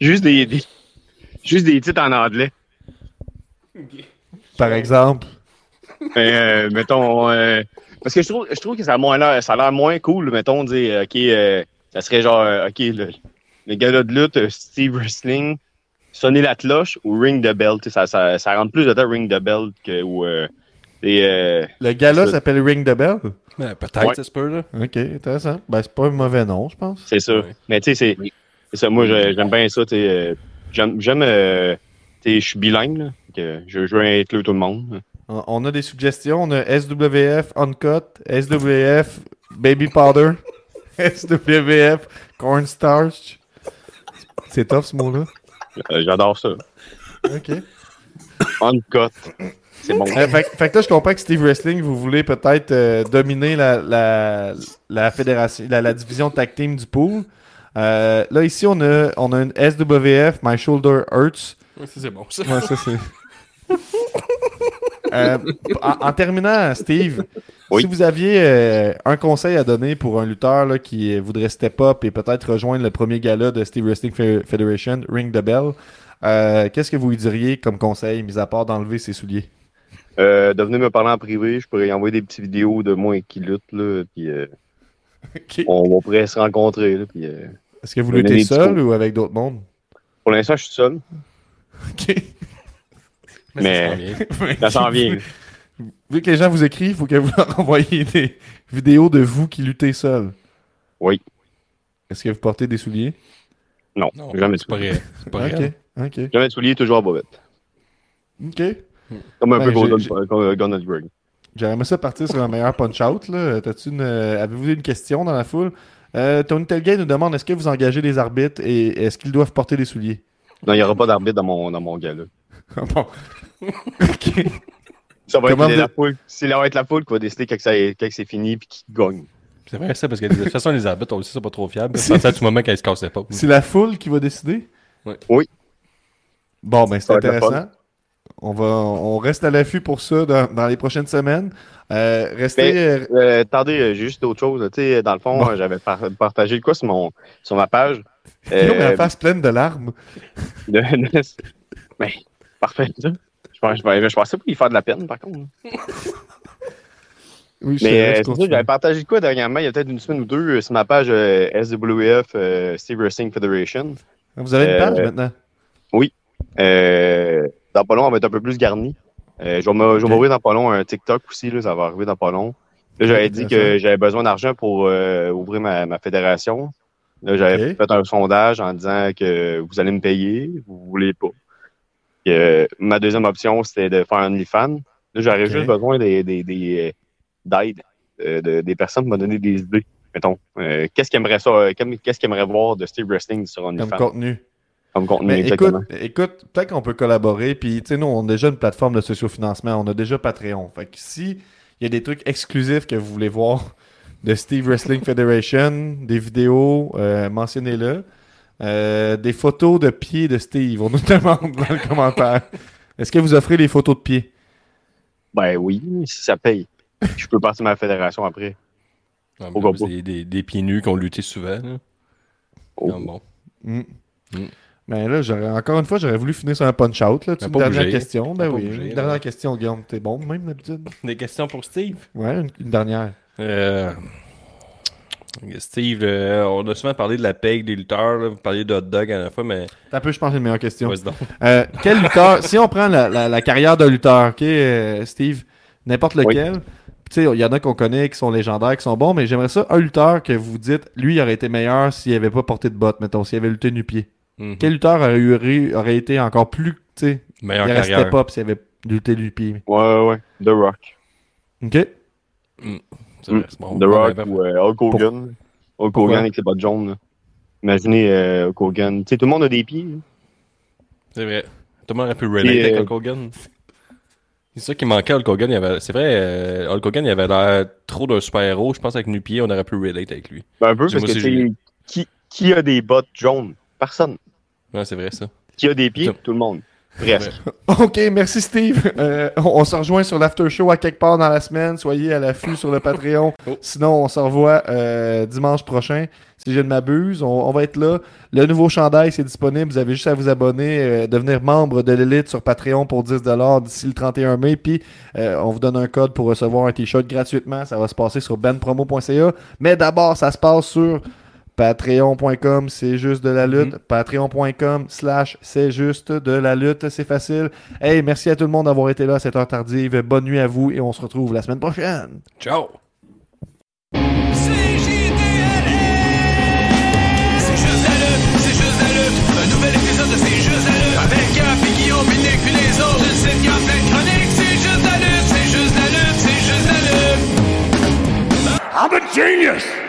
Speaker 5: Juste des, des- juste des titres en anglais.
Speaker 1: Par exemple.
Speaker 5: Euh, mettons, euh, parce que je trouve, je trouve que ça a, moins l'air, ça a l'air moins cool, mettons, dire, OK, euh, ça serait genre, euh, OK, le, le gars de lutte, Steve Wrestling, sonner la cloche ou ring the bell. Ça, ça, ça rentre plus de temps ring the bell que. Ou, euh, et,
Speaker 1: Le gala s'appelle Ring the Bell?
Speaker 2: Ouais, Peut-être,
Speaker 5: Ouais.
Speaker 2: ça se peut, là.
Speaker 1: Ok, intéressant. Ben, c'est pas un mauvais nom, je pense.
Speaker 5: c'est ça.
Speaker 2: Ouais.
Speaker 5: Mais tu sais, c'est, c'est ça. Moi, j'aime bien ça. euh, J'aime, j'aime euh, je suis bilingue, là. que je, je veux inclure tout le monde.
Speaker 1: On on a des suggestions. On a SWF Uncut, SWF Baby Powder, (laughs) SWF Cornstarch. C'est tough ce mot-là.
Speaker 5: Euh, j'adore ça.
Speaker 1: Ok.
Speaker 5: Uncut. C'est bon.
Speaker 1: Euh, fait, fait que là, je comprends que Steve Wrestling, vous voulez peut-être euh, dominer la, la, la fédération, la, la division tag team du pool. Euh, là, ici, on a, on a une SWF, My Shoulder Hurts.
Speaker 2: Ouais, ça, c'est bon, ça.
Speaker 1: Ouais, ça, c'est. Euh, en, en terminant, Steve,
Speaker 5: Oui.
Speaker 1: si vous aviez euh, un conseil à donner pour un lutteur là, qui voudrait step up et peut-être rejoindre le premier gala de Steve Wrestling Fe- Federation, Ring the Bell, euh, qu'est-ce que vous lui diriez comme conseil, mis à part d'enlever ses souliers?
Speaker 5: Euh, de venir me parler en privé, je pourrais y envoyer des petites vidéos de moi qui lutte, là, puis euh, (laughs) on, on pourrait se rencontrer, là, puis euh,
Speaker 1: Est-ce que vous luttez seul ou avec d'autres mondes?
Speaker 5: pour l'instant, je suis seul.
Speaker 1: Ok. (laughs)
Speaker 5: Mais-
Speaker 2: ça s'en (laughs) vient.
Speaker 5: Ça s'en vient.
Speaker 1: Vu que les gens vous écrivent, il faut que vous leur envoyiez des vidéos de vous qui luttez seul.
Speaker 5: Oui.
Speaker 1: Est-ce que vous portez des souliers?
Speaker 5: Non,
Speaker 2: Non,
Speaker 5: jamais de
Speaker 2: c'est pas
Speaker 5: souliers.
Speaker 2: pas
Speaker 5: Jamais de souliers, toujours à bobette.
Speaker 1: ok.
Speaker 5: Comme un
Speaker 1: Ben,
Speaker 5: peu Golden, Greg.
Speaker 1: J'aimerais ça partir sur un meilleur punch-out. là. T'as-tu une, euh, Avez-vous une question dans la foule? Euh, Tony Telgate nous demande est-ce que vous engagez les arbitres et est-ce qu'ils doivent porter des souliers?
Speaker 5: Non, il n'y aura pas d'arbitre dans mon, dans mon gars-là. (laughs)
Speaker 1: bon? ok.
Speaker 5: Ça va être la foule. C'est la, va être la foule qui va décider quand, ça- quand c'est fini puis qui gagne.
Speaker 2: C'est vrai, ça, parce que de toute façon, les arbitres aussi sont pas trop fiables. C'est à tout moment qu'elles se cassaient pas.
Speaker 1: C'est la foule qui va décider?
Speaker 2: Ouais.
Speaker 5: Oui.
Speaker 1: Bon, ben c'est
Speaker 5: Ça
Speaker 1: intéressant. On, va, on reste à l'affût pour ça dans, dans les prochaines semaines. Euh, restez.
Speaker 5: Ben,
Speaker 1: euh,
Speaker 5: Euh, attendez, j'ai juste. Tu sais, dans le fond,
Speaker 1: Bon.
Speaker 5: j'avais par- partagé quoi sur, mon, sur ma page. (laughs) Euh,
Speaker 1: la face pleine de larmes. (laughs)
Speaker 5: de- Ben, parfait. Je, pense- je, je pensais pas lui faire de la peine, par contre. (laughs)
Speaker 1: Oui, je
Speaker 5: Mais euh, j'avais partagé de quoi dernièrement, il y a peut-être une semaine ou deux, sur ma page euh, SWF euh, Steve Wrestling Federation.
Speaker 1: Vous avez une page maintenant?
Speaker 5: Euh, dans pas long, on va être un peu plus garni. Euh, je vais m'ouvrir dans pas long un TikTok aussi, là, ça va arriver dans pas long. Là, j'avais dit que j'avais besoin d'argent pour euh, ouvrir ma, ma fédération. Là, j'avais fait un sondage en disant que vous allez me payer, vous voulez pas. Ma deuxième option, c'était de faire un OnlyFans. Là, j'aurais juste besoin des, des, des, euh, d'aide, euh, de- des personnes qui m'ont donné des idées. mettons, euh, qu'est-ce qu'il aimerait ça, euh, qu'est-ce voir de Steve Wrestling sur
Speaker 1: Comme
Speaker 5: OnlyFans?
Speaker 1: contenu.
Speaker 5: Comme contenu,
Speaker 1: Mais écoute, écoute peut-être qu'on peut collaborer. Puis, tu sais, nous, on a déjà une plateforme de sociofinancement. On a déjà Patreon. Fait que si il y a des trucs exclusifs que vous voulez voir de Steve Wrestling Federation, des vidéos, euh, mentionnez-le. Euh, des photos de pieds de Steve. On nous (laughs) demande dans le commentaire. Est-ce que vous offrez des photos de pieds?
Speaker 5: Ben oui, si ça paye. Je peux partir de ma fédération après. Pourquoi pas?
Speaker 2: c'est des, des pieds nus qui ont lutté souvent. Là.
Speaker 5: Oh.
Speaker 2: Non, bon.
Speaker 1: Mm.
Speaker 2: Mm.
Speaker 1: Ben là, j'aurais, encore une fois, j'aurais voulu finir sur un punch-out. Là, Tu-
Speaker 2: Mais
Speaker 1: dernière
Speaker 2: obligé.
Speaker 1: question. Ben oui,
Speaker 2: obligé,
Speaker 1: une dernière question, Guillaume. T'es bon, même d'habitude? (laughs)
Speaker 2: Des questions pour Steve?
Speaker 1: Ouais, une, une dernière.
Speaker 2: Euh, Steve, euh, on a souvent parlé de la paye des lutteurs. là. Vous parliez de hot dog à la fois, mais.
Speaker 1: T'as peu, je pense, que c'est une meilleure question. Euh, quel lutteur, si on prend la, la- la carrière d'un lutteur, ok, euh, Steve, n'importe lequel, tu sais, il y en a qu'on connaît qui sont légendaires, qui sont bons, mais j'aimerais ça, un lutteur que vous dites, lui, il aurait été meilleur s'il avait pas porté de bottes, mettons, s'il avait lutté nu-pied.
Speaker 2: Mhm.
Speaker 1: Quel lutteur aurait, eu, aurait été encore plus, tu sais, il
Speaker 2: carrière.
Speaker 1: up s'il avait lutté nu-pied.
Speaker 5: Ouais, ouais, ouais. The Rock.
Speaker 1: Ok?
Speaker 2: C'est vrai, c'est bon.
Speaker 5: The
Speaker 2: Bon,
Speaker 5: Rock ou euh, Hulk Hogan. Hulk
Speaker 1: Pourquoi?
Speaker 5: Hogan avec ses bottes jaunes. Imaginez euh, Hulk Hogan. Tu sais, tout le monde a des pieds. hein.
Speaker 2: C'est vrai. Tout le monde aurait pu relate
Speaker 5: Et,
Speaker 2: avec
Speaker 5: euh,
Speaker 2: Hulk Hogan. C'est ça qui manquait à Hulk Hogan. il avait- C'est vrai, euh, Hulk Hogan, il avait l'air trop d'un super-héros. Je pense avec nu-pied, on aurait pu relate avec lui.
Speaker 5: Ben, un peu, parce que sais, qui, qui a des bottes jaunes? Personne.
Speaker 2: Ouais, c'est vrai, ça.
Speaker 5: Qui a des pieds? Tout le monde. Presque. (laughs)
Speaker 1: Ok, merci Steve. Euh, on, on se rejoint sur l'after show à quelque part dans la semaine. Soyez à l'affût sur le Patreon. (laughs)
Speaker 2: Oh.
Speaker 1: Sinon, on se revoit euh, dimanche prochain. Si je ne m'abuse, on, on va être là. Le nouveau chandail, c'est disponible. Vous avez juste à vous abonner, euh, devenir membre de l'élite sur Patreon pour 10$ d'ici le 31 mai. Puis, euh, on vous donne un code pour recevoir un t-shirt gratuitement. Ça va se passer sur benpromo.ca. Mais d'abord, ça se passe sur Patreon.com, c'est juste de la mhm. lutte. Patreon.com slash c'est juste de la lutte. C'est facile. Hey, merci à tout le monde d'avoir été là à cette heure tardive. Bonne nuit à vous et on se retrouve la semaine prochaine.
Speaker 2: Ciao! C'est
Speaker 4: juste la lutte, c'est juste la lutte. Un nouvel épisode de C'est juste la lutte. Avec Gap et Guillaume, Binic, puis les autres. Une sitcom pleine chronique. C'est juste la lutte, c'est juste la lutte, c'est juste la lutte. I'm a genius!